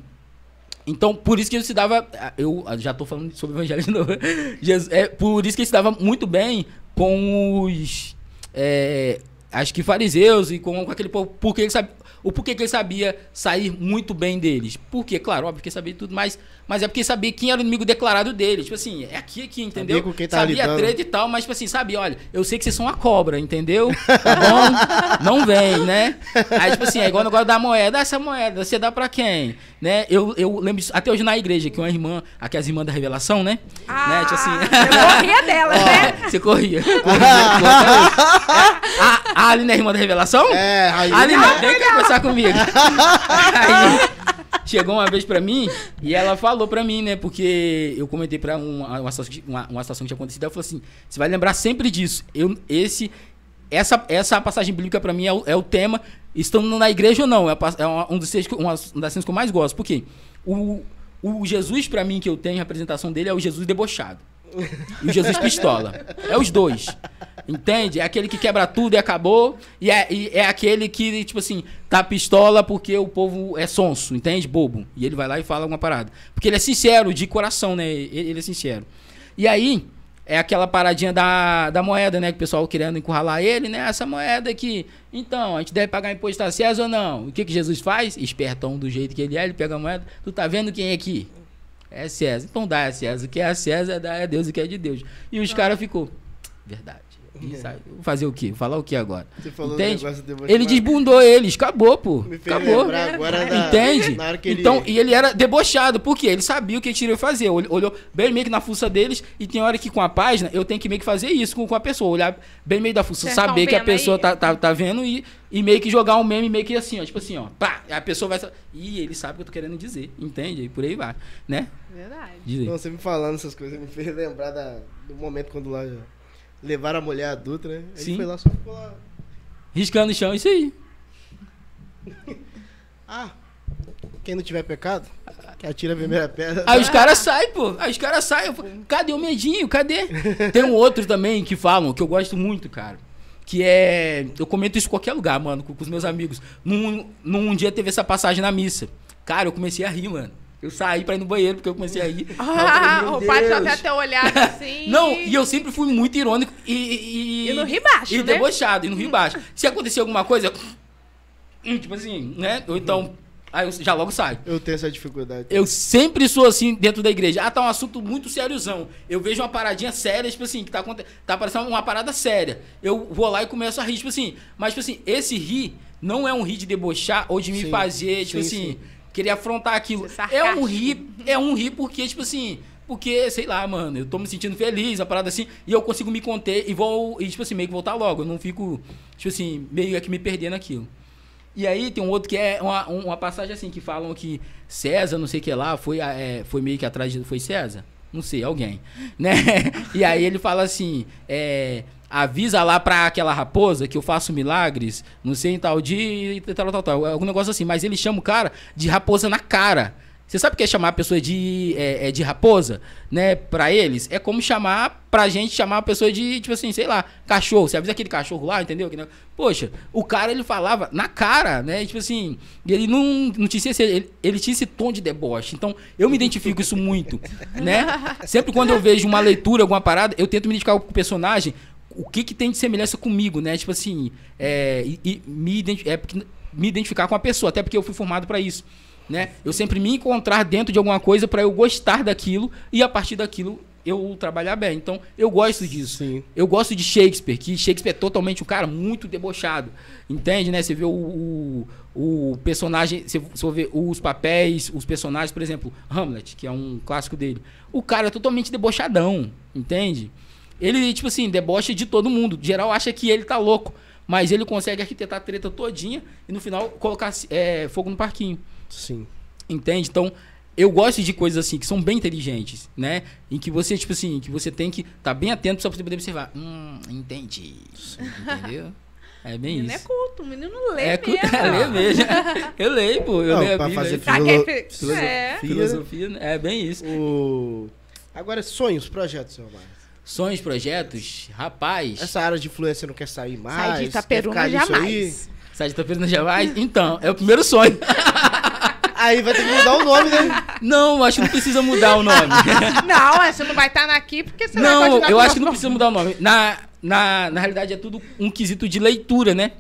Então, por isso que ele se dava. Eu já tô falando sobre o evangelho de novo. Jesus- É, por isso que ele se dava muito bem com os. é, acho que fariseus e com, com aquele povo. Porque ele sabe. O porquê que ele sabia sair muito bem deles? Porque, claro, óbvio que ele sabia tudo, mas, mas é porque sabia quem era o inimigo declarado deles. Tipo assim, é aqui, aqui, entendeu? Sabia com quem tava sabia lidando. treta e tal, mas tipo assim, sabia, olha, eu sei que vocês são uma cobra, entendeu? Tá bom? Não vem, né? Aí, tipo assim, é igual o negócio da moeda. Ah, Essa moeda, você dá pra quem? Né? Eu, eu lembro disso, até hoje na igreja, que uma irmã, aquelas irmãs da revelação, né? Ah, né? Tipo assim. eu corria dela, né? Você corria. corria a, a Aline é irmã da revelação? É, aí. Aline, vem cá conversar comigo. Aí, chegou uma vez pra mim e ela falou pra mim, né? Porque eu comentei pra uma, uma, uma, uma situação que tinha acontecido. Ela falou assim: você vai lembrar sempre disso. Eu, esse, essa, essa passagem bíblica pra mim é o, é o tema. Estamos na igreja ou não? É, é uma- um dos textos das cenas que eu mais gosto. Por quê? O, o Jesus, pra mim, que eu tenho, a representação dele é o Jesus debochado. E o Jesus pistola. É os dois. Entende? É aquele que quebra tudo e acabou. E é, e é aquele que, tipo assim, tá pistola porque o povo é sonso, entende? Bobo. E ele vai lá e fala alguma parada. Porque ele é sincero, de coração, né? Ele, é sincero. E aí, é aquela paradinha da, da moeda, né? Que o pessoal querendo encurralar ele, né? Essa moeda aqui. Então, a gente deve pagar imposto a César ou não? O que, que Jesus faz? Espertão do jeito que ele é, ele pega a moeda. Tu tá vendo quem é aqui? É César. Então dá a César. O que é a César, dá a Deus o que é de Deus. E os caras ficou. Verdade. E sabe, vou fazer o quê? Vou falar o quê agora? Você falou Entende? de Ele desbundou eles. Acabou, pô. Me fez Acabou. agora da- Entende? Na hora que ele... Então, e ele era debochado, porque ele sabia o que ele tinha que fazer. Olh- Olhou bem meio que na fuça deles, e tem hora que com a página eu tenho que meio que fazer isso com, com a pessoa, olhar bem meio da fuça, Vocês saber que a pessoa aí? tá, tá, tá vendo e, e meio que jogar um meme meio que assim, ó, tipo assim, ó, pá, a pessoa vai. Ih, ele sabe o que eu tô querendo dizer, entende? E por aí vai, né? Verdade. Diz. Não, você me falando essas coisas me fez lembrar da- do momento quando lá levaram a mulher adulta, né? Ele Sim. foi lá, só ficou lá. Riscando o chão, isso aí. Ah, quem não tiver pecado, que atira a primeira pedra. Aí os caras saem, pô. Aí os caras saem. Cadê o medinho? Cadê? Tem um outro também que falam, que eu gosto muito, cara. Que é. Eu comento isso em qualquer lugar, mano, com, com os meus amigos. Num, num dia teve essa passagem na missa. Cara, eu comecei a rir, mano. Eu saí pra ir no banheiro porque eu comecei a rir. Ah, falei, o só Deus. até ter olhado assim. Não, e eu sempre fui muito irônico e. E, E no rio baixo, E né? debochado, e no rio baixo. Se acontecer alguma coisa. hum, Tipo assim, né? Ou então. Aí eu já logo saio. Eu tenho essa dificuldade. Eu sempre sou assim dentro da igreja. Ah, tá um assunto muito sériozão. Eu vejo uma paradinha séria, tipo assim, que tá, aconte- tá parecendo uma parada séria. Eu vou lá e começo a rir, tipo assim. Mas, tipo assim, esse rir não é um rir de debochar ou de me Sim, fazer, tipo sim, assim, sim. querer afrontar aquilo. Ser É um rir, é um rir porque, tipo assim. Porque, sei lá, mano, eu tô me sentindo feliz, uma parada assim, e eu consigo me conter e vou, e, tipo assim, meio que voltar logo. Eu não fico, tipo assim, meio é que me perdendo aquilo. E aí tem um outro que é uma, um- uma passagem assim, que falam que César, não sei o que lá, foi, é, foi meio que atrás de. Foi César? Não sei, alguém. Né? E aí ele fala assim: é, avisa lá pra aquela raposa que eu faço milagres, não sei em tal dia e tal, tal, tal. Algum negócio assim. Mas ele chama o cara de raposa na cara. Você sabe o que é chamar a pessoa de, é, é, de raposa, né? Pra eles? É como chamar, pra gente, chamar a pessoa de, tipo assim, sei lá, cachorro. Você avisa aquele cachorro lá, entendeu? Que? Poxa, o cara, ele falava na cara, né? Tipo assim, ele não, não tinha esse, ele, ele tinha esse tom de deboche. Então, eu me identifico isso muito, né? Sempre quando eu vejo uma leitura, alguma parada, eu tento me identificar com o personagem, o que que tem de semelhança comigo, né? Tipo assim, é, e, e me, identi- é, me identificar com a pessoa, até porque eu fui formado pra isso né? Eu sempre me encontrar dentro de alguma coisa para eu gostar daquilo e a partir daquilo eu trabalhar bem. Então, eu gosto disso. Sim. Eu gosto de Shakespeare, que Shakespeare é totalmente um cara muito debochado. Entende, né? Você vê o, o, o personagem, você, você vê os papéis, os personagens, por exemplo, Hamlet, que é um clássico dele. O cara é totalmente debochadão, entende? Ele, tipo assim, debocha de todo mundo. Geral acha que ele tá louco. Mas ele consegue arquitetar a treta todinha e no final colocar é, fogo no parquinho. Sim. Entende? Então, eu gosto de coisas assim que são bem inteligentes, né? Em que você, tipo assim, que você tem que estar tá bem atento pra você poder observar. Hum, entendi. Entendeu? É bem menino é isso. culto, o menino lê É, mesmo. cu- é lê mesmo. Eu leio, pô. Eu Não, leio a Bíblia. fazer quem fe- filosofia. É. Filosofia, né? é bem isso. O... Agora, sonhos, projetos, seu. Sonhos, projetos, rapaz. Essa área de influência não quer sair mais? Sai de Itaperuna jamais. Sai de Itapema jamais? Então, é o primeiro sonho. Aí vai ter que mudar o nome, né? Não, acho que não precisa mudar o nome. Não, é, você não vai estar aqui porque você vai Não, eu acho que não precisa mudar o nome. Na, na, na realidade, é tudo um quesito de leitura, né?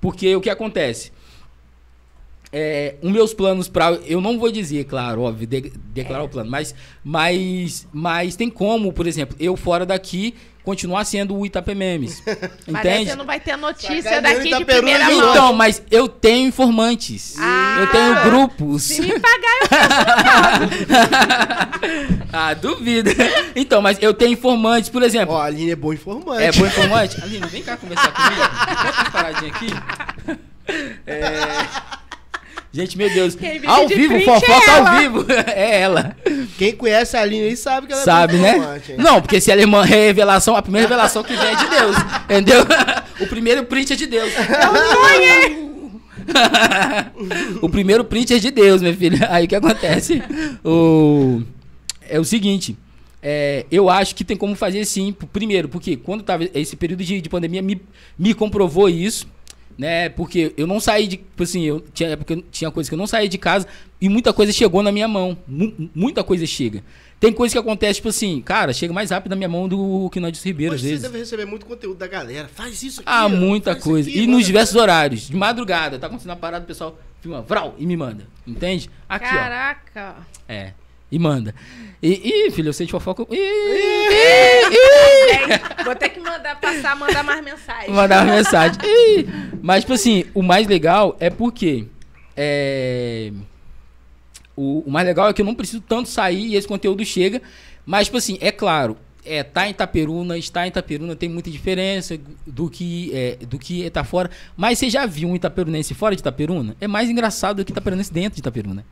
Porque o que acontece? é, os meus planos para eu não vou dizer, claro, óbvio, de- declarar o plano, mas, mas, mas tem como, por exemplo, eu fora daqui continuar sendo o Itapememes. Entende? você não vai ter notícia daqui de primeira de mão. Então, mas eu tenho informantes. Ah, eu tenho grupos. Se me pagar, eu ah, duvido. Então, mas eu tenho informantes, por exemplo. Ó, a Aline é boa informante. É bom informante? Aline, vem cá conversar comigo. Bota uma paradinha aqui. É... Gente, meu Deus. Ao vivo, fofoca é ao vivo. É ela. Quem conhece a Aline aí sabe que ela Sabe, é né? hein? Não, porque se ela é uma revelação, a primeira revelação que vem é de Deus. Entendeu? O primeiro print é de Deus. o primeiro print é de Deus, minha filha. Aí o que acontece? O... É o seguinte. é, eu acho que tem como fazer sim. Primeiro, porque quando tava esse período de, de pandemia me, me comprovou isso, né? Porque eu não saí de. Tipo assim, eu tinha época que eu- tinha coisa que eu não saí de casa e muita coisa chegou na minha mão. Mu- muita coisa chega. Tem coisa que acontece, tipo assim, cara, chega mais rápido na minha mão do que na de Ribeiro, às Hoje você vezes. deve receber muito conteúdo da galera. Faz isso aqui. Ah, muita coisa. aqui, e manda- nos diversos horários. De madrugada, tá acontecendo uma parada, o pessoal filma, vral, e me manda. Entende? Aqui, Caraca. ó. É. E manda. E, ih, filho, eu sei de fofoca. Ih, Bem, Vou ter que mandar passar, mandar mais mensagem. mandar uma mensagem. Ih. Mas, tipo assim, o mais legal é porque. É. O, o mais legal é que eu não preciso tanto sair e esse conteúdo chega. Mas, tipo assim, é claro, é, tá em Itaperuna, está em Itaperuna tem muita diferença do que é, do que tá fora. Mas você já viu um itaperunense fora de Itaperuna? É mais engraçado do que itaperunense dentro de Itaperuna.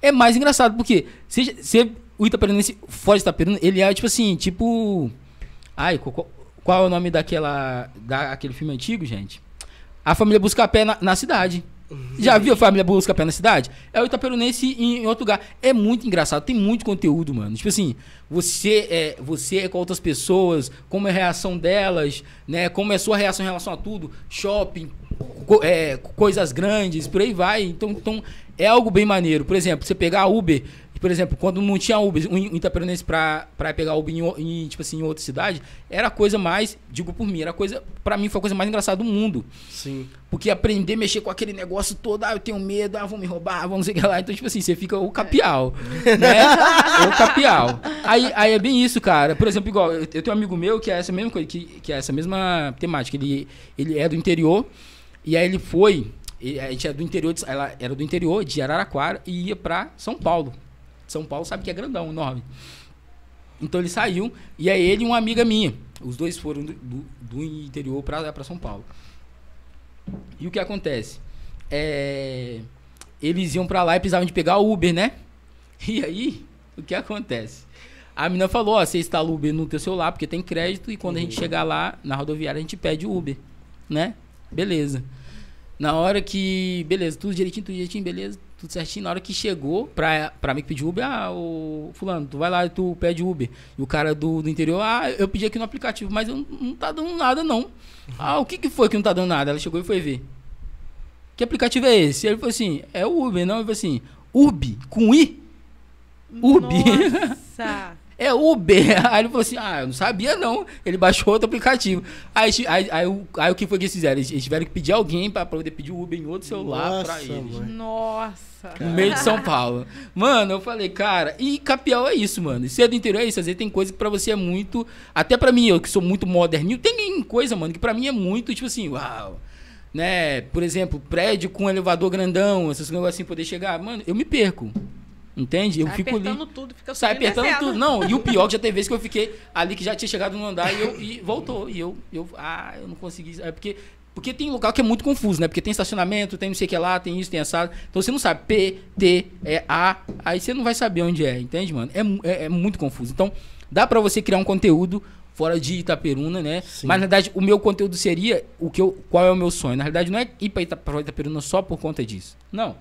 É mais engraçado, porque se, se o itaperunense fora de Itaperuna, ele é tipo assim, tipo... Ai, qual, qual é o nome daquela, daquele filme antigo, gente? A família Buscapé na, na cidade. Já viu a família Buscapé na cidade? É o Itaperunense em, em outro lugar. É muito engraçado, tem muito conteúdo, mano. Tipo assim, você é, você é com outras pessoas, como é a reação delas, né? Como é a sua reação em relação a tudo, shopping, co- é, coisas grandes, por aí vai. Então, então, é algo bem maneiro. Por exemplo, você pegar a Uber, por exemplo, quando não tinha Uber, um Itaperunense pra, pra pegar Uber em, em, tipo assim, em outra cidade, era a coisa mais, digo por mim, era a coisa, pra mim foi a coisa mais engraçada do mundo. Sim. Porque aprender a mexer com aquele negócio todo, ah, eu tenho medo, ah, vão me roubar, vão não sei o que lá. Então, tipo assim, você fica o capial, né? o capial. Aí, aí é bem isso, cara. Por exemplo, igual, eu, tenho um amigo meu que é essa mesma coisa, que, que é essa mesma temática. Ele, ele é do interior, e aí ele foi, a gente é do interior, de- ela era do interior, de Araraquara, e ia pra São Paulo. São Paulo sabe que é grandão, enorme. Então ele saiu, e aí ele e uma amiga minha. Os dois foram do, do, interior pra, pra São Paulo. E o que acontece? É, eles iam pra lá e precisavam de pegar o Uber, né? E aí, o que acontece? A menina falou, ó, você instala o Uber no teu celular porque tem crédito e quando a gente chegar lá na rodoviária a gente pede o Uber, né? Beleza. Na hora que, beleza, tudo direitinho, tudo direitinho, beleza, tudo certinho. Na hora que chegou pra, pra mim que pedir Uber, ah, o fulano, tu vai lá e tu pede Uber. E o cara do, do interior, ah, eu pedi aqui no aplicativo, mas eu não, tá dando nada não. Ah, o que que foi que não tá dando nada? Ela chegou e foi ver. Que aplicativo é esse? Ele falou assim, é o Uber, não? Ele falou assim, Urb, com I? Urb. Nossa. É Uber. Aí ele falou assim: Ah, eu não sabia não. Ele baixou outro aplicativo. Aí, aí, aí, o- aí o que foi que eles fizeram? Eles, eles tiveram que pedir alguém pra poder pedir o Uber em outro celular pra eles. mãe. Nossa. No meio de São Paulo. Mano, eu falei, cara, e Capial é isso, mano. E ser do interior é isso. Às vezes tem coisa que pra você é muito. Até pra mim, eu que sou muito moderninho, tem coisa, mano, que pra mim é muito, tipo assim, uau. Né? Por exemplo, prédio com elevador grandão, esses negócios assim, poder chegar. Mano, eu me perco. Entende? Eu Sai fico ali. apertando tudo, fica Sai apertando tudo. Não, e o pior que já teve vezes que eu fiquei ali que já tinha chegado no andar e, eu, e voltou. E eu, eu, ah, eu não consegui. É porque, porque tem local que é muito confuso, né? Porque tem estacionamento, tem não sei o que lá, tem isso, tem assado. Então você não sabe P, T, é A, aí você não vai saber onde é, entende, mano? É, é, é muito confuso. Então, dá pra você criar um conteúdo fora de Itaperuna, né? Sim. Mas na verdade, o meu conteúdo seria o que eu, qual é o meu sonho. Na realidade, não é ir pra Ita- Itaperuna só por conta disso. Não.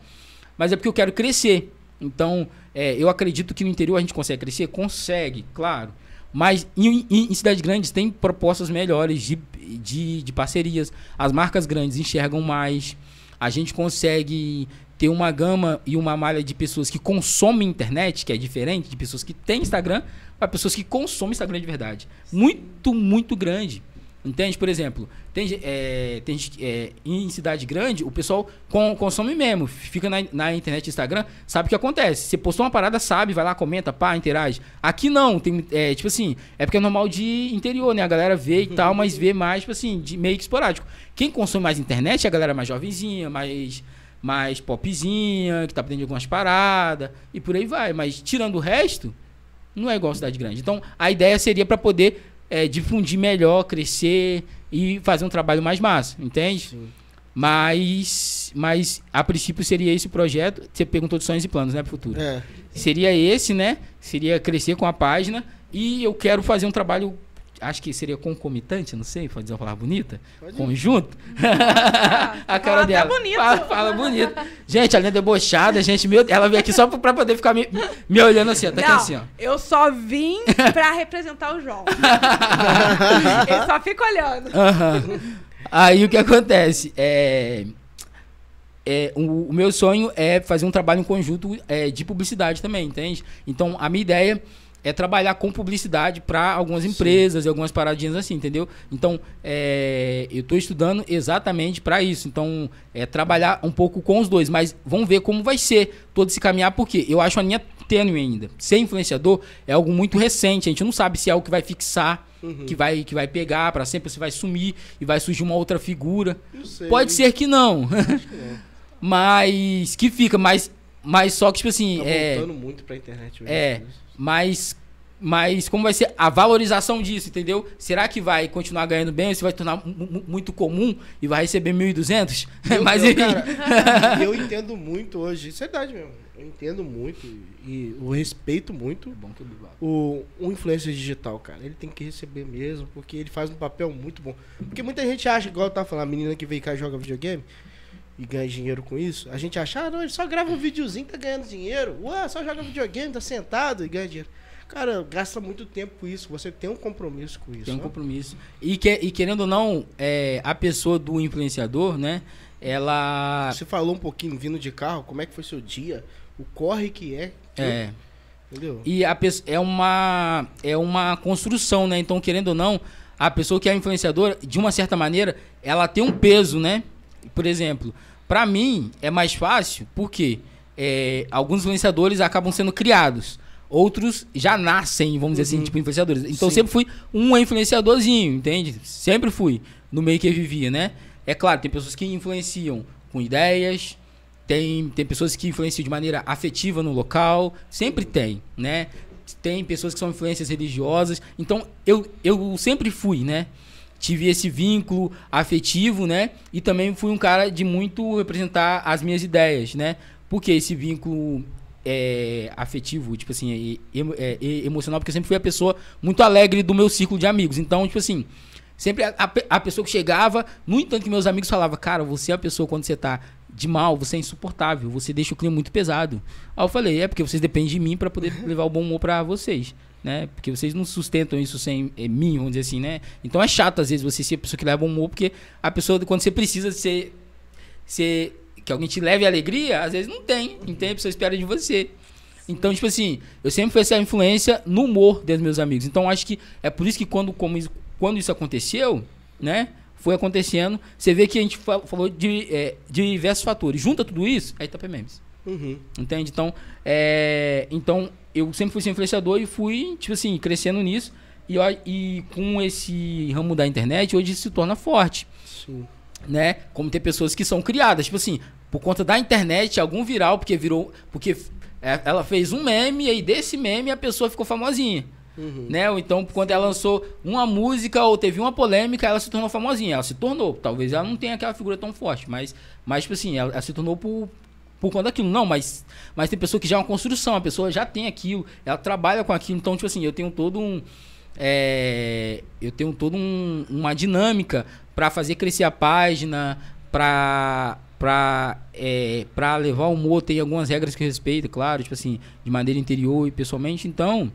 Mas é porque eu quero crescer. Então, é, eu acredito que no interior a gente consegue crescer? Consegue, claro. Mas em, em- em cidades grandes tem propostas melhores de, de, de parcerias. As marcas grandes enxergam mais. A gente consegue ter uma gama e uma malha de pessoas que consomem internet, que é diferente de pessoas que têm Instagram, para pessoas que consomem Instagram de verdade. Muito, muito grande. Entende? Por exemplo, tem, é, tem é, em cidade grande, o pessoal com- consome mesmo. Fica na, na internet, Instagram, sabe o que acontece. Você postou uma parada, sabe, vai lá, comenta, pá, interage. Aqui não, tem, é, tipo assim, é porque é normal de interior, né? A galera vê e tal, mas vê mais, tipo assim, de meio que esporádico. Quem consome mais internet é a galera mais jovenzinha, mais, mais popzinha, que tá aprendendo algumas paradas, e por aí vai. Mas tirando o resto, não é igual cidade grande. Então, a ideia seria para poder é, difundir melhor, crescer e fazer um trabalho mais massa, entende? Sim. Mas, mas a princípio seria esse o projeto. Você perguntou de sonhos e planos, né, pro futuro? É. Seria esse, né? Seria crescer com a página e eu quero fazer um trabalho, acho que seria concomitante, não sei, pode dizer uma palavra bonita, Pode conjunto. a cara fala até dela. bonito. Fala, fala bonito. Gente, a linha debochada, gente, meu, ela veio aqui só pra poder ficar me, me olhando assim, tá aqui Não, assim, ó. eu só vim pra representar o João. Ele só fica olhando. Aham. Aí o que acontece? É, é, o, o meu sonho é fazer um trabalho em conjunto é, de publicidade também, entende? Então a minha ideia é trabalhar com publicidade para algumas empresas e algumas paradinhas assim, entendeu? Então é, eu estou estudando exatamente para isso. Então é trabalhar um pouco com os dois, mas vamos ver como vai ser todo esse caminhar, porque eu acho a linha tênue ainda. Ser influenciador é algo muito recente, a gente não sabe se é algo que vai fixar Uhum. que vai que vai pegar para sempre, você vai sumir e vai surgir uma outra figura. Pode ser que não, que não. mas que fica, mas mas só que tipo assim, Tá é, muito pra internet. mesmo. é. Mas mas como vai ser a valorização disso, entendeu? Será que vai continuar ganhando bem se vai tornar mu- mu- muito comum e vai receber 1.200? Eu, mas eu, enfim. cara, eu entendo muito hoje, isso é verdade mesmo. Eu entendo muito e eu respeito muito Bom que o, o influencer digital, cara. Ele tem que receber mesmo, porque ele faz um papel muito bom. Porque muita gente acha, igual eu tava falando, a menina que veio cá e joga videogame e ganha dinheiro com isso, a gente acha, ah, não, ele só grava um videozinho tá ganhando dinheiro. Ué, só joga videogame, tá sentado e ganha dinheiro. Cara, gasta muito tempo com isso. Você tem um compromisso com isso. Tem um ó. compromisso. E, que, e querendo ou não, é, a pessoa do influenciador, né? Ela. Você falou um pouquinho vindo de carro, como é que foi seu dia, o corre que é. É. Entendeu? E a pessoa é uma é uma construção, né? Então, querendo ou não, a pessoa que é influenciadora, de uma certa maneira, ela tem um peso, né? Por exemplo, pra mim é mais fácil porque é, alguns influenciadores acabam sendo criados. Outros já nascem, vamos dizer assim, tipo influenciadores. Então, eu Sim. sempre fui um influenciadorzinho, entende? Sempre fui, no meio que eu vivia, né? É claro, tem pessoas que influenciam com ideias, tem, tem pessoas que influenciam de maneira afetiva no local, sempre tem, né? Tem pessoas que são influências religiosas. Então, eu, eu sempre fui, né? Tive esse vínculo afetivo, né? E também fui um cara de muito representar as minhas ideias, né? Porque esse vínculo é, afetivo, tipo assim, é, e- emocional, porque eu sempre fui a pessoa muito alegre do meu círculo de amigos. Então, tipo assim, sempre a, a a pessoa que chegava, no entanto que meus amigos falavam, cara, você é a pessoa quando você tá de mal, você é insuportável, você deixa o clima muito pesado. Aí eu falei, é porque vocês dependem de mim pra poder levar o bom humor pra vocês, né? Porque vocês não sustentam isso sem é, mim, vamos dizer assim, né? Então é chato às vezes você ser a pessoa que leva humor, porque a pessoa quando você precisa ser ser que alguém te leve alegria, às vezes não tem, entende? A pessoa espera de você. Então, tipo assim, eu sempre fui essa influência no humor dos meus amigos. Então, acho que é por isso que quando, como isso, quando isso aconteceu, né? Foi acontecendo. Você vê que a gente fa- falou de, é, de diversos fatores. Junta tudo isso, aí tá memes. Uhum. Entende? Então, é, então, eu sempre fui ser influenciador e fui, tipo assim, crescendo nisso. E, e com esse ramo da internet, hoje se torna forte Sim. né? Como tem pessoas que são criadas, tipo assim, por conta da internet, algum viral, porque virou. Porque é, ela fez um meme, e aí desse meme a pessoa ficou famosinha. Uhum. Né? Ou então, quando ela lançou uma música ou teve uma polêmica, ela se tornou famosinha. Ela se tornou. Talvez ela não tenha aquela figura tão forte, mas, mas tipo assim, ela, ela se tornou por, por conta daquilo. Não, mas, mas tem pessoa que já é uma construção, a pessoa já tem aquilo, ela trabalha com aquilo. Então, tipo assim, eu tenho todo um. é, eu tenho todo um- uma dinâmica para fazer crescer a página, para para é, para levar o humor, tem algumas regras que eu respeito, claro, tipo assim, de maneira interior e pessoalmente, então,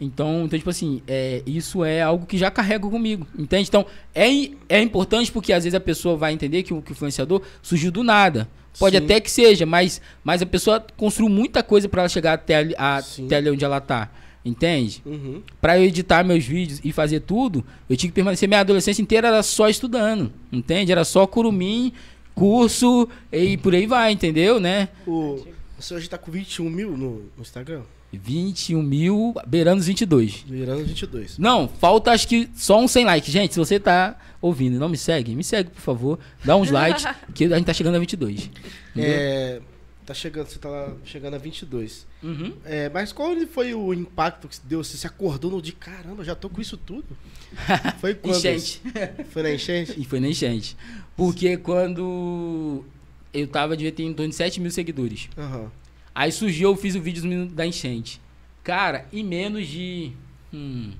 então, então tipo assim, é, isso é algo que já carrego comigo, entende? Então, é, é importante porque às vezes a pessoa vai entender que o, que o influenciador surgiu do nada. Pode Sim. até que seja, mas, mas a pessoa construiu muita coisa para ela chegar até ali, a- até ali onde ela tá. Entende? Uhum. Pra eu editar meus vídeos e fazer tudo, eu tinha que permanecer minha adolescência inteira era só estudando, entende? Era só curumim, curso e por aí vai, entendeu, né? O, você hoje tá com 21 mil no, no Instagram? 21 mil, beirando os 22. Virando 22. Não, falta acho que só um 100 likes. Gente, se você tá ouvindo e não me segue, me segue, por favor. Dá uns likes, que a gente tá chegando a 22. Entendeu? É, tá chegando, você tá lá chegando a 22. Uhum. É, mas qual foi o impacto que deu? Você se acordou no dia, caramba, já tô com isso tudo? Foi quando? Enchente. Foi na enchente? E foi na enchente. Porque quando eu tava, devia ter em torno de 7 mil seguidores. Aham. Aí surgiu, eu fiz o vídeo dos meninos da enchente. Cara, em menos de. Hum,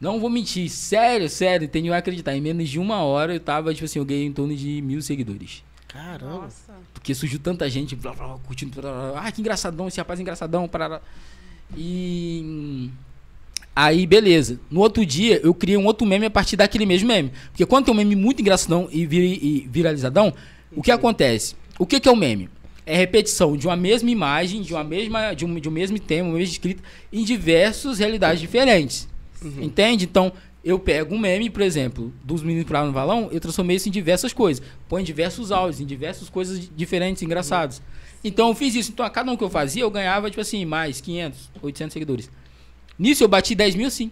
não vou mentir, sério, sério, tenho que acreditar. Em menos de uma hora eu tava, tipo assim, eu ganhei em torno de mil seguidores. Caramba. Nossa. Porque surgiu tanta gente blá, blá, blá, curtindo. Blá, blá, ah, que engraçadão, esse rapaz é engraçadão. Parará. E. Aí, beleza. No outro dia, eu criei um outro meme a partir daquele mesmo meme. Porque quando tem um meme muito engraçadão e, vir- e viralizadão, o que acontece? O que, que é o meme? É repetição de uma mesma imagem, de uma mesma, de um, de um mesmo tema, uma mesma escrita, em diversas realidades diferentes. Entende? Então, eu pego um meme, por exemplo, dos meninos pra no valão, eu transformei isso em diversas coisas. Põe em diversos áudios, em diversas coisas diferentes, engraçadas. Então, eu fiz isso. Então, a cada um que eu fazia, eu ganhava, tipo assim, mais 500, 800 seguidores. Nisso, eu bati 10 mil, sim.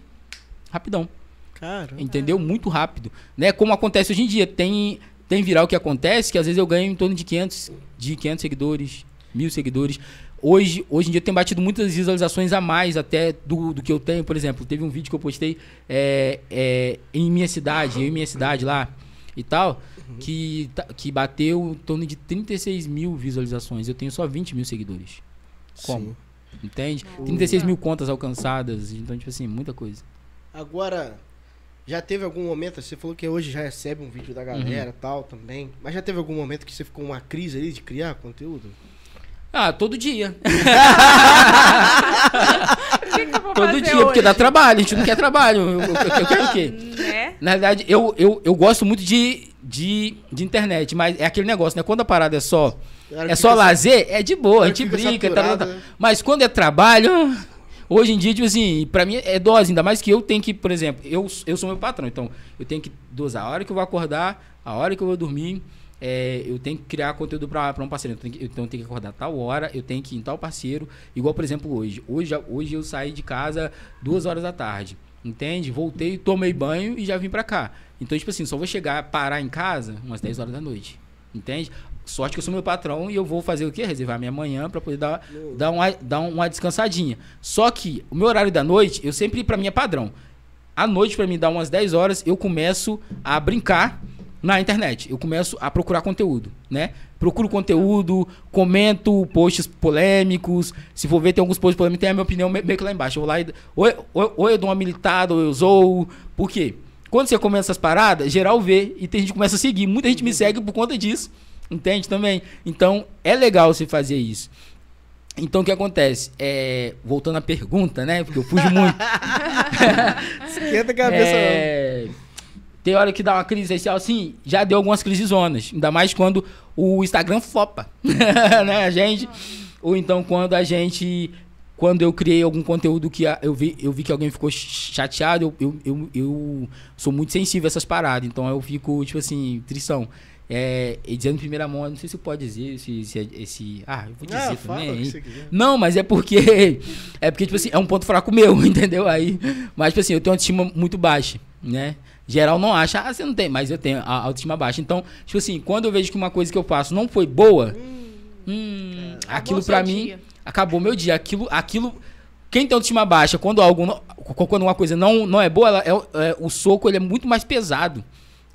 Rapidão. Caramba. Entendeu? Muito rápido. Né? Como acontece hoje em dia. Tem, tem viral que acontece que às vezes eu ganho em torno de 500, de 500 seguidores, mil seguidores. Hoje, hoje em dia eu tenho batido muitas visualizações a mais até do, do que eu tenho. Por exemplo, teve um vídeo que eu postei é, é, em minha cidade, eu em minha cidade lá e tal, que, tá- que bateu em torno de 36 mil visualizações. Eu tenho só 20 mil seguidores. Como? Sim. Entende? Nossa. 36 mil contas alcançadas. Então, tipo assim, muita coisa. Agora, já teve algum momento, você falou que hoje já recebe um vídeo da galera Uhum. e tal também, mas já teve algum momento que você ficou uma crise ali de criar conteúdo? Ah, todo dia. Que, que eu vou Todo fazer dia, porque hoje? dá trabalho. A gente não quer trabalho. Eu, eu- eu quero o quê? Né? Na verdade, eu, eu, eu gosto muito de, de, de internet, mas é aquele negócio, né? Quando a parada é só, é só lazer, é de boa, a gente brinca. Tá, tá, tá. saturado, né? Mas quando é trabalho, hoje em dia, tipo assim, pra mim é dose, ainda mais que eu tenho que, por exemplo, eu, eu sou meu patrão, então eu tenho que dosar a hora que eu vou acordar, a hora que eu vou dormir. é, eu tenho que criar conteúdo pra um parceiro. Então eu tenho que acordar tal hora, eu tenho que ir em tal parceiro. Igual, por exemplo, hoje. Hoje, hoje eu saí de casa duas horas da tarde. Entende? Voltei, tomei banho e já vim pra cá. Então, tipo assim, só vou chegar, parar em casa umas 10 horas da noite. Entende? Sorte que eu sou meu patrão e eu vou fazer o quê? Reservar minha manhã pra poder dar, dar, uma, dar uma descansadinha. Só que o meu horário da noite, eu sempre, pra mim, é padrão. À noite, pra mim, dar umas 10 horas, eu começo a brincar na internet. Eu começo a procurar conteúdo, né? Procuro conteúdo, comento posts polêmicos. Se for ver, tem alguns posts polêmicos, tem a minha opinião me- meio que lá embaixo. Eu vou lá e. Ou, ou, ou eu dou uma militada, ou eu zoo. Por quê? Quando você começa essas paradas, geral vê e tem gente que começa a seguir. Muita gente me segue por conta disso. Entende também? Então, é legal você fazer isso. Então, o que acontece? É, voltando à pergunta, né? Porque eu fujo muito. Esquenta a cabeça, É, tem hora que dá uma crise existencial, assim, já deu algumas crises zonas. Ainda mais quando o Instagram flopa, né, a gente? Ou então quando a gente... Quando eu criei algum conteúdo que eu vi, eu vi que alguém ficou chateado, eu, eu, eu, eu sou muito sensível a essas paradas. Então eu fico, tipo assim, trição. É, e dizendo em primeira mão, não sei se pode dizer esse... esse, esse- ah, eu vou dizer Ah, também. Não, mas é porque. É porque, tipo assim, é um ponto fraco meu, entendeu? Aí. Mas, tipo assim, eu tenho uma autoestima muito baixa, né? Geral não acha, ah, você não tem, mas eu tenho a autoestima baixa. Então, tipo assim, quando eu vejo que uma coisa que eu faço não foi boa, hum, aquilo Acabou pra seu mim dia. acabou meu dia. Aquilo, aquilo. Quem tem autoestima baixa, quando algo não- quando uma coisa não, não é boa, ela é, é- o soco ele é muito mais pesado.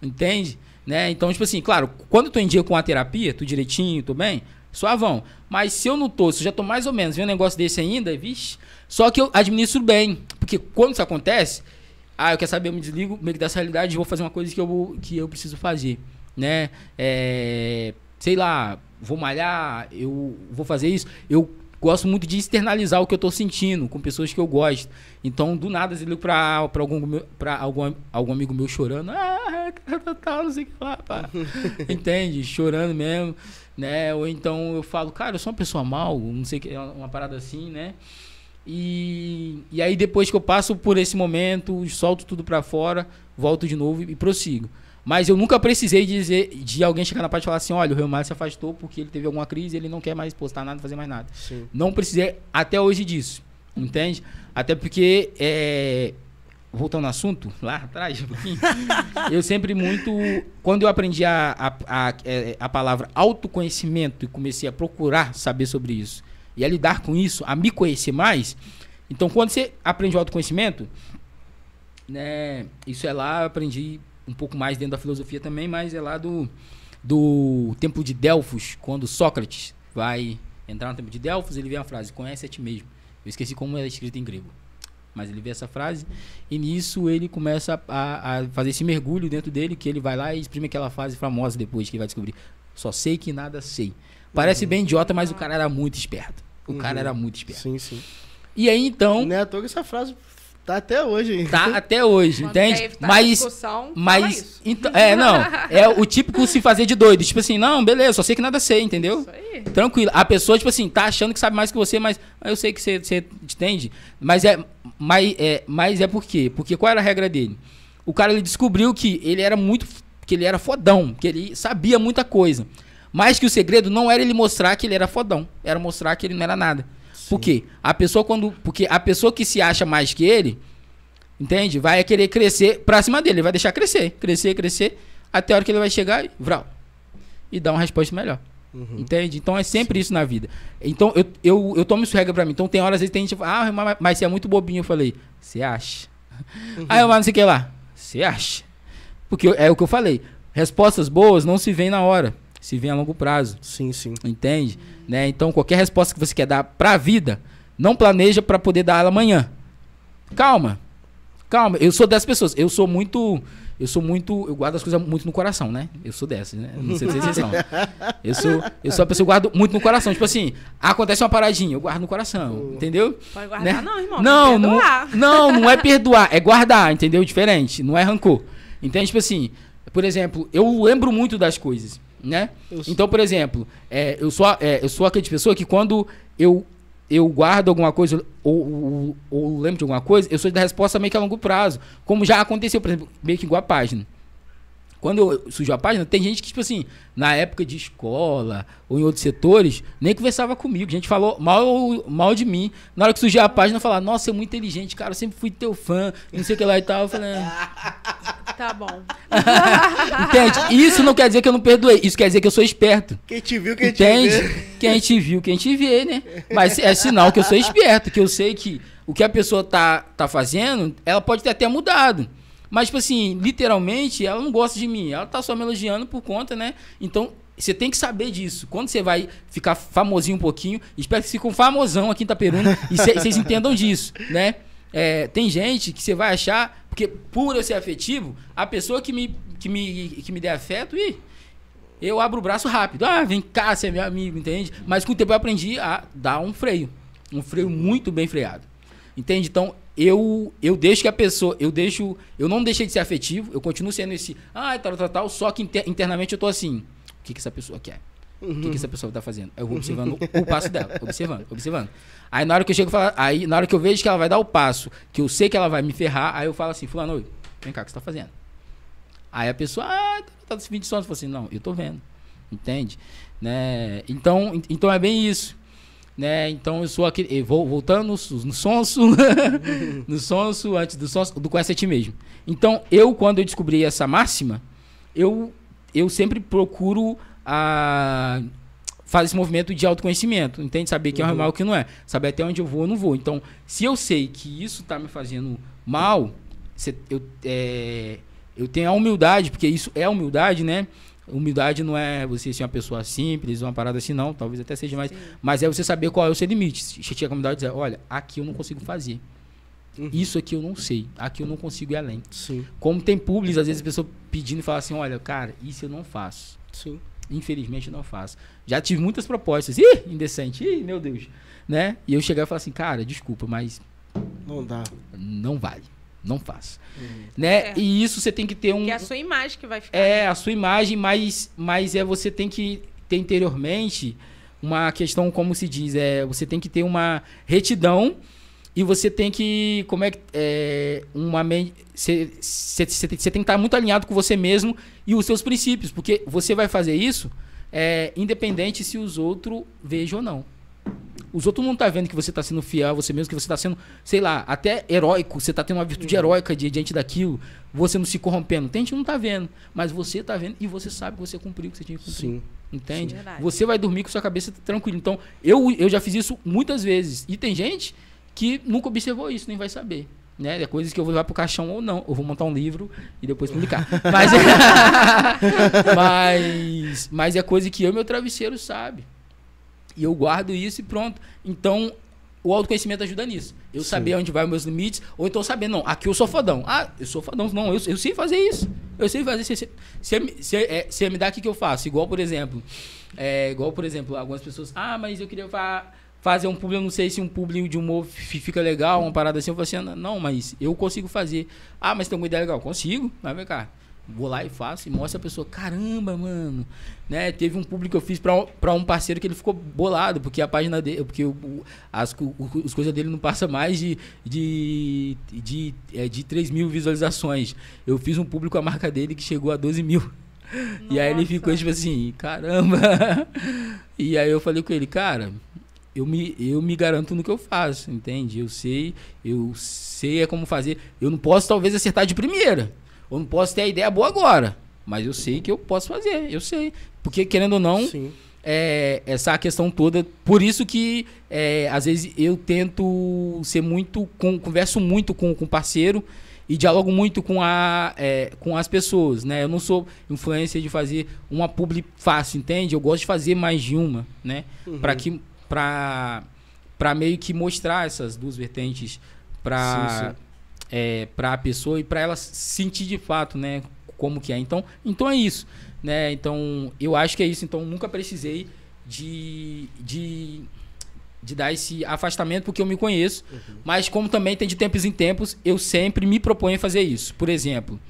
Entende? Né? Então, tipo assim, claro, quando eu tô em dia com a terapia, tô direitinho, tô bem, suavão. Mas se eu não tô, se eu já tô mais ou menos vendo um negócio desse ainda, vixe. Só que eu administro bem. Porque quando isso acontece, ah, eu quero saber, eu me desligo meio que dessa realidade vou fazer uma coisa que eu, vou- que eu preciso fazer. Né? É, sei lá, vou malhar, eu vou fazer isso. Eu gosto muito de externalizar o que eu tô sentindo com pessoas que eu gosto. Então, do nada, eu ligo pra, pra, algum, meu- pra algum, algum amigo meu chorando. Ah, tá, tá, não sei o que lá, pá. Entende? Chorando mesmo, né? Ou então eu falo, cara, eu sou uma pessoa mal, não sei o que, é uma parada assim, né? E, e aí depois que eu passo por esse momento, solto tudo pra fora, volto de novo e, e prossigo. Mas eu nunca precisei dizer de alguém chegar na parte e falar assim, olha, o Real Madrid se afastou porque ele teve alguma crise, ele não quer mais postar nada, fazer mais nada. Sim. Não precisei até hoje disso, entende? Até porque, é, voltando ao assunto, lá atrás um pouquinho, eu sempre muito, quando eu aprendi a, a, a, é, a palavra autoconhecimento e comecei a procurar saber sobre isso, e a lidar com isso, a me conhecer mais, então quando você aprende o autoconhecimento, né, isso é lá, eu aprendi um pouco mais dentro da filosofia também, mas é lá do, do tempo de Delfos, quando Sócrates vai entrar no tempo de Delfos, ele vê a frase, conhece a ti mesmo. Eu esqueci como é escrito em grego. Mas ele vê essa frase e nisso ele começa a, a fazer esse mergulho dentro dele, que ele vai lá e exprime aquela frase famosa depois que ele vai descobrir. Só sei que nada sei. Parece bem idiota, mas o cara era muito esperto. O cara Uhum. era muito esperto. Sim, sim. E aí então, Não é toa que essa frase tá até hoje aí. tá até hoje, Quando entende? Tá Mas Mas, então, é, não. É o típico se fazer de doido. Tipo assim, não, beleza, só sei que nada sei, entendeu? Isso aí. Tranquilo. A pessoa, tipo assim, tá achando que sabe mais que você, mas ah, eu sei que você, você entende. Mas é, mas, é, mas é por quê? Porque qual era a regra dele? O cara, ele descobriu que ele era muito, que ele era fodão, que ele sabia muita coisa. Mas que o segredo não era ele mostrar que ele era fodão, era mostrar que ele não era nada. Por quê? A pessoa quando, porque a pessoa que se acha mais que ele, entende? Vai querer crescer pra cima dele, ele vai deixar crescer, crescer, crescer, até a hora que ele vai chegar e vral. E dar uma resposta melhor. Uhum. Entende? Então é sempre isso na vida. Então eu, eu, eu tomo isso regra pra mim. Então tem horas, às vezes, tem gente ah, mas, mas você é muito bobinho. Eu falei, você acha? Aí eu, mas não sei o que lá. Você acha? Porque eu- é o que eu falei. Respostas boas não se vêm na hora, se vêm a longo prazo. Sim, sim. Entende? Né? Então qualquer resposta que você quer dar pra vida, não planeja pra poder dar ela amanhã. Calma. Calma. Eu sou dessas pessoas. Eu sou muito. Eu sou muito. Eu guardo as coisas muito no coração, né? Eu sou dessas, né? Não sei se vocês são. Eu sou, eu sou a pessoa que guardo muito no coração. Tipo assim, acontece uma paradinha, eu guardo no coração. Entendeu? Pode guardar, Né? não, irmão. Não, não, perdoar. não, não é perdoar, é guardar, entendeu? Diferente, não é rancor. Entende? Tipo assim, por exemplo, eu lembro muito das coisas, né? Então, por exemplo, é, eu, sou, é, eu sou aquele de pessoa que quando eu, eu guardo alguma coisa ou, ou, ou lembro de alguma coisa, eu sou da resposta meio que a longo prazo. Como já aconteceu, por exemplo, meio que igual a página. Quando eu surgiu a página, tem gente que, tipo assim, na época de escola ou em outros setores, nem conversava comigo. A gente falou mal, mal de mim. Na hora que surgiu a página, falar, nossa, é muito inteligente, cara, eu sempre fui teu fã, não sei o que lá e tal. Eu falei, "Ah." Tá bom. entende? Isso não quer dizer que eu não perdoei, isso quer dizer que eu sou esperto. Quem te viu, quem te Entende? vê. Que a gente viu, que a gente vê, né? Mas é sinal que eu sou esperto, que eu sei que o que a pessoa tá, tá fazendo, ela pode ter até mudado. Mas, tipo assim, literalmente, ela não gosta de mim. Ela tá só me elogiando por conta, né? Então, você tem que saber disso. Quando você vai ficar famosinho um pouquinho, espero que você fique um famosão aqui em Itaperuna e cê- vocês entendam disso, né? É, tem gente que você vai achar, porque por eu ser afetivo, a pessoa que me, que me, que me der afeto, ih, eu abro o braço rápido. Ah, vem cá, você é meu amigo, entende? Mas com o tempo eu aprendi a dar um freio. Um freio muito bem freado. Entende? Então, eu eu deixo que a pessoa, eu deixo, eu não deixei de ser afetivo, eu continuo sendo esse, ah, tal, tal, tal, só que inter- internamente eu tô assim, o que que essa pessoa quer? O que que essa pessoa tá fazendo? Eu vou observando o passo dela, observando, observando. Aí na hora que eu chego, falo- aí na hora que eu vejo que ela vai dar o passo, que eu sei que ela vai me ferrar, aí eu falo assim, fulano, vem cá, o que você tá fazendo? Aí a pessoa, ah, tá desse vídeo de sono. Eu falo assim, não, eu tô vendo. Entende? Né? Então, então é bem isso. Né? Então eu sou aquele. eu vou voltando no, no sonso. no sonso, antes do sonso, do conhece a ti mesmo. Então, eu, quando eu descobri essa máxima, eu, eu sempre procuro a. Fazer esse movimento de autoconhecimento, entende? Saber que é Uhum. mal e o que não é. Saber até onde eu vou ou não vou. Então, se eu sei que isso tá me fazendo mal, cê- eu, é, eu tenho a humildade, porque isso é humildade, né? Humildade não é você ser uma pessoa simples, uma parada assim, não. Talvez até seja mais. Mas é você saber qual é o seu limite. Che- Chega a humildade e dizer, olha, aqui eu não consigo fazer. Uhum. Isso aqui eu não sei. Aqui eu não consigo ir além. Sim, Como tem públicos, às vezes a pessoa pedindo e fala assim, olha, cara, isso eu não faço. sim. Infelizmente não faço. Já tive muitas propostas. Ih, indecente. Ih, meu Deus. Né? E eu chegar e falar assim, cara, desculpa, mas Não dá. não vale. Não faço. Uhum. Né? É. E isso você tem que ter um. Que é a sua imagem que vai ficar. É, a sua imagem, mas, mas é você tem que ter interiormente uma questão, como se diz, é você tem que ter uma retidão E você tem que. Como é que. É, uma Você tem que estar muito alinhado com você mesmo e os seus princípios. Porque você vai fazer isso é, independente se os outros vejam ou não. Os outros não estão tá vendo que você está sendo fiel a você mesmo, que você está sendo, sei lá, até heróico, você está tendo uma virtude uhum. heróica diante daquilo, você não se corrompendo. Tem gente que não está vendo, mas você está vendo e você sabe que você cumpriu o que você tinha que cumprir. Sim. Entende? Sim, você vai dormir com sua cabeça tranquila. Então, eu, eu já fiz isso muitas vezes. E tem gente que nunca observou isso, nem vai saber. Né? É coisas que eu vou levar pro caixão ou não. Eu vou montar um livro e depois publicar. mas, é, mas, mas é coisa que eu e meu travesseiro sabe. E eu guardo isso e pronto. Então, o autoconhecimento ajuda nisso. Eu Sim. saber onde vai os meus limites, ou então saber, não, aqui eu sou fodão. Ah, eu sou fodão. Não, eu, eu sei fazer isso. Eu sei fazer. Se, se, é, se me dá, o que, que eu faço? Igual, por exemplo, é, igual, por exemplo, algumas pessoas, ah, mas eu queria falar fazer um público, eu não sei se um público de humor fica legal, uma parada assim. Eu falei assim, não, mas eu consigo fazer. Ah, mas tem uma ideia legal. Consigo, mas vem cá. Vou lá e faço e mostra a pessoa, caramba, mano. Né? Teve um público que eu fiz para um parceiro que ele ficou bolado, porque a página dele, porque o, as, o, as coisas dele não passa mais de, de, de, é, de 3 mil visualizações. Eu fiz um público com a marca dele que chegou a 12 mil. Nossa. E aí ele ficou tipo assim, caramba. E aí eu falei com ele, cara, eu me, eu me garanto no que eu faço, entende? Eu sei, eu sei é como fazer. Eu não posso talvez acertar de primeira. Eu não posso ter a ideia boa agora. Mas eu sei que eu posso fazer, eu sei. Porque, querendo ou não, é, essa questão toda. Por isso que é, às vezes eu tento ser muito. Com, converso muito com o parceiro e dialogo muito com, a, é, com as pessoas, né? Eu não sou influência de fazer uma publi fácil, entende? Eu gosto de fazer mais de uma, né? Uhum. Para que para meio que mostrar essas duas vertentes para é, para a pessoa e para ela sentir de fato, né, como que é. Então, então é isso, né? Então, eu acho que é isso. Então, nunca precisei de, de de dar esse afastamento porque eu me conheço, uhum. mas como também tem de tempos em tempos, eu sempre me proponho a fazer isso. Por exemplo,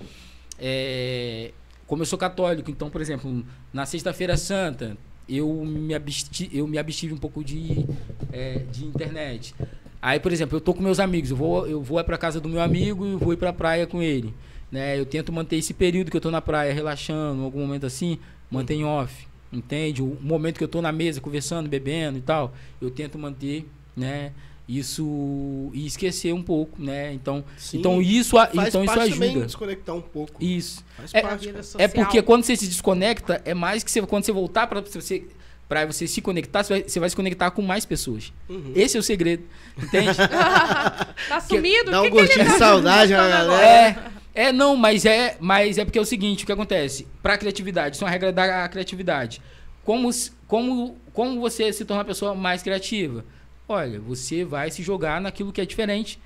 é, como eu sou católico, então, por exemplo, na Sexta-feira Santa, eu me, absti, eu me abstive um pouco de, é, de internet. Aí, por exemplo, eu tô com meus amigos, eu vou, eu vou para casa do meu amigo e vou ir para a praia com ele. Né? Eu tento manter esse período que eu tô na praia relaxando, algum momento assim, mantenho off, entende? O momento que eu tô na mesa conversando, bebendo e tal, eu tento manter, né? Isso e esquecer um pouco, né? Então, Sim, então isso, então isso ajuda. desconectar um pouco. Isso. Faz é, parte, é porque quando você se desconecta, é mais que você, quando você voltar para você para você se conectar, você vai, você vai, se conectar com mais pessoas. Uhum. Esse é o segredo, entende? tá sumido? Dá um que gostinho que de saudade na galera. É, é, não, mas é, mas é porque é o seguinte, o que acontece? Para criatividade, isso é uma regra da criatividade. Como, como, como você se torna uma pessoa mais criativa? Olha, você vai se jogar naquilo que é diferente,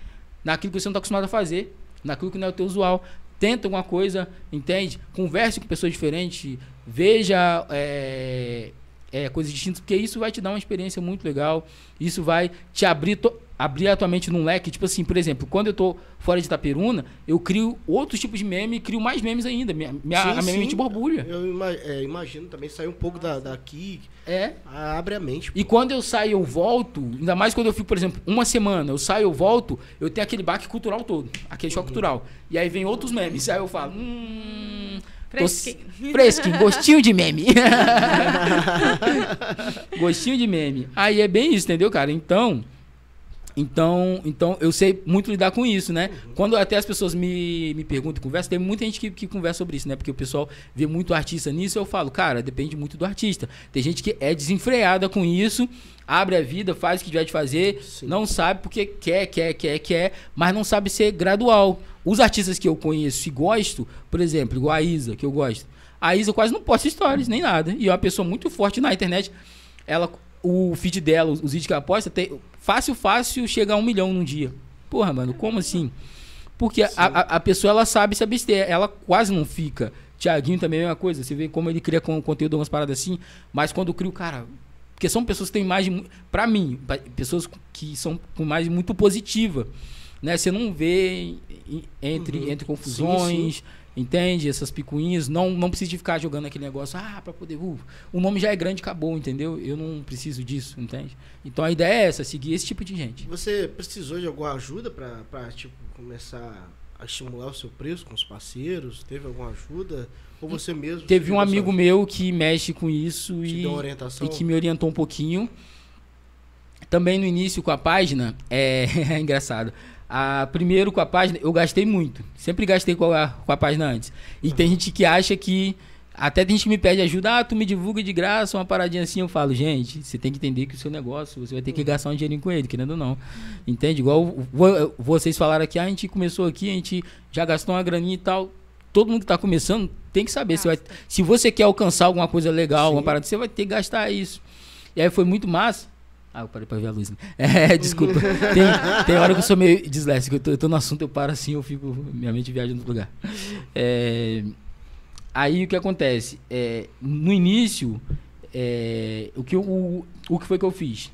naquilo que você não está acostumado a fazer, naquilo que não é o teu usual. Tenta alguma coisa, entende? Converse com pessoas diferentes, veja é, é, coisas distintas, porque isso vai te dar uma experiência muito legal. Isso vai te abrir abrir a tua mente num leque, tipo assim, por exemplo, quando eu tô fora de Itaperuna, eu crio outros tipos de meme e crio mais memes ainda. Minha, minha, sim, a minha sim. mente borbulha. Eu é, imagino também sair um pouco da, daqui. É. Abre a mente. Pô. E quando eu saio, eu volto, ainda mais quando eu fico, por exemplo, uma semana, eu saio, eu volto, eu tenho aquele baque cultural todo, aquele choque uhum. cultural. E aí vem outros memes, aí eu falo, hum. Fresquinho. Fresquinho, gostinho de meme. gostinho de meme. Aí é bem isso, entendeu, cara? Então, então, então eu sei muito lidar com isso, né? Uhum. Quando até as pessoas me, me perguntam, conversam, tem muita gente que, que conversa sobre isso, né? Porque o pessoal vê muito artista nisso, eu falo, cara, depende muito do artista. Tem gente que é desenfreada com isso, abre a vida, faz o que tiver de fazer, Sim. não sabe porque quer, quer, quer, quer, mas não sabe ser gradual. Os artistas que eu conheço e gosto, por exemplo, igual a Isa, que eu gosto. A Isa quase não posta stories, nem nada. E é uma pessoa muito forte na internet. Ela o feed dela, os vídeos que ela posta, tem, fácil, fácil chega a um milhão num dia. Porra, mano, como assim? Porque a, a, a, pessoa ela sabe se abster, ela quase não fica. Tiaguinho também é a mesma coisa, você vê como ele cria com, conteúdo, umas paradas assim, mas quando cria o cara. Porque são pessoas que têm imagem, pra mim, pessoas que são com imagem muito positiva. né? Você não vê entre, Uhum. entre confusões, entende? Essas picuinhas. Não, não precisa de ficar jogando aquele negócio, ah, pra poder. Uh, o nome já é grande, acabou, entendeu? Eu não preciso disso, entende? Então a ideia é essa, seguir esse tipo de gente. Você precisou de alguma ajuda pra, pra tipo, começar a estimular o seu preço com os parceiros? Teve alguma ajuda? Ou você mesmo? Teve um amigo meu que mexe com isso e, e que me orientou um pouquinho. Também no início com a página, é, é engraçado. A, primeiro com a página, eu gastei muito. Sempre gastei com a, com a página antes. E tem gente que acha que. Até tem gente que me pede ajuda, ah, tu me divulga de graça, uma paradinha assim. Eu falo, gente, você tem que entender que o seu negócio, você vai ter que gastar um dinheirinho com ele, querendo ou não. Entende? Igual vo- vocês falaram aqui, ah, a gente começou aqui, a gente já gastou uma graninha e tal. Todo mundo que tá começando tem que saber se vai, se você quer alcançar alguma coisa legal, Sim. uma parada, você vai ter que gastar isso. E aí foi muito massa. Ah, eu parei pra ver a luz. Né? É, desculpa. Tem, tem hora que eu sou meio disléxico. Eu tô, eu tô no assunto, eu paro assim, eu fico. Minha mente viaja no outro lugar. É, aí o que acontece? É, no início, é, o, que eu- o, o que foi que eu fiz?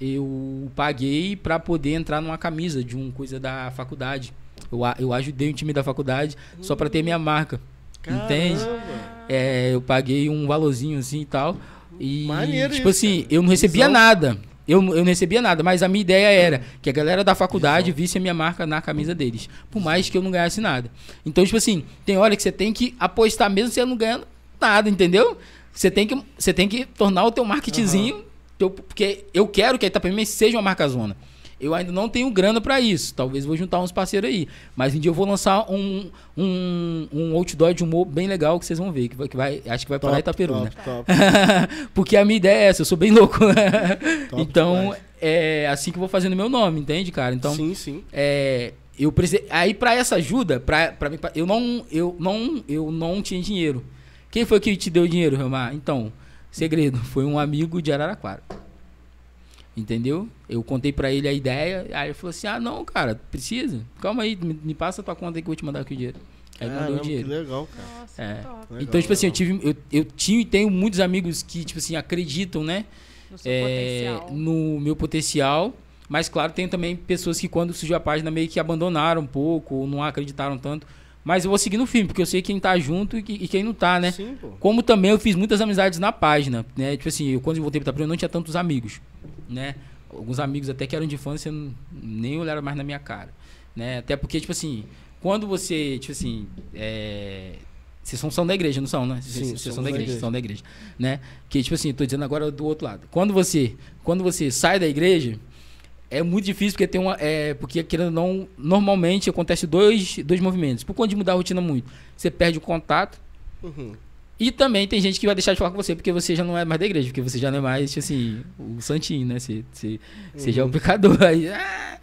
Eu paguei pra poder entrar numa camisa de uma coisa da faculdade. Eu, eu ajudei o time da faculdade só pra ter minha marca. Entende? Caramba! É, eu paguei um valorzinho assim e tal. E, Maneiro tipo isso, assim, cara. eu não recebia Visão. nada. Eu, eu não recebia nada, mas a minha ideia era que a galera da faculdade visse a minha marca na camisa deles. Por mais que eu não ganhasse nada. Então, tipo assim, tem hora que você tem que apostar mesmo você não ganhando nada, entendeu? Você tem que, você tem que tornar o teu marketingzinho. teu- porque eu quero que a Itapemirim seja uma marca zona. Eu ainda não tenho grana pra isso. Talvez vou juntar uns parceiros aí. Mas um dia eu vou lançar um, um, um outdoor de humor bem legal que vocês vão ver. Que vai, que vai- acho que vai parar Itaperu, né? top, top, Porque a minha ideia é essa, eu sou bem louco. top então, demais. é assim que eu vou fazendo meu nome, entende, cara? Então, sim, sim. é, eu precisei. Aí, pra essa ajuda, pra, pra mim, pra- eu, não, eu, não, eu não tinha dinheiro. Quem foi que te deu dinheiro, Romar? Então, segredo, foi um amigo de Araraquara. Entendeu? Eu contei pra ele a ideia, aí ele falou assim: ah, não, cara, precisa. Calma aí, me, me passa a tua conta aí que eu vou te mandar aqui o dinheiro. Aí ele mandou o dinheiro. que legal, cara. Nossa, É. Legal, então, tipo assim, eu tive. Eu, eu tinha e tenho muitos amigos que, tipo assim, acreditam, né? No seu é, potencial. no meu potencial. Mas, claro, tem também pessoas que, quando surgiu a página, meio que abandonaram um pouco, ou não acreditaram tanto. Mas eu vou seguir no filme, porque eu sei quem tá junto e, e quem não tá, né? Sim, pô. Como também eu fiz muitas amizades na página, né? Tipo assim, eu, quando eu voltei pra Itapema, eu não tinha tantos amigos, né? Alguns amigos até que eram de infância nem olharam mais na minha cara, né? Até porque, tipo assim, quando você, tipo assim, é... Vocês são, são da igreja, não são, né? Vocês- Sim, Vocês são da da igreja, igreja. são da igreja, né? Que, tipo assim, tô dizendo agora do outro lado. Quando você, quando você sai da igreja, é muito difícil porque tem uma. É, porque, querendo ou não, normalmente acontece dois, dois movimentos. Por conta de mudar a rotina muito. Você perde o contato. Uhum. E também tem gente que vai deixar de falar com você porque você já não é mais da igreja, porque você já não é mais, tipo assim, o santinho, né? Você, você, você já é o pecador. Aí, ah!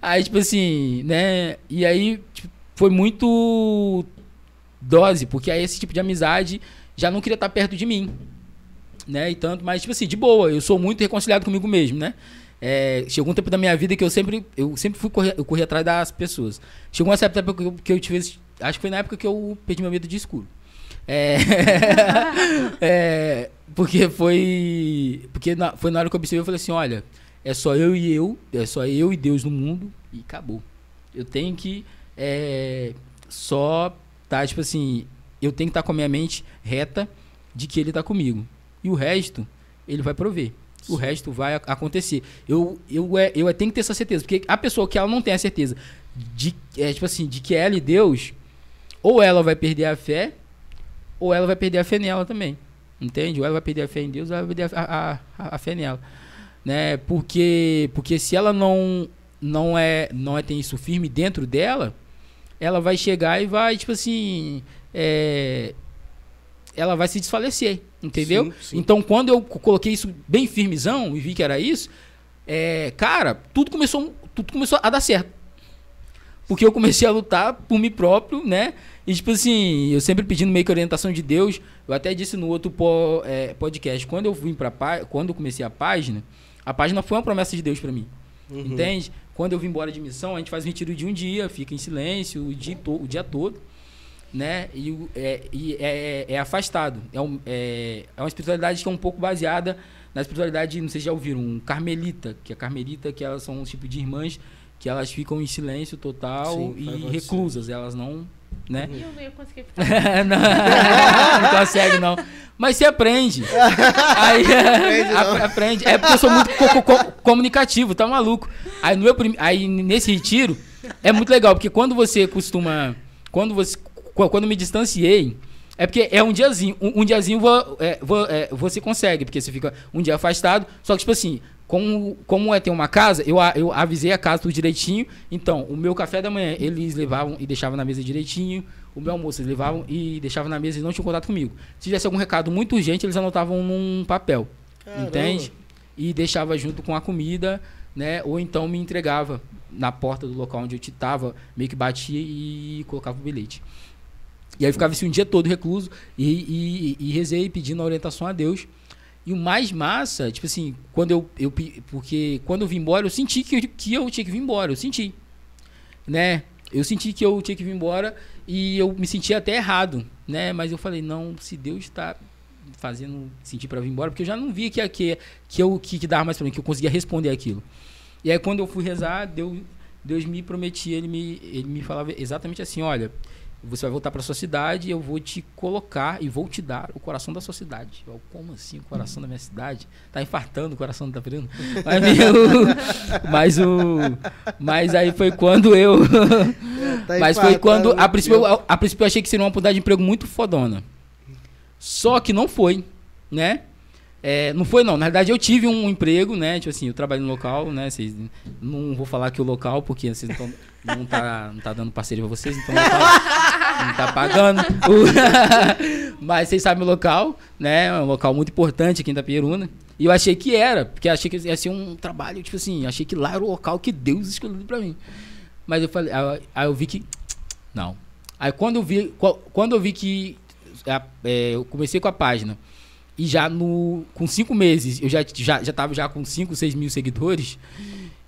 aí, tipo assim, né? E aí tipo, foi muito dose, porque aí esse tipo de amizade já não queria estar perto de mim. Né? E tanto, mas, tipo assim, de boa, eu sou muito reconciliado comigo mesmo, né? É, chegou um tempo da minha vida que eu sempre, eu sempre fui correr, eu corri atrás das pessoas. Chegou uma certa época que eu, que eu tive, acho que foi na época que eu perdi meu medo de escuro. É, é, porque foi, porque na- foi na hora que eu observei, eu falei assim, olha, é só eu e eu, é só eu e Deus no mundo e acabou. Eu tenho que é, só tá, tipo assim, eu tenho que estar com a minha mente reta de que ele tá comigo. E o resto, ele vai prover. O resto vai ac- acontecer. Eu, eu, é, eu tenho que ter essa certeza. Porque a pessoa que ela não tem a certeza de, é, tipo assim, de que ela e Deus, ou ela vai perder a fé, ou ela vai perder a fé nela também. Entende? Ou ela vai perder a fé em Deus, ou ela vai perder a, a, a- a fé nela. Né? Porque, porque se ela não, não, é, não é, tem isso firme dentro dela, ela vai chegar e vai, tipo assim. é, ela vai se desfalecer. Entendeu? Sim, sim. Então, quando eu co- coloquei isso bem firmezão e vi que era isso, é, cara, tudo começou, tudo começou a dar certo. Porque eu comecei a lutar por mim próprio, né? E, tipo assim, eu sempre pedindo meio que orientação de Deus. Eu até disse no outro po- é, podcast, quando eu vim pra quando eu comecei a página, a página foi uma promessa de Deus pra mim. Uhum. Entende? Quando eu vim embora de missão, a gente faz um retiro de um dia, fica em silêncio o dia, to- o dia todo, né? E, é, e é, é afastado. É, um- é, é uma espiritualidade que é um pouco baseada na espiritualidade, não sei se já ouviram, um carmelita, que é carmelita, que elas são um tipo de irmãs que elas ficam em silêncio total Sim, e reclusas, elas não, né? E eu não ia conseguir ficar. não, não consegue não. Mas você aprende. Aí Aprende, aprende. É porque eu sou muito co- co- co- comunicativo, tá maluco. Aí no meu aí nesse retiro é muito legal, porque quando você costuma quando você quando me distanciei, é porque é um diazinho, um, um diazinho vo- é, vo- é, você consegue, porque você fica um dia afastado, só que tipo assim, como, como é ter uma casa, eu, eu avisei a casa tudo direitinho. Então, o meu café da manhã eles levavam e deixavam na mesa direitinho. O meu almoço eles levavam e deixavam na mesa e não tinham contato comigo. Se tivesse algum recado muito urgente, eles anotavam num papel. Caramba. Entende? E deixava junto com a comida, né? Ou então me entregava na porta do local onde eu estava, meio que batia e colocava o bilhete. E aí eu ficava assim um dia todo recluso e, e, e rezei pedindo a orientação a Deus. E o mais massa, tipo assim, quando eu, eu porque quando eu vim embora, eu senti que, eu- que eu tinha que vir embora, eu senti. Né? Eu senti que eu tinha que vir embora e eu me senti até errado, né? Mas eu falei, não, se Deus está fazendo sentir para vir embora, porque eu já não via que que que eu que, que dava mais para mim, que eu conseguia responder aquilo. E aí quando eu fui rezar, Deus, Deus me prometia, ele me ele me falava exatamente assim, olha, você vai voltar para sua cidade, eu vou te colocar e vou te dar o coração da sua cidade. Eu, como assim, o coração da minha cidade? Tá infartando o coração da Taperino? Mas, meu, mas o mas aí foi quando eu Tá mas foi quando. A princípio, eu- a princípio eu achei que seria uma oportunidade de emprego muito fodona. Só que não foi, né? É, não foi não. Na verdade, eu tive um emprego, né? Tipo assim, eu trabalho no local, né? Vocês, não vou falar aqui o local, porque vocês não, não, tá, não tá dando parceria pra vocês, então não tá, não tá pagando. Mas vocês sabem o local, né? É um local muito importante aqui em Itapieruna. E eu achei que era, porque achei que ia ser um trabalho, tipo assim, achei que lá era o local que Deus escolheu pra mim. Mas eu falei, aí eu vi que. Não. Aí quando eu vi, qu- quando eu vi que. a- é, eu comecei com a página. E já no. Com cinco meses, eu já, já, já tava já com 5, 6 mil seguidores.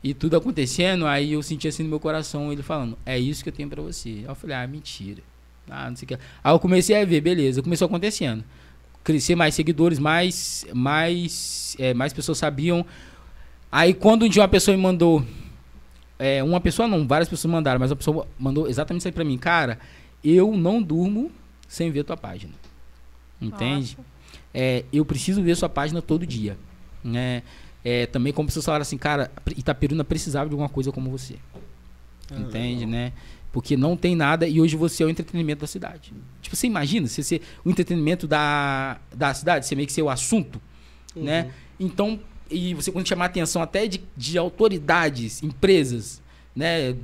E tudo acontecendo, aí eu senti assim no meu coração, ele falando, é isso que eu tenho pra você. Aí eu falei, ah, mentira. Ah, não sei o que. Aí eu comecei a ver, beleza, começou acontecendo. Crescer mais seguidores, mais, mais, é, mais pessoas sabiam. Aí quando um dia uma pessoa me mandou, é, uma pessoa não, várias pessoas mandaram, mas uma pessoa mandou exatamente isso aí pra mim, cara, eu não durmo sem ver tua página. Entende? Nossa. É, eu preciso ver sua página todo dia. Né? É, também como pessoas falaram assim, cara, Itaperuna precisava de alguma coisa como você. Entende, né? Porque não tem nada e hoje você é o entretenimento da cidade. Tipo, você imagina você ser o entretenimento da, da cidade, você meio que ser o assunto, Uhum. né? Então, e você quando chamar a atenção até de, de autoridades, empresas, né?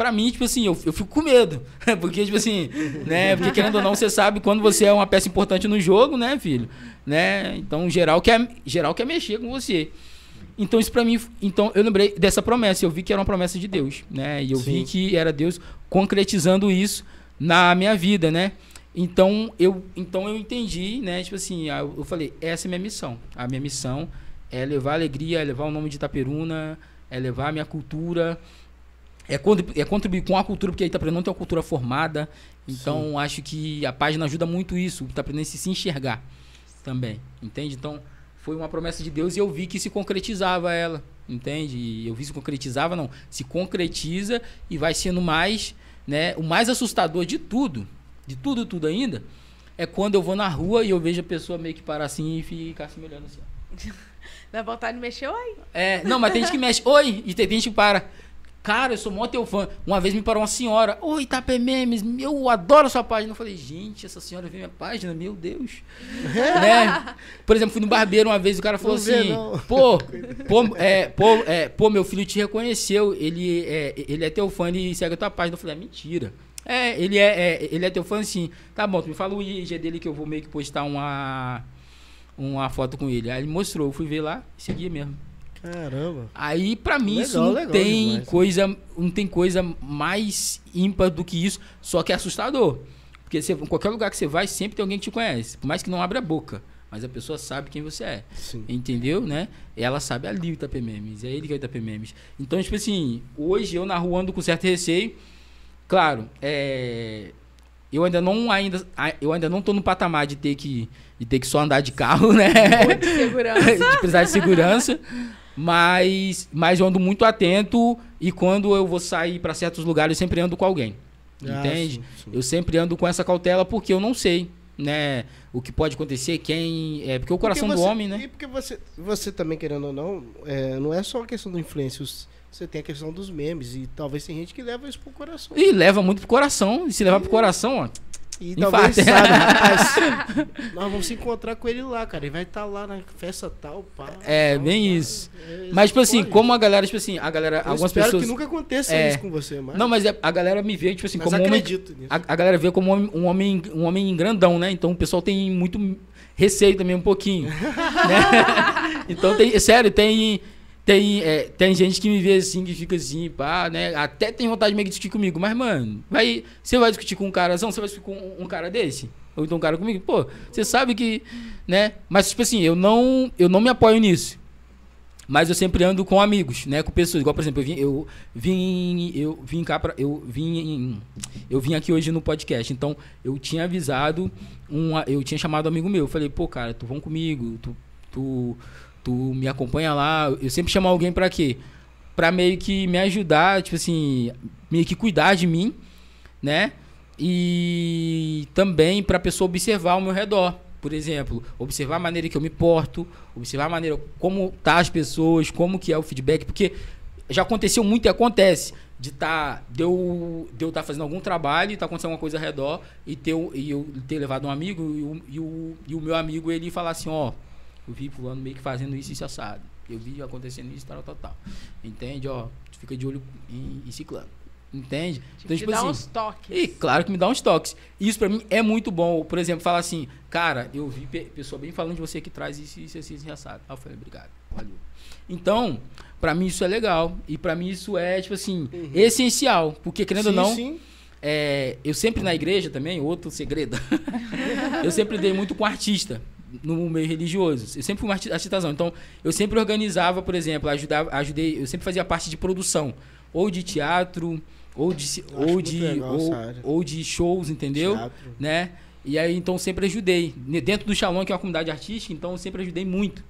Pra mim, tipo assim, eu, eu fico com medo. Porque, tipo assim, né? Porque querendo ou não, você sabe quando você é uma peça importante no jogo, né, filho? Né? Então, geral quer, geral quer mexer com você. Então, isso pra mim, então eu lembrei dessa promessa. Eu vi que era uma promessa de Deus, né? E eu Sim. vi que era Deus concretizando isso na minha vida, né? Então eu, então eu entendi, né? Tipo assim, eu eu falei, essa é a minha missão. A minha missão é levar alegria, é levar o nome de Itaperuna, é levar a minha cultura, é, é contribuir com a cultura, porque a Itaperuna não tem uma cultura formada. Então acho que a página ajuda muito isso, o Itaperunense se enxergar também, entende? Então foi uma promessa de Deus e eu vi que se concretizava ela, entende? E eu vi se concretizava, não, se concretiza e vai sendo mais, né? O mais assustador de tudo, de tudo, tudo ainda, é quando eu vou na rua e eu vejo a pessoa meio que parar assim e ficar se olhando assim. ó. Dá vontade de mexer, oi. É, não, mas tem gente que mexe, oi, e tem gente que para. Cara, eu sou mó teu fã. Uma vez me parou uma senhora, oi, Itapé Memes, eu adoro sua página. Eu falei, gente, essa senhora vê minha página, meu Deus. né? Por exemplo, fui no barbeiro uma vez, o cara falou Não vê, assim, não. pô, pô, é, pô, é, pô, meu filho te reconheceu, ele é, ele é teu fã e segue a tua página. Eu falei, é mentira. É, ele é, é, ele é teu fã sim. Tá bom, tu me fala o IG dele que eu vou meio que postar uma, uma foto com ele. Aí ele mostrou, eu fui ver lá, seguia mesmo. Caramba. Aí, pra mim, Legal, isso não legal tem demais. coisa, não tem coisa mais ímpar do que isso, só que é assustador. Porque você, em qualquer lugar que você vai, sempre tem alguém que te conhece. Por mais que não abra a boca. Mas a pessoa sabe quem você é. Sim. Entendeu, né? Ela sabe ali o Itapê Memes. É ele que é o Itapê Memes. Então, tipo assim, hoje eu na rua ando com certo receio. Claro, é... Eu ainda não ainda eu ainda não tô no patamar de ter que de ter que só andar de carro, né? Muito segurança. de precisar de segurança. Mas, mas eu ando muito atento e quando eu vou sair para certos lugares, eu sempre ando com alguém. Ah, entende? sim, sim. Eu sempre ando com essa cautela porque eu não sei, né? O que pode acontecer, quem. É porque o coração Porque do você- homem, né? E porque você, você também, querendo ou não, é, não é só a questão do influência. Você tem a questão dos memes. E talvez tem gente que leva isso pro coração. E leva muito pro coração. E se levar pro coração, ó. E talvez, sabe, rapaz, nós vamos se encontrar com ele lá, cara. Ele vai estar lá na festa tal, pá. É, tal, bem pá. isso. É, Mas, tipo assim, pode. como a galera, tipo assim, a galera. Eu algumas espero pessoas. que nunca aconteça É. isso com você, mas, Não, mas é- a galera me vê, tipo assim, mas como um homem. acredito nisso. A, a galera vê como um homem, um homem, um homem grandão, né? Então o pessoal tem muito receio também um pouquinho. né? Então tem, sério, tem tem, é, tem gente que me vê assim, que fica assim, pá, né? Até tem vontade de meio que discutir comigo, mas mano, vai, você vai discutir com um carazão, você vai discutir com um, um cara desse? Ou então um cara comigo? Pô, você sabe que, né? Mas tipo assim, eu não eu não me apoio nisso. Mas eu sempre ando com amigos, né? Com pessoas. Igual, por exemplo, eu vim, eu vim, eu vim cá pra, eu vim, eu vim aqui hoje no podcast. Então, eu tinha avisado, um, eu tinha chamado um amigo meu. Eu falei, pô, cara, tu vão comigo, tu, tu, tu me acompanha lá. Eu sempre chamo alguém pra quê? Pra meio que me ajudar, tipo assim, meio que cuidar de mim, né? E também pra pessoa observar ao meu redor. Por exemplo, observar a maneira que eu me porto, observar a maneira como tá as pessoas, como que é o feedback, porque já aconteceu muito e acontece de tá de eu tá fazendo algum trabalho e tá acontecendo alguma coisa ao redor e ter o- e eu ter levado um amigo e o, e o, e o meu amigo ele falar assim, ó, eu vi fulano meio que fazendo isso e isso assado. Eu vi acontecendo isso tal tal tal. Entende, ó? Tu fica de olho em, em ciclano. Entende? Tipo, te dá uns toques. E claro que me dá uns toques. Isso pra mim é muito bom. Por exemplo, falar assim, cara, eu vi pe- pessoa bem falando de você que traz isso, isso, isso, isso, assado. Aí eu falei, obrigado, valeu. Então, pra mim isso é legal. E pra mim isso é, tipo assim, essencial. Porque, querendo ou Sim, não, sim. é, eu sempre na igreja também, outro segredo. eu sempre dei muito com artista no meio religioso. Eu sempre fui um arti- artistazão. Então, eu sempre organizava, por exemplo, ajudava, ajudei, eu sempre fazia parte de produção, ou de teatro, ou de ou de legal ou, ou de shows, entendeu? Teatro. Né? E aí então sempre ajudei. Dentro do Shalom, que é uma comunidade artística, então eu sempre ajudei muito.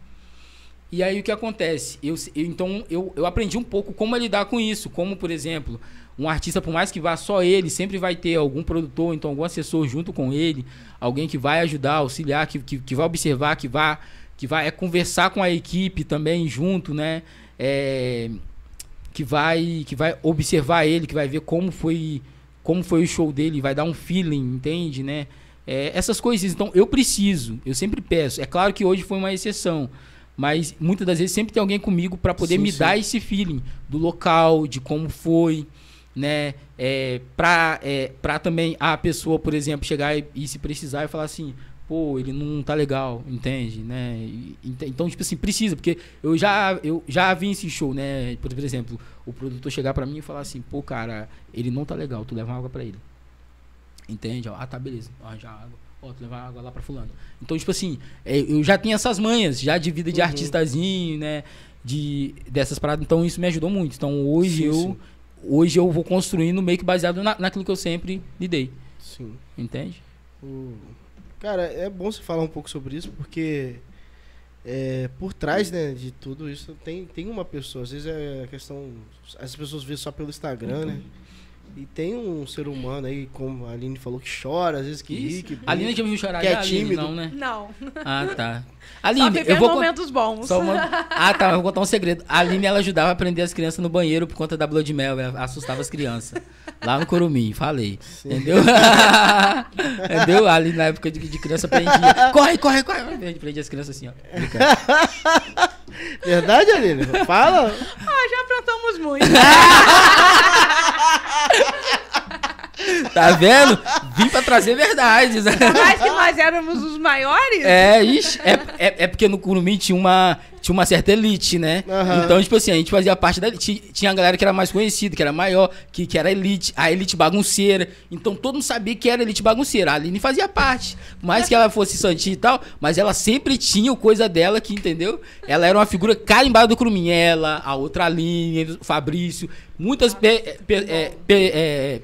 E aí o que acontece? Eu, eu- então eu, eu aprendi um pouco como lidar com isso. Como, por exemplo, um artista, por mais que vá só ele, sempre vai ter algum produtor, então algum assessor junto com ele, alguém que vai ajudar, auxiliar, que, que, que vai observar, que vai, que vai é, conversar com a equipe também junto, né? É, que vai que vai observar ele, que vai ver como foi como foi o show dele, vai dar um feeling, entende, né? É, essas coisas. Então, eu preciso, eu sempre peço. É claro que hoje foi uma exceção, mas muitas das vezes sempre tem alguém comigo para poder Sim, me sim. dar esse feeling do local, de como foi, né? É, pra, é, pra também a pessoa, por exemplo, chegar e, e se precisar e falar assim, pô, ele não tá legal, entende, né? Ent- então, tipo assim, precisa, porque eu já, eu já vi esse show, né? Por, exemplo, o produtor chegar pra mim e falar assim, pô, cara, ele não tá legal, tu leva uma água pra ele. Entende? Ah, tá, beleza. Ó, já água. Ó, tu leva água lá pra fulano. Então, tipo assim, é, eu já tenho essas manhas, já de vida de Uhum. artistazinho, né? De, dessas paradas. Então, isso me ajudou muito. Então, hoje Sim, eu... sim. Hoje eu vou construindo meio que baseado na, naquilo que eu sempre lidei. Sim. Entende? O- Cara, é bom você falar um pouco sobre isso, porque é, por trás né, de tudo isso tem, tem uma pessoa. Às vezes é a questão. As pessoas veem só pelo Instagram, né? E tem um ser humano aí, como a Aline falou, que chora, às vezes que ri, que A Aline já me viu chorar Que é tímido. Não, né? Não. Ah, tá. Só Aline, viver eu vou... momentos bons. Só uma... Ah, tá. Eu vou contar um segredo. A Aline, ela ajudava a prender as crianças no banheiro por conta da Blood Mel. Ela assustava as crianças. Lá no Curumim, falei. Sim. Entendeu? Entendeu? A Aline, na época de, de criança, prendia. Corre, corre, corre. Prendia as crianças assim, ó. Verdade, Aline? Fala! Ah, já aprontamos muito. Tá vendo? Vim pra trazer verdades. Ainda mais que nós éramos os maiores. É, ixi, é, é, é porque no Curumim tinha uma, tinha uma certa elite, né? Aham. Então, tipo assim, a gente fazia parte da elite. Tinha a galera que era mais conhecida, que era maior, que, que era elite, a elite bagunceira. Então todo mundo sabia que era elite bagunceira. A Aline fazia parte. Por mais que ela fosse santinha e tal, mas ela sempre tinha o coisa dela que, entendeu? Ela era uma figura carimbada do Curumim. Ela, a outra Aline, o Fabrício, muitas pe- pe- é, pe- é,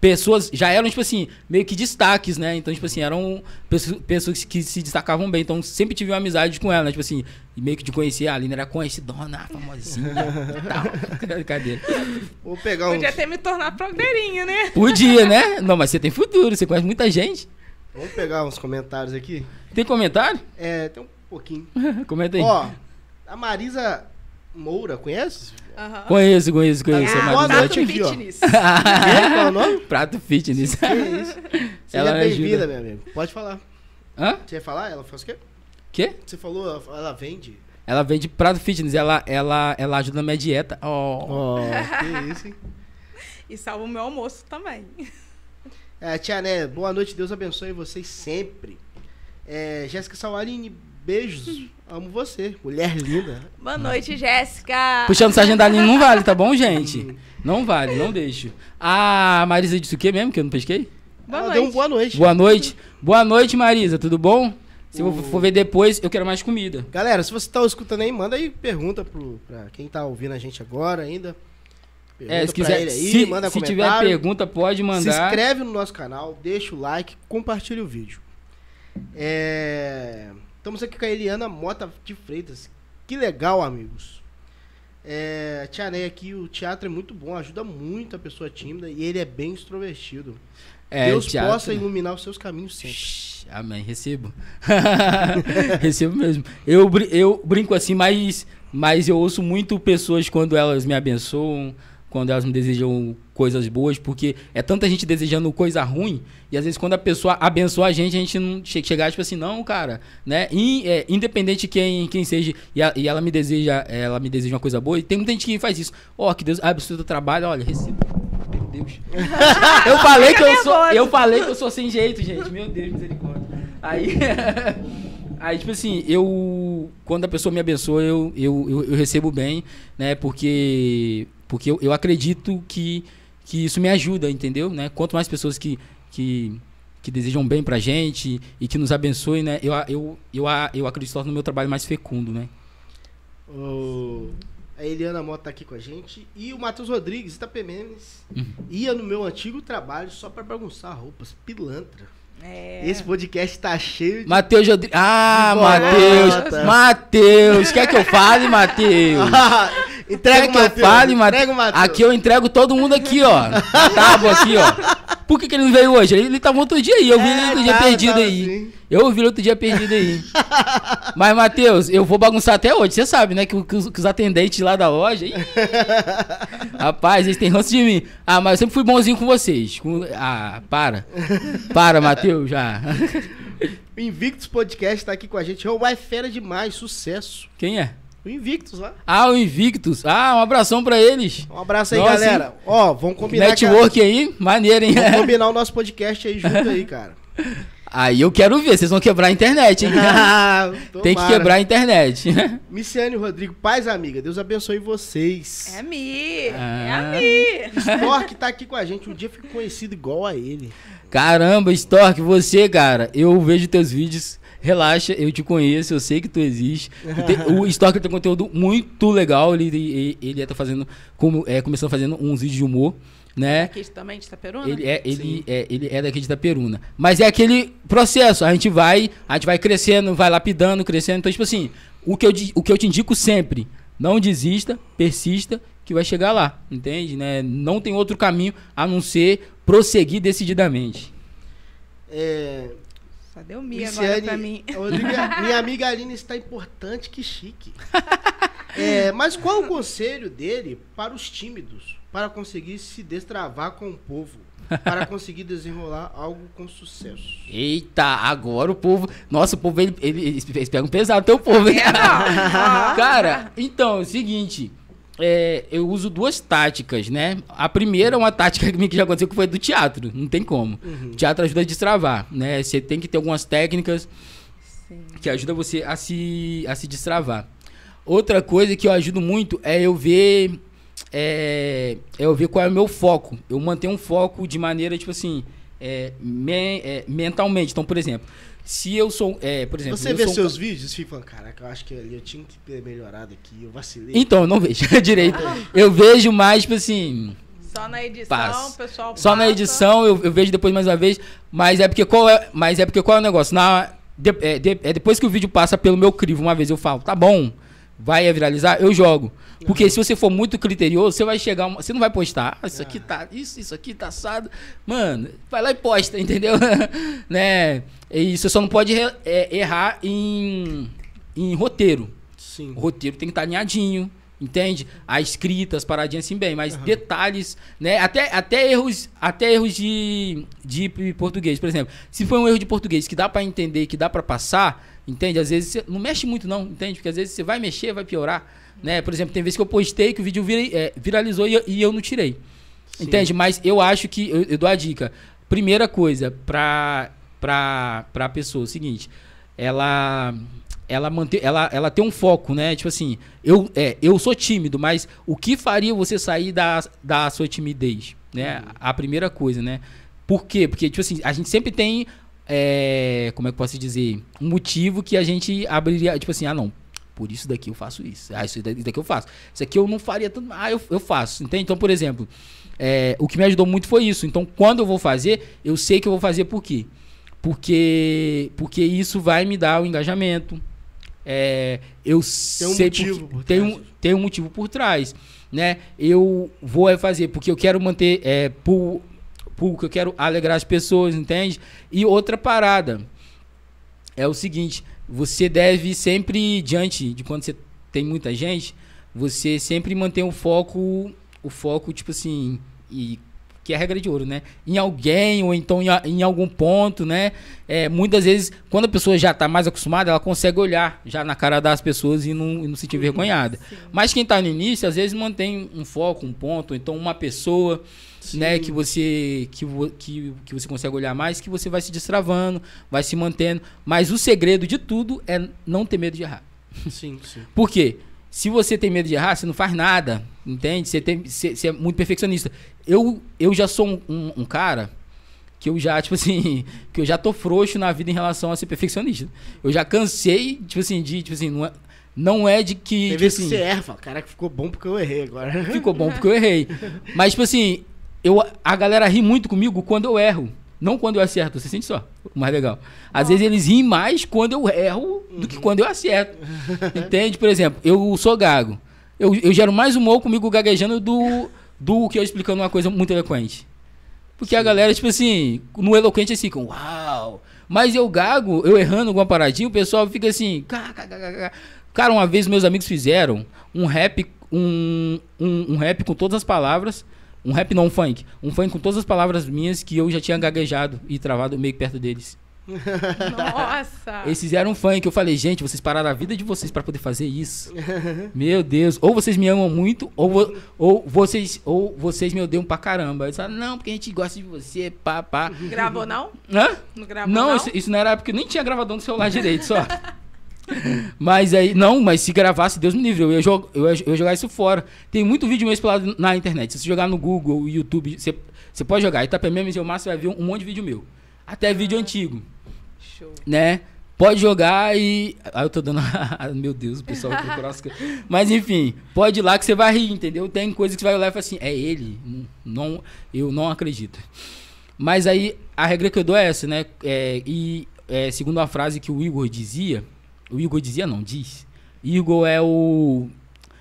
pessoas já eram, tipo assim, meio que destaques, né? Então, tipo assim, eram pessoas, pessoas que se destacavam bem. Então, sempre tive uma amizade com ela, né? Tipo assim, meio que de conhecer. A Aline era conhecidona, famosinha tal. Brincadeira. Vou pegar um. Podia ter me tornado blogueirinho, né? Podia, né? Não, mas você tem futuro, você conhece muita gente. Vamos pegar uns comentários aqui. Tem comentário? É, tem um pouquinho. Comenta aí. Ó, a Marisa Moura, conhece? Aham. Conheço, conheço, conheço. Ah, Marisa. noite aqui, ó. fitness. Qual é o nome? Prato fitness. Que isso? Seja bem-vinda, meu amigo. Pode falar. Hã? Você ia falar? Ela faz o quê? Quê? Você falou, ela- vende. Ela vende prato fitness, ela, ela, ela ajuda na minha dieta. Ó. Oh, que isso, hein? E salva o meu almoço também. É, Tia Né, boa noite, Deus abençoe vocês sempre. É, Jéssica Sawarini, beijos. Amo você, mulher linda. Boa noite, Jéssica. Puxando sargento da linha não vale, tá bom, gente? Não vale, não deixo. A Marisa disse o quê mesmo, que eu não pesquei? Boa ela noite. deu um boa noite. Boa noite. Boa noite, Marisa, tudo bom? Se eu for ver depois, eu quero mais comida. Galera, se você tá escutando aí, manda aí pergunta pro, pra quem tá ouvindo a gente agora ainda. Pergunta É, se pra quiser, ele aí, se, manda se tiver pergunta, pode Se mandar. inscreve no nosso canal, deixa o like, compartilha o vídeo. É, Estamos aqui com a Eliana Mota de Freitas. Que legal, amigos. É... Tia Ney aqui, o teatro é muito bom, ajuda muito a pessoa tímida e ele é bem extrovertido. É, Deus teatro- possa iluminar os seus caminhos sempre. Shhh, Amém, recebo. recebo mesmo. Eu, eu brinco assim, mas, mas eu ouço muito pessoas quando elas me abençoam, quando elas me desejam coisas boas, porque é tanta gente desejando coisa ruim, e às vezes quando a pessoa abençoa a gente, a gente não che chegar tipo assim, não, cara, né? In- é, independente de quem, quem seja, e, a- e ela me deseja, ela me deseja uma coisa boa, e tem muita gente que faz isso. Ó, que Deus abençoe o teu trabalho, olha, recebo. Meu Deus. eu falei que eu sou, eu falei que eu sou sem jeito, gente. Meu Deus, misericórdia. Aí, aí tipo assim, eu quando a pessoa me abençoa, eu, eu, eu, eu recebo bem, né? Porque porque eu, eu acredito que que isso me ajuda, entendeu? Né? Quanto mais pessoas que que que desejam bem pra gente e que nos abençoem, né? Eu, eu, eu, eu acredito no meu trabalho mais fecundo, né? O- A Eliana Mota tá aqui com a gente. E o Matheus Rodrigues, Itapemenes, Uhum. ia no meu antigo trabalho só pra bagunçar roupas. Pilantra. É. Esse podcast tá cheio de. Matheus Rodrigues. Ah, Matheus! Matheus! Quer que eu fale, Matheus? Entrega Quer o que eu Matheus. fale, Matheus? Aqui eu entrego todo mundo aqui, ó. Tábua aqui, ó. Por que, que ele não veio hoje? Ele, ele tava outro dia aí. Eu vi ele outro dia tá, perdido tá, aí. sim. Eu vi ele outro dia perdido aí. Mas, Matheus, eu vou bagunçar até hoje. Você sabe, né? Que, que os, que os atendentes lá da loja. ih, rapaz, eles têm ranço de mim. Ah, mas eu sempre fui bonzinho com vocês. Com- ah, para. Para, Matheus, já. O Invictus Podcast tá aqui com a gente. É fera demais, sucesso. Quem é? O Invictus lá. Ah, o Invictus. Ah, um abração pra eles. Um abraço aí, Nossa, galera. Ó, vamos combinar. Network aí, maneiro, hein? Vamos combinar o nosso podcast aí junto aí, cara. Aí eu quero ver, vocês vão quebrar a internet, hein? Tem que quebrar a internet. Miciane Rodrigo, paz amiga, Deus abençoe vocês. É a Mi. É Ah. a Mi. Stork tá aqui com a gente, um dia fico conhecido igual a ele. Caramba, Stork, você, cara, eu vejo teus vídeos. Relaxa, eu te conheço, eu sei que tu existe. Tem- o Stork tem conteúdo muito legal. Ele, ele, ele tá fazendo, como, é, começando fazendo uns vídeos de humor, né? Aqui também de Itaperuna? Ele é, ele, é, ele é daqui de Itaperuna. Mas é aquele processo. A gente vai, a gente vai crescendo, vai lapidando, crescendo. Então, tipo assim, o que eu, o que eu te indico sempre, não desista, persista, que vai chegar lá. Entende? Né? Não tem outro caminho a não ser prosseguir decididamente. É, Só deu Mi agora pra mim. Rodrigo, minha amiga Aline está importante, que chique. É, mas qual o conselho dele para os tímidos, para conseguir se destravar com o povo, para conseguir desenrolar algo com sucesso? Eita, agora o povo. Nossa, o povo, ele, ele- eles, pegam pesado, teu povo? É. Ó. Cara, então, é o seguinte. É, eu uso duas táticas, né? A primeira é uma tática que já aconteceu que foi do teatro. Não tem como. Uhum. O teatro ajuda a destravar, né? Você tem que ter algumas técnicas Sim. que ajudam você a se, a se destravar. Outra coisa que eu ajudo muito é eu ver. É, é eu ver qual é o meu foco. Eu mantenho um foco de maneira, tipo assim. é, me- é, mentalmente. Então, por exemplo, se eu sou. É, por exemplo, Você eu vê sou um seus vídeos e fica falando, caraca, eu acho que ali eu tinha que ter melhorado aqui, eu vacilei. Então, eu não vejo direito. Eu vejo mais, tipo assim. Só na edição, Passa. pessoal Só na passa. edição eu, eu vejo depois mais uma vez, mas é porque qual é, mas é porque qual é o negócio? Na de- é, de- é depois que o vídeo passa pelo meu crivo uma vez eu falo, tá bom, vai viralizar, eu jogo. Porque se você for muito criterioso, você vai chegar, uma- você não vai postar, ah, isso aqui tá, isso, isso aqui tá assado. Mano, vai lá e posta, entendeu? né? E você só não pode é, errar em em roteiro. Sim. O roteiro tem que estar alinhadinho, entende? A escrita, as paradinhas assim bem, mas detalhes, né? Até, até erros, até erros de, de português, por exemplo. Se for um erro de português que dá pra entender, que dá pra passar, entende? Às vezes você não mexe muito não, entende? Porque às vezes você vai mexer, vai piorar, né? Por exemplo, tem vezes que eu postei que o vídeo vira- é, viralizou e eu, e eu não tirei. Sim. Entende? Mas eu acho que eu, eu dou a dica. Primeira coisa pra pra pra pessoa, é o seguinte, ela ela manter, ela, ela tem um foco, né? Tipo assim, eu, é, eu sou tímido, mas o que faria você sair da, da sua timidez, né? A primeira coisa, né? Por quê? Porque, tipo assim, a gente sempre tem, é, como é que eu posso dizer? Um motivo que a gente abriria, tipo assim, ah, não, por isso daqui eu faço isso. Ah, isso daqui eu faço. Isso aqui eu não faria tanto, ah, eu, eu faço, entende? Então, por exemplo, é, o que me ajudou muito foi isso. Então, quando eu vou fazer, eu sei que eu vou fazer por quê? Porque, porque isso vai me dar o engajamento. É, eu Tem um sei motivo porque- por tem, um, tem um motivo por trás, né? Eu vou é fazer porque eu quero manter é, que eu quero alegrar as pessoas, entende? E outra parada é o seguinte, você deve sempre diante de quando você tem muita gente, você sempre manter o foco, o foco tipo assim, e que é a regra de ouro, né? Em alguém ou então em, em algum ponto, né? É, muitas vezes, quando a pessoa já está mais acostumada, ela consegue olhar já na cara das pessoas e não, e não se sentir vergonhada. Mas quem está no início, às vezes mantém um foco, um ponto, ou então uma pessoa, né, que você que, que, que você consegue olhar mais, que você vai se destravando, vai se mantendo. Mas o segredo de tudo é não ter medo de errar. Sim, sim. Por quê? Se você tem medo de errar, você não faz nada, entende? Você, tem, você, você é muito perfeccionista. Eu, eu já sou um, um- um cara que eu já, tipo assim, que eu já tô frouxo na vida em relação a ser perfeccionista. Eu já cansei, tipo assim, de, tipo assim, não é, não é de que, Tem tipo vezes que assim, você erra, fala, caraca, ficou bom porque eu errei agora. ficou bom porque eu errei. Mas, tipo assim, eu, a galera ri muito comigo quando eu erro. Não quando eu acerto, você sente só. O mais legal. Às vezes eles riem mais quando eu erro do que quando eu acerto. Entende? Por exemplo, eu sou gago. Eu, eu gero mais humor comigo gaguejando do, do que eu explicando uma coisa muito eloquente. Porque a galera, tipo assim, no eloquente eles ficam, uau. Mas eu gago, eu errando alguma paradinha, o pessoal fica assim. Cara, uma vez meus amigos fizeram um rap, um, um, um rap com todas as palavras. Um rap não um funk. Um funk com todas as palavras minhas que eu já tinha gaguejado e travado meio perto deles. Nossa! Eles fizeram um funk. Eu falei, gente, vocês pararam a vida de vocês pra poder fazer isso. Meu Deus. Ou vocês me amam muito, ou, vo- ou, vocês, ou vocês me odeiam pra caramba. Eles falaram, não, porque a gente gosta de você, pá, pá. Gravou não? Hã? Não gravou Não, não? Isso, isso não era porque eu nem tinha gravador no celular direito, só. mas aí, não, mas se gravasse, Deus me livre, eu ia, jog- eu ia, eu ia jogar isso fora. Tem muito vídeo meu explorado na internet. Se você jogar no Google, YouTube, você, você pode jogar. Itapemiya Museu Massa, você vai ver um monte de vídeo meu. Até vídeo antigo, Show. né? Pode jogar e. Ah, eu tô dando. Meu Deus, o pessoal vai procurar as coisas. Mas enfim, pode ir lá que você vai rir, entendeu? Tem coisa que você vai olhar e falar assim, é ele? Não, eu não acredito. Mas aí a regra que eu dou é essa, né? É, e é, segundo a frase que o Igor dizia, o Igor dizia não, diz. Igor é o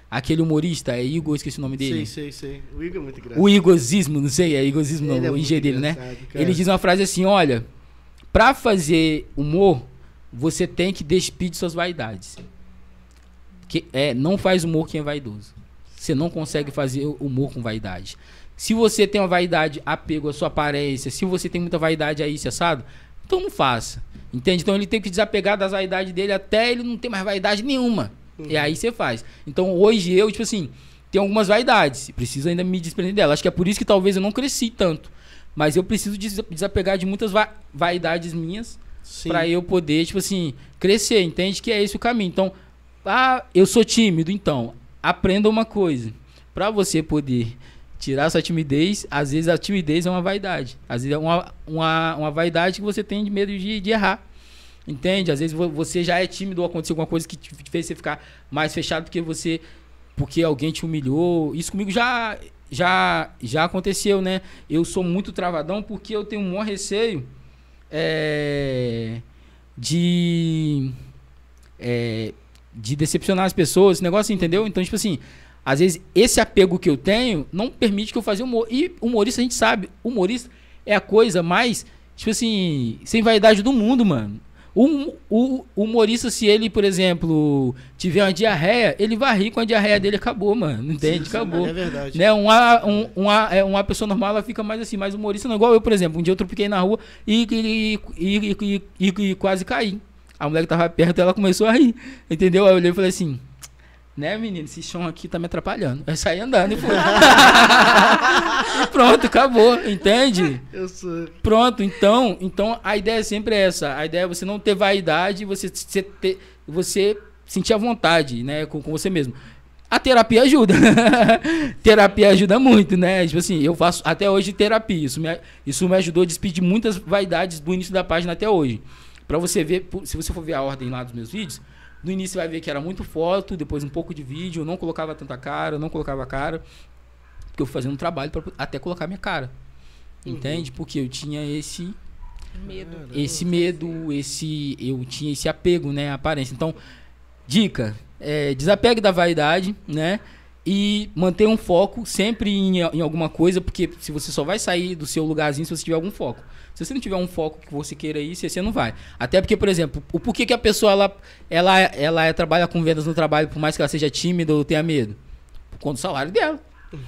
aquele humorista, é Igor, esqueci o nome dele. Sei, sei, sei. O Igor é muito engraçado. O Igozismo, não sei, é Igozismo, Ele não, é o IG dele, né? cara. Ele diz uma frase assim, olha, pra fazer humor, você tem que despir de suas vaidades. Que, é, não faz humor quem é vaidoso. Você não consegue fazer humor com vaidade. Se você tem uma vaidade, apego à sua aparência, se você tem muita vaidade aí, assado, então não faça. Entende? Então ele tem que desapegar das vaidades dele até ele não ter mais vaidade nenhuma. E aí você faz. Então hoje eu, tipo assim, tenho algumas vaidades. Preciso ainda me desprender dela. Acho que é por isso que talvez eu não cresci tanto. Mas eu preciso des- desapegar de muitas va- vaidades minhas. Pra eu poder, tipo assim, crescer, entende? Que é esse o caminho. Então, ah, eu sou tímido, então, aprenda uma coisa. Pra você poder tirar sua timidez, às vezes a timidez é uma vaidade. Às vezes é uma, uma, uma vaidade que você tem de medo de, de errar. Entende? Às vezes vo- você já é tímido ou aconteceu alguma coisa que te fez você ficar mais fechado porque você. Porque alguém te humilhou. Isso comigo já. já, já aconteceu, né? Eu sou muito travadão porque eu tenho um maior receio é, de, é, de decepcionar as pessoas, esse negócio, entendeu? Então, tipo assim, às vezes esse apego que eu tenho não permite que eu faça humor. E humorista, a gente sabe, humorista é a coisa mais, tipo assim, sem vaidade do mundo, mano. O, o, o humorista, se ele, por exemplo, tiver uma diarreia, ele vai rir com a diarreia dele acabou, mano. Entende? Sim, sim, acabou. É verdade. Né? Uma, um, uma, é, uma pessoa normal ela fica mais assim, mas humorista não igual eu, por exemplo. Um dia eu tropiquei na rua e, e, e, e, e- e quase caí. A mulher que tava perto, ela começou a rir. Entendeu? Aí eu olhei e falei assim. Né, menino? Esse chão aqui tá me atrapalhando. Aí saí andando e fui. e pronto, acabou. Entende? Eu sou. Pronto, então, então a ideia sempre é essa. A ideia é você não ter vaidade, você você, ter, você sentir a vontade, né, com, com você mesmo. A terapia ajuda. terapia ajuda muito, né? Tipo assim, eu faço até hoje terapia. Isso me, isso me ajudou a despedir muitas vaidades do início da página até hoje. Pra você ver, se você for ver a ordem lá dos meus vídeos, no início você vai ver que era muito foto, depois um pouco de vídeo, eu não colocava tanta cara, eu não colocava cara, porque eu fazia um trabalho para até colocar minha cara. Entende? Porque eu tinha esse Medo. esse medo, esse eu tinha esse apego, né, à aparência. Então, dica, é, desapegue da vaidade, né? E mantenha um foco sempre em, em alguma coisa, porque se você só vai sair do seu lugarzinho se você tiver algum foco. Se você não tiver um foco que você queira ir, você você não vai. Até porque, por exemplo, o porquê que a pessoa ela, ela, ela é- trabalha com vendas no trabalho, por mais que ela seja tímida ou tenha medo? Por conta do salário dela.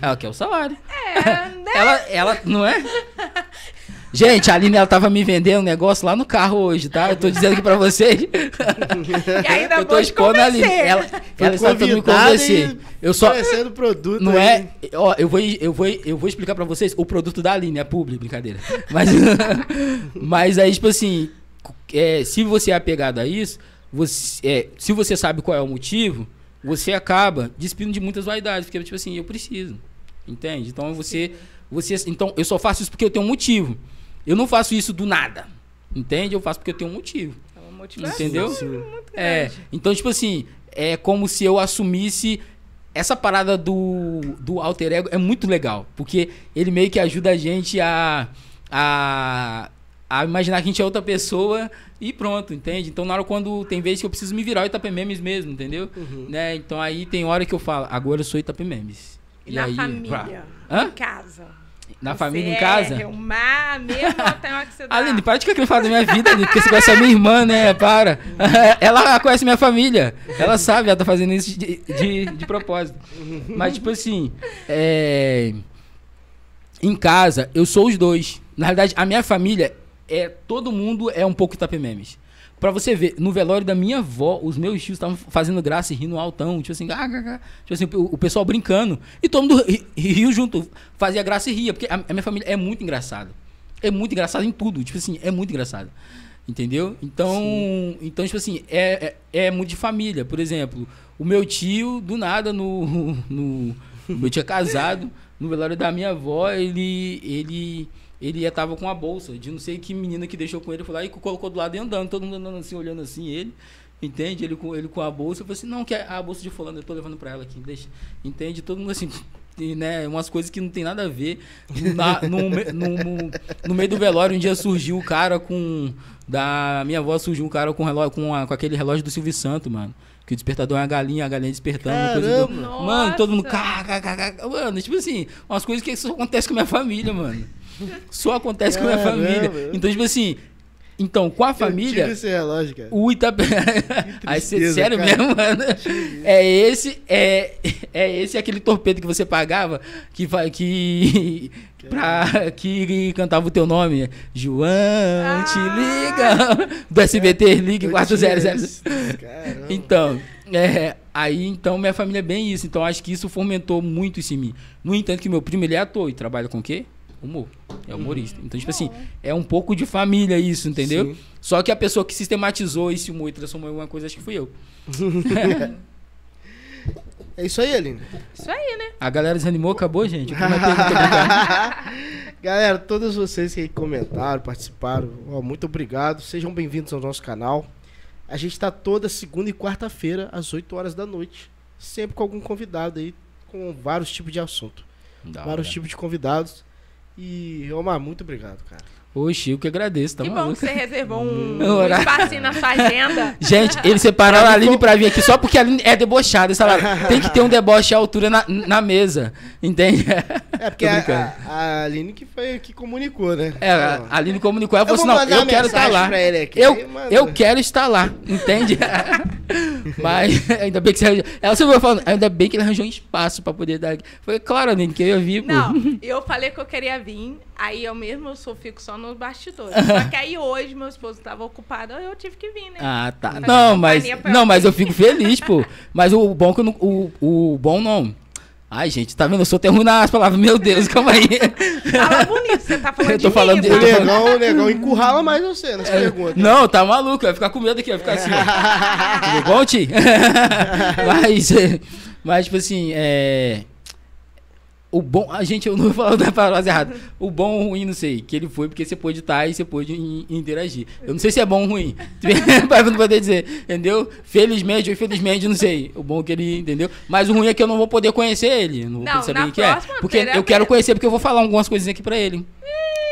Ela quer o salário. É, né? Ela, ela, não é? Gente, a Aline, ela tava me vendendo um negócio lá no carro hoje, tá? Eu tô dizendo aqui pra vocês. E ainda eu tô expondo a Aline. convencer. Ela, Foi ela está tentando me convencer. Eu só, Oferecendo produto. não aí. é, ó, eu vou, eu vou, eu vou explicar pra vocês o produto da Aline, é publi, brincadeira. Mas, mas aí, tipo assim, é, se você é apegado a isso, você, é, se você sabe qual é o motivo, você acaba despindo de muitas vaidades, porque tipo assim, eu preciso, entende? Então você, você, então eu só faço isso porque eu tenho um motivo. Eu não faço isso do nada, entende? Eu faço porque eu tenho um motivo. É uma motivação Entendeu? É, grande. então, tipo assim, é como se eu assumisse. Essa parada do, do alter ego é muito legal, porque ele meio que ajuda a gente a, a, a imaginar que a gente é outra pessoa e pronto, entende? Então, na hora quando tem vezes que eu preciso me virar o Itapememes mesmo, entendeu? Uhum. Né? Então, aí tem hora que eu falo, agora eu sou Itapememes. E, na aí, família? Hã? Em casa? Na Você família, em é casa? Arrumar mesmo até hora que você dá. Aline, para de querer falar da minha vida, Aline, porque você conhece a minha irmã, né? Para. Ela conhece minha família. Ela sabe, ela tá fazendo isso de, de, de propósito. Mas, tipo assim, é... em casa, eu sou os dois. Na realidade, a minha família, é todo mundo é um pouco Itapememes. Pra você ver, no velório da minha avó, os meus tios estavam fazendo graça e rindo altão, tipo assim, ah, ah, ah. tipo assim, o, o pessoal brincando. E todo mundo ri- riu junto, fazia graça e ria, porque a, a minha família é muito engraçada. É muito engraçado em tudo, tipo assim, é muito engraçado. Entendeu? Então, então tipo assim, é, é, é muito de família. Por exemplo, o meu tio, do nada, no. no meu tio é casado, no velório da minha avó, ele. ele ele ia- tava com a bolsa de não sei que menina que deixou com ele, foi lá e colocou do lado e andando, todo mundo andando assim, olhando assim, ele, entende? Ele com, ele com a bolsa, eu falei assim, não, que é a bolsa de fulano, eu tô levando pra ela aqui, deixa, entende? Todo mundo assim, e, né, umas coisas que não tem nada a ver. Na- no, no, no, no meio do velório, um dia surgiu o cara com, da minha avó surgiu um cara com, relógio, com, a- com aquele relógio do Silvio Santo, mano. Que o despertador é uma galinha, a galinha despertando, uma coisa do, Caramba! Mano, todo mundo. Cá, cá, cá. Mano, tipo assim, umas coisas que só acontecem com a minha família, mano. Só acontece com a minha Caramba. família. Então, tipo assim. Então, com a Eu família. tive esse relógio, cara. O Itape... Aí, cê- tristeza, sério cara. mesmo, mano? É esse, é, é esse aquele torpedo que você pagava que vai que pra que cantava o teu nome, João, te liga do SBT Ligue Eu 400. tinha esse. Caramba. Então, é, aí então minha família é bem isso. Então acho que isso fomentou muito isso em mim. No entanto, que meu primo ele é ator e trabalha com o quê? Humor. É humorista. Então, tipo assim, é um pouco de família isso, entendeu? Sim. Só que a pessoa que sistematizou esse humor e transformou em alguma coisa, acho que fui eu. É isso aí, Aline. Isso aí, né? A galera desanimou, acabou, gente. Eu comentei, muito obrigado. Galera, todos vocês que comentaram, participaram, ó, muito obrigado. Sejam bem-vindos ao nosso canal. A gente tá toda segunda e quarta-feira, às 8 horas da noite. Sempre com algum convidado aí, com vários tipos de assunto. Da vários hora. tipos de convidados. E, Omar, muito obrigado, cara. Oxi, eu que agradeço, tá que bom que você reservou um, um espacinho na sua agenda. Gente, eles separaram a Aline pra vir aqui só porque a Aline é debochada. Falaram, tem que ter um deboche à altura na, na mesa. Entende? É porque a, a, a Aline que foi que comunicou, né? É, a Aline comunicou, ela Eu falou vou assim, não, eu quero estar mensagem lá. pra ele aqui, Eu, eu quero estar lá, entende? Mas ainda bem que você arranjou. Ela sempre vai falando, ainda bem que ele arranjou um espaço pra poder dar. Foi claro, Aline, que eu ia vir, pô. Não, eu falei que eu queria vir, aí eu mesmo eu só fico só nos bastidores. Só que aí hoje meu esposo estava ocupado, eu tive que vir, né? Ah, tá. Fazer Não, mas, não, mas eu fico feliz, pô. Mas o bom que eu não, o, o bom não. Ai, gente, tá vendo? Eu sou até ruim nas palavras. Meu Deus, calma aí. Fala bonito, você tá falando Eu tô de falando mim, de- O negão, o negão encurrala mais você nas perguntas. Não, tá maluco, vai ficar com medo aqui, vai ficar assim. Tudo bom, Ti? mas, é, mas, tipo assim, é. O bom. A gente, eu não vou falar da palavra errada. O bom ou ruim, não sei. Que ele foi porque você pôde estar e você pôde in- interagir. Eu não sei se é bom ou ruim. pra não poder dizer, entendeu? Felizmente ou infelizmente, não sei. O bom é que ele, entendeu? Mas o ruim é que eu não vou poder conhecer ele. Não vou Não, poder saber quem que é. Porque eu quero conhecer, porque eu vou falar algumas coisinhas aqui pra ele.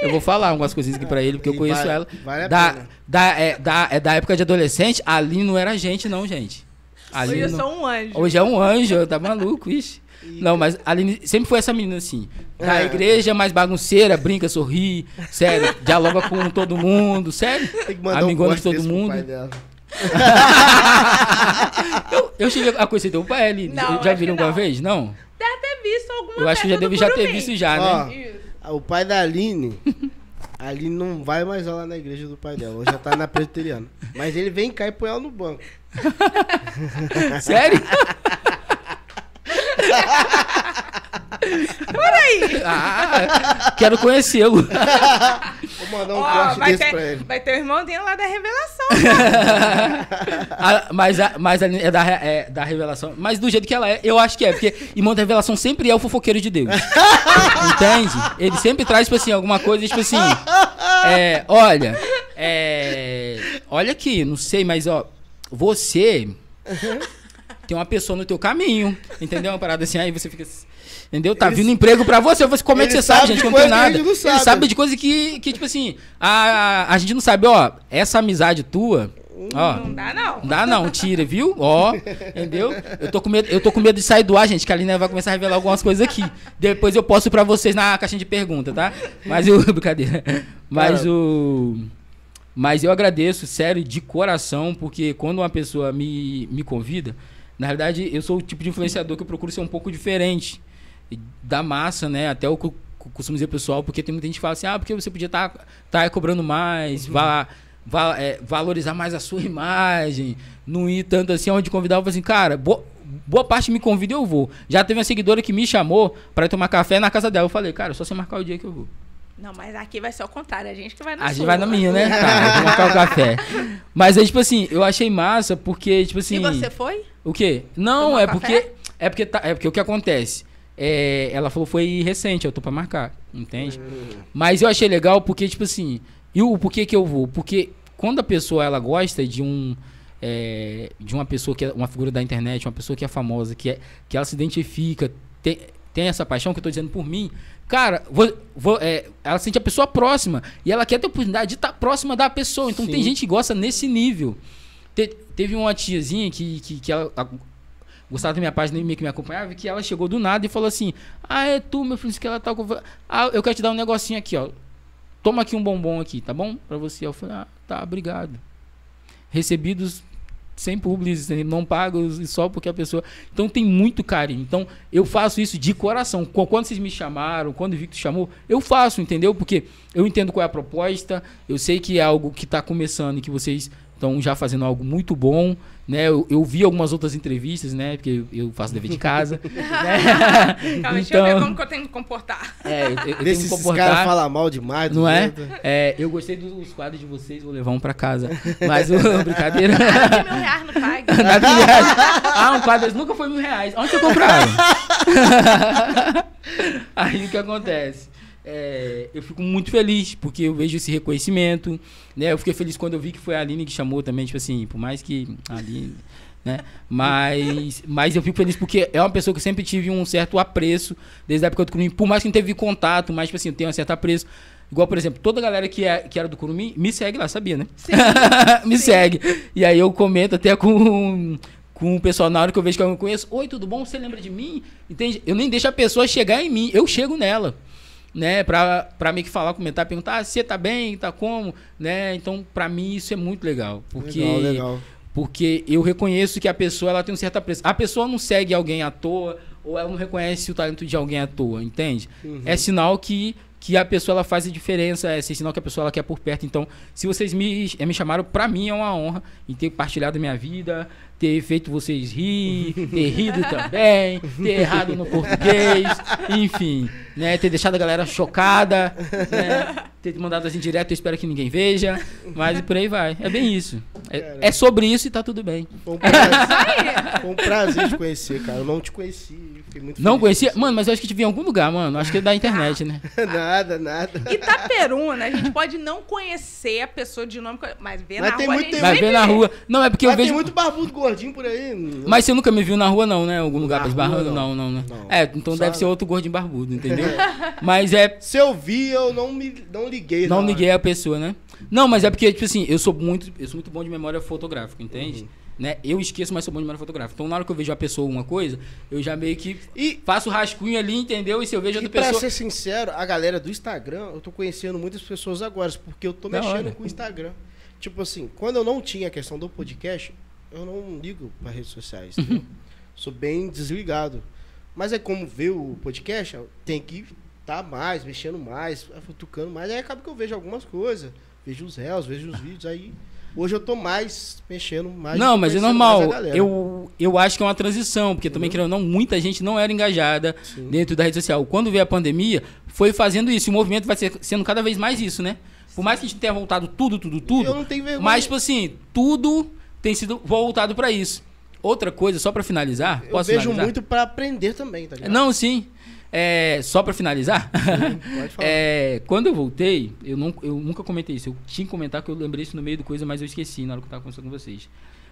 Eu vou falar algumas coisinhas aqui pra ele, porque eu conheço vale- ela. vale a da, pena. da, é, da, é da época de adolescente, ali não era gente, não, gente. Ali Hoje eu não- sou um anjo. Hoje é um anjo, tá maluco, ixi. Não, mas a Aline sempre foi essa menina assim. Da É. igreja, mais bagunceira, brinca, sorri, sério, dialoga com todo mundo, sério. Tem que mandar Amigona um de todo mundo. pai dela. Eu, eu cheguei a conhecer teu pai, Aline. Não, já viram alguma vez? Não? Deve ter visto alguma Eu acho que já deve já ter visto já, Ó, né? Isso. Ah, O pai da Aline, a Aline não vai mais lá na igreja do pai dela. Hoje já tá na presbiteriana. Mas ele vem cá e põe ela no banco. Sério? Por aí. Ah, quero conhecê-lo. Vou mandar um Ó, corte vai, desse pra ter, ele. vai ter o irmão dele lá da revelação. Ah, mas a, mas a, é, da, é da revelação. Mas do jeito que ela é, eu acho que é. Porque irmão da revelação sempre é o fofoqueiro de Deus. Entende? Ele sempre traz, tipo assim, alguma coisa, tipo assim. É, olha. É, olha aqui, não sei, mas ó. Você tem uma pessoa no teu caminho. Entendeu? Uma parada assim, aí você fica. Entendeu? Tá Ele- vindo emprego pra você. Você como é que você sabe, sabe gente? não tem nada. não Ele sabe. sabe de coisa que, que tipo assim, a, a gente não sabe, ó. Essa amizade tua. Ó, Não dá, não. não dá não, tira, viu? Ó, entendeu? Eu tô com medo, eu tô com medo de sair do ar, gente, que a Aline vai começar a revelar algumas coisas aqui. Depois eu posto pra vocês na caixinha de pergunta, tá? Mas eu, brincadeira. Mas Cara. o mas eu agradeço, sério, de coração, porque quando uma pessoa me, me convida, na realidade eu sou o tipo de influenciador que eu procuro ser um pouco diferente da massa, né? Até eu cu- cu- costumo dizer pessoal, porque tem muita gente que fala assim, ah, porque você podia estar tá, cobrando mais, va- va- é, valorizar mais a sua imagem, não ir tanto assim onde convidar. Eu falo assim, cara, boa, boa parte me convida e eu vou. Já teve uma seguidora que me chamou para ir tomar café na casa dela. Eu falei, cara, só você marcar o dia que eu vou. Não, mas aqui vai ser o contrário. A gente que vai na A gente sua. vai na minha, né? Tá, eu vou marcar o café. Mas aí, tipo assim, eu achei massa porque, tipo assim. E você foi? O quê? Não, Tomar é café? porque. É porque, tá, é porque o que acontece? É, ela falou foi recente, eu tô pra marcar, entende? Mas eu achei legal porque, tipo assim, e o porquê que eu vou? Porque quando a pessoa ela gosta de um. é, de uma pessoa que é uma figura da internet, uma pessoa que é famosa, que, é, que ela se identifica, tem, tem essa paixão que eu tô dizendo por mim, cara, vou, vou, é, ela sente a pessoa próxima e ela quer ter a oportunidade de estar próxima da pessoa. Então tem Sim. gente que gosta nesse nível. Te- teve uma tiazinha que, que, que ela a- gostava da minha página e meio que me acompanhava, que ela chegou do nada e falou assim: Ah, é tu, meu filho, que ela tá. Ah, eu quero te dar um negocinho aqui, ó. Toma aqui um bombom aqui, tá bom? Pra você. Eu falei, ah, tá, obrigado. Recebidos sem publis, não pagos, e só porque a pessoa. Então tem muito carinho. Então eu faço isso de coração. Qu- Quando vocês me chamaram, quando o Victor chamou, eu faço, entendeu? Porque eu entendo qual é a proposta, eu sei que é algo que tá começando e que vocês estão já fazendo algo muito bom, né? Eu, eu vi algumas outras entrevistas, né? Porque eu, faço dever de casa. né? Calma, deixa eu ver Então- como que eu tenho que comportar. É, eu, eu tenho que comportar. caras falam mal demais. Não é? é? Eu gostei dos quadros de vocês, vou levar um pra casa. Mas, brincadeira. Nada mil reais no Pag. Nada de reais. Ah, um quadro nunca foi mil reais. Onde você compraram? Aí o que acontece? É, eu fico muito feliz, porque eu vejo esse reconhecimento. Né? Eu fiquei feliz quando eu vi que foi a Aline que chamou também, tipo assim, por mais que a Aline. né? Mas, mas eu fico feliz porque é uma pessoa que eu sempre tive um certo apreço desde a época do Curumim. Por mais que não teve contato, mas, tipo assim, eu tenho um certo apreço. Igual, por exemplo, toda a galera que, é, que era do Curumim me segue lá, sabia, né? Sim. me Sim. segue. E aí eu comento até com, com o pessoal na hora que eu vejo que eu não conheço. Oi, tudo bom? Você lembra de mim? Entende? Eu nem deixo a pessoa chegar em mim, eu chego nela. Né, pra, pra meio que falar, comentar, perguntar, ah, você tá bem, tá como, né? Então, pra mim, isso é muito legal. Porque, Legal, legal. porque eu reconheço que a pessoa ela tem um certo apreço. A pessoa não segue alguém à toa, ou ela não reconhece o talento de alguém à toa, entende? Uhum. É sinal que, que a pessoa ela faz a diferença, é sinal que a pessoa ela quer por perto. Então, se vocês me, eh, me chamaram, pra mim é uma honra em ter compartilhado a minha vida, ter feito vocês rir, ter rido também, ter errado no português, enfim, né? Ter deixado a galera chocada, né? Ter mandado assim direto, eu espero que ninguém veja, mas por aí vai. É bem isso. É, é sobre isso e tá tudo bem. Foi um, prazer, foi um prazer te conhecer, cara. Eu não te conheci. Não feliz conhecia? Mano, mas eu acho que te vi em algum lugar, mano. Acho que é da internet, né? nada, nada. Itaperuna, a gente pode não conhecer a pessoa de nome, mas ver Mas na tem rua muito a gente tempo. Vai vai ver na rua. Não, é porque eu Mas tem vejo. muito barbudo gordinho por aí. Mas você nunca me viu na rua, não, né? Algum lugar pra esbarrando? rua, Não, não. não, né? Não. É, então Só- deve ser outro gordinho barbudo, entendeu? Mas é. Se eu vi, eu não, me, não liguei. Não hora. liguei a pessoa, né? Não, mas é porque, tipo assim, eu sou muito, eu sou muito bom de memória fotográfica, entende? Uhum. Né? Eu esqueço, mas sou bom de memória fotográfica. Então, na hora que eu vejo a pessoa uma coisa, eu já meio que E, faço rascunho ali, entendeu? E se eu vejo e outra pra pessoa. ser sincero, a galera do Instagram, eu tô conhecendo muitas pessoas agora, porque eu tô Da mexendo hora. com o Instagram. Tipo assim, quando eu não tinha a questão do podcast, eu não ligo pra redes sociais? Sou bem desligado. Mas é como ver o podcast, tem que estar mais, mexendo mais, futucando mais. Aí acaba que eu vejo algumas coisas, vejo os réus, vejo os vídeos, aí... Hoje eu tô mais mexendo mais. Não, mas é normal. Eu, eu acho que é uma transição, porque também, Uhum. querendo ou não, muita gente não era engajada Sim. dentro da rede social. Quando veio a pandemia, foi fazendo isso. E o movimento vai ser, sendo cada vez mais isso, né? Por mais que a gente tenha voltado tudo, tudo, Eu tudo, não tenho vergonha. mas, tipo assim, tudo tem sido voltado pra isso. Outra coisa, só pra finalizar, eu posso vejo finalizar? muito pra aprender também, tá ligado? Não, sim. É, só pra finalizar, Pode falar. é, quando eu voltei, eu, não, eu nunca comentei isso. Eu tinha que comentar que eu lembrei isso no meio do coisa, mas eu esqueci na hora que eu tava conversando com vocês.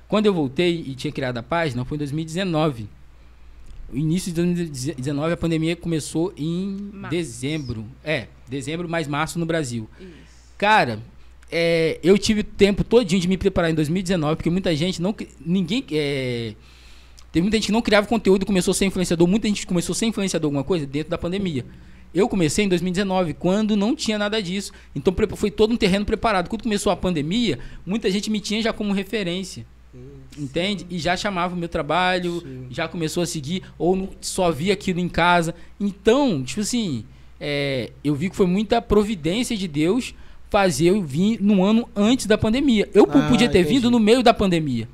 Quando eu voltei e tinha criado a página, foi em 2019. O início de 2019, a pandemia começou em Março. dezembro. É, dezembro mais março no Brasil. Isso. Cara, é, eu tive tempo todinho de me preparar em 2019, porque muita gente não. Ninguém. É, teve muita gente que não criava conteúdo e começou a ser influenciador. Muita gente começou a ser influenciador alguma coisa dentro da pandemia. Eu comecei em 2019, quando não tinha nada disso. Então foi todo um terreno preparado. Quando começou a pandemia, muita gente me tinha já como referência. Entende? E já chamava o meu trabalho, Sim. já começou a seguir, ou no- só via aquilo em casa. Então, tipo assim, é, eu vi que foi muita providência de Deus fazer eu vir num ano antes da pandemia. Eu Ah, podia ter entendi. vindo no meio da pandemia.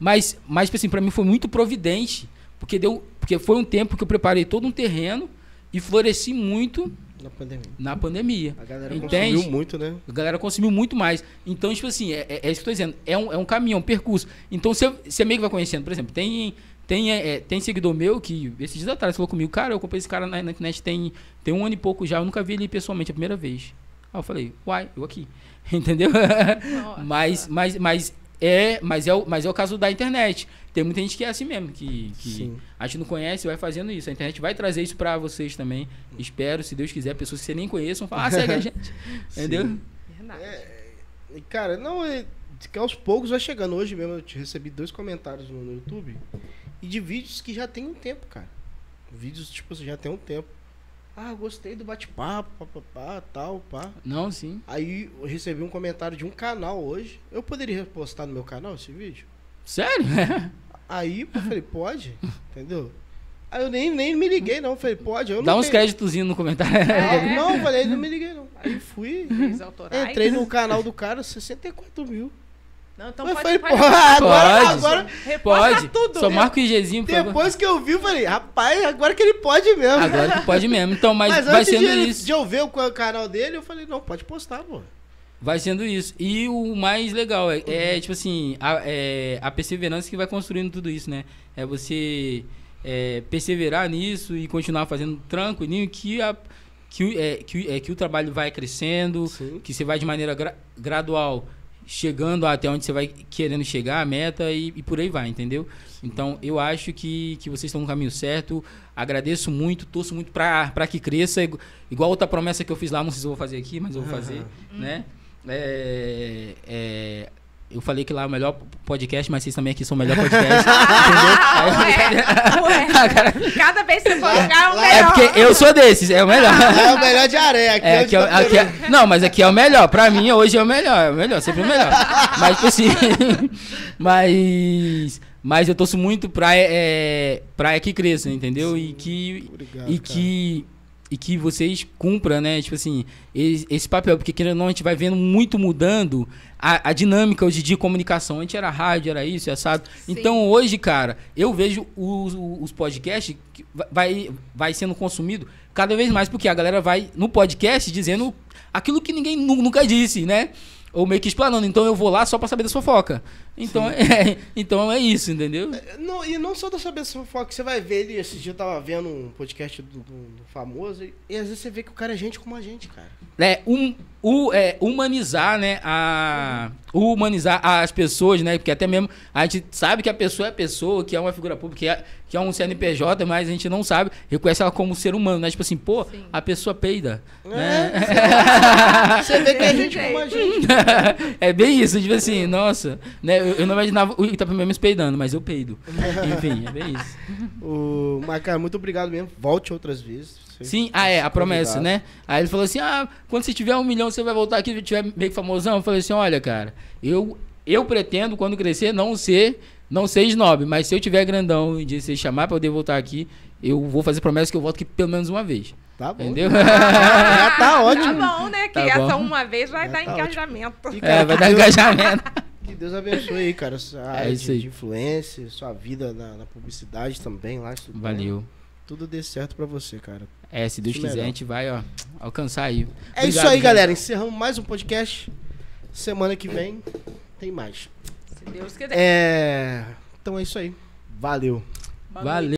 Mas, mas tipo assim, pra mim foi muito providente, porque deu, porque foi um tempo que eu preparei todo um terreno e floresci muito Na pandemia. na pandemia. A galera Entende? consumiu muito, né? A galera consumiu muito mais. Então, tipo assim, é, é- é isso que eu tô dizendo. É um, é um caminho, é um percurso. Então, você, você meio que vai conhecendo. Por exemplo, tem, tem, é, é, tem seguidor meu que, esses dias atrás, falou comigo, cara, eu comprei esse cara na, na internet tem, tem um ano e pouco já, eu nunca vi ele pessoalmente, é a primeira vez. Aí eu falei, uai, eu aqui. Entendeu? Nossa. mas, mas, mas, é, mas, é o, mas é o caso da internet. Tem muita gente que é assim mesmo, que, que a gente não conhece vai fazendo isso. A internet vai trazer isso pra vocês também. Espero, se Deus quiser, pessoas que você nem conheçam, falar, ah, segue a gente. Entendeu? E, cara, não, é que aos poucos vai chegando. Hoje mesmo eu te recebi dois comentários no, no YouTube e de vídeos que já tem um tempo, cara. Vídeos, tipo assim, já tem um tempo. Ah, gostei do bate-papo, papapá, tal, pá. Não, sim. Aí eu recebi um comentário de um canal hoje. Eu poderia postar no meu canal esse vídeo? Sério? Aí eu falei, pode? Entendeu? Aí eu nem, nem me liguei, não. Falei, pode. Eu não Dá uns tenho- créditozinhos no comentário. É, não, falei, não me liguei, não. Aí fui. Entrei no canal do cara, 64 mil. Não, então eu pode, falei, pode, agora, Pode. agora, Pode. tudo. Só marca o IGzinho, depois que eu vi, eu falei, rapaz, agora que ele pode mesmo. Agora que pode mesmo. Então, mas, Mas, vai sendo de, isso. de eu ver o ca- canal dele, eu falei, não, pode postar, pô. Vai sendo isso. E o mais legal é, é, tipo assim, a, é, a perseverança que vai construindo tudo isso, né? É você é, perseverar nisso e continuar fazendo tranquilinho que, a, que, o- é, que, é, que o trabalho vai crescendo, Sim. que você vai de maneira gra- gradual chegando até onde você vai querendo chegar, a meta e, e por aí vai, entendeu? Então eu acho que, que vocês estão no caminho certo. Agradeço muito, torço muito pra, pra que cresça. Igu- Igual outra promessa que eu fiz lá, não sei se eu vou fazer aqui, mas eu vou fazer, né? É, é, eu falei que lá é o melhor podcast, mas vocês também aqui são o melhor podcast. entendeu? Ué, ué. Cada vez que você for jogar, é o É melhor. porque eu sou desses, é o melhor. É o melhor de areia. Aqui É, é, aqui é, aqui é- não, mas aqui é o melhor. Pra mim, hoje é o melhor. É o melhor, sempre o melhor. Mas, tipo assim. mas. Mas eu torço muito pra, é, pra que cresça, entendeu? E que. Obrigado, e cara. E que vocês cumpram, né? Tipo assim, esse, papel. Porque querendo ou não, a gente vai vendo muito mudando a, a dinâmica hoje de comunicação. Antes era rádio, era isso, assado. Sim. Então hoje, cara, eu vejo os, os podcasts que vai, vai sendo consumido cada vez mais, porque a galera vai no podcast dizendo aquilo que ninguém nu- nunca disse, né? Ou meio que explanando. Então eu vou lá só pra saber da fofoca. Então é, então é isso, entendeu? Não, e não só da essa fofoca, você vai ver ele, esse dia eu tava vendo um podcast do, do- do famoso, e, e às vezes você vê que o cara é gente como a gente, cara. É, um, o, é, humanizar, né? A, humanizar as pessoas, né? Porque até mesmo a gente sabe que a pessoa é pessoa, que é uma figura pública, que é, que é um CNPJ, mas a gente não sabe, reconhece ela como ser humano, né? Tipo assim, pô, Sim. a pessoa peida. É, Né? Você vê que é gente como a gente. é bem isso, tipo assim, nossa, né? Eu, eu não imaginava o Itapemimas peidando, mas eu peido. Enfim, é bem isso. O, mas, cara, muito obrigado mesmo. Volte outras vezes. Sim, ah, é, a promessa, Convidado. né? Aí ele falou assim: ah, quando você tiver um milhão, você vai voltar aqui e tiver meio que famosão. Eu falei assim: olha, cara, eu, eu pretendo, quando crescer, não ser, não ser snob, mas se eu tiver grandão e de você chamar pra poder voltar aqui, eu vou fazer promessa que eu volto aqui pelo menos uma vez. Tá bom. Entendeu? Já tá ótimo. Tá bom, né? Que Tá essa bom. uma vez vai Já dar tá engajamento. E, é, vai dar engajamento. Que Deus abençoe aí, cara. Sua área É isso de, aí. de influência, sua vida na, na publicidade também lá. estudando. Valeu. Tudo dê certo pra você, cara. É, se Deus Isso quiser, melhor. a gente vai, ó, alcançar aí. É isso aí, gente. galera. Encerramos mais um podcast. Semana que vem tem mais. Se Deus quiser. É... Então é isso aí. Valeu. Valeu.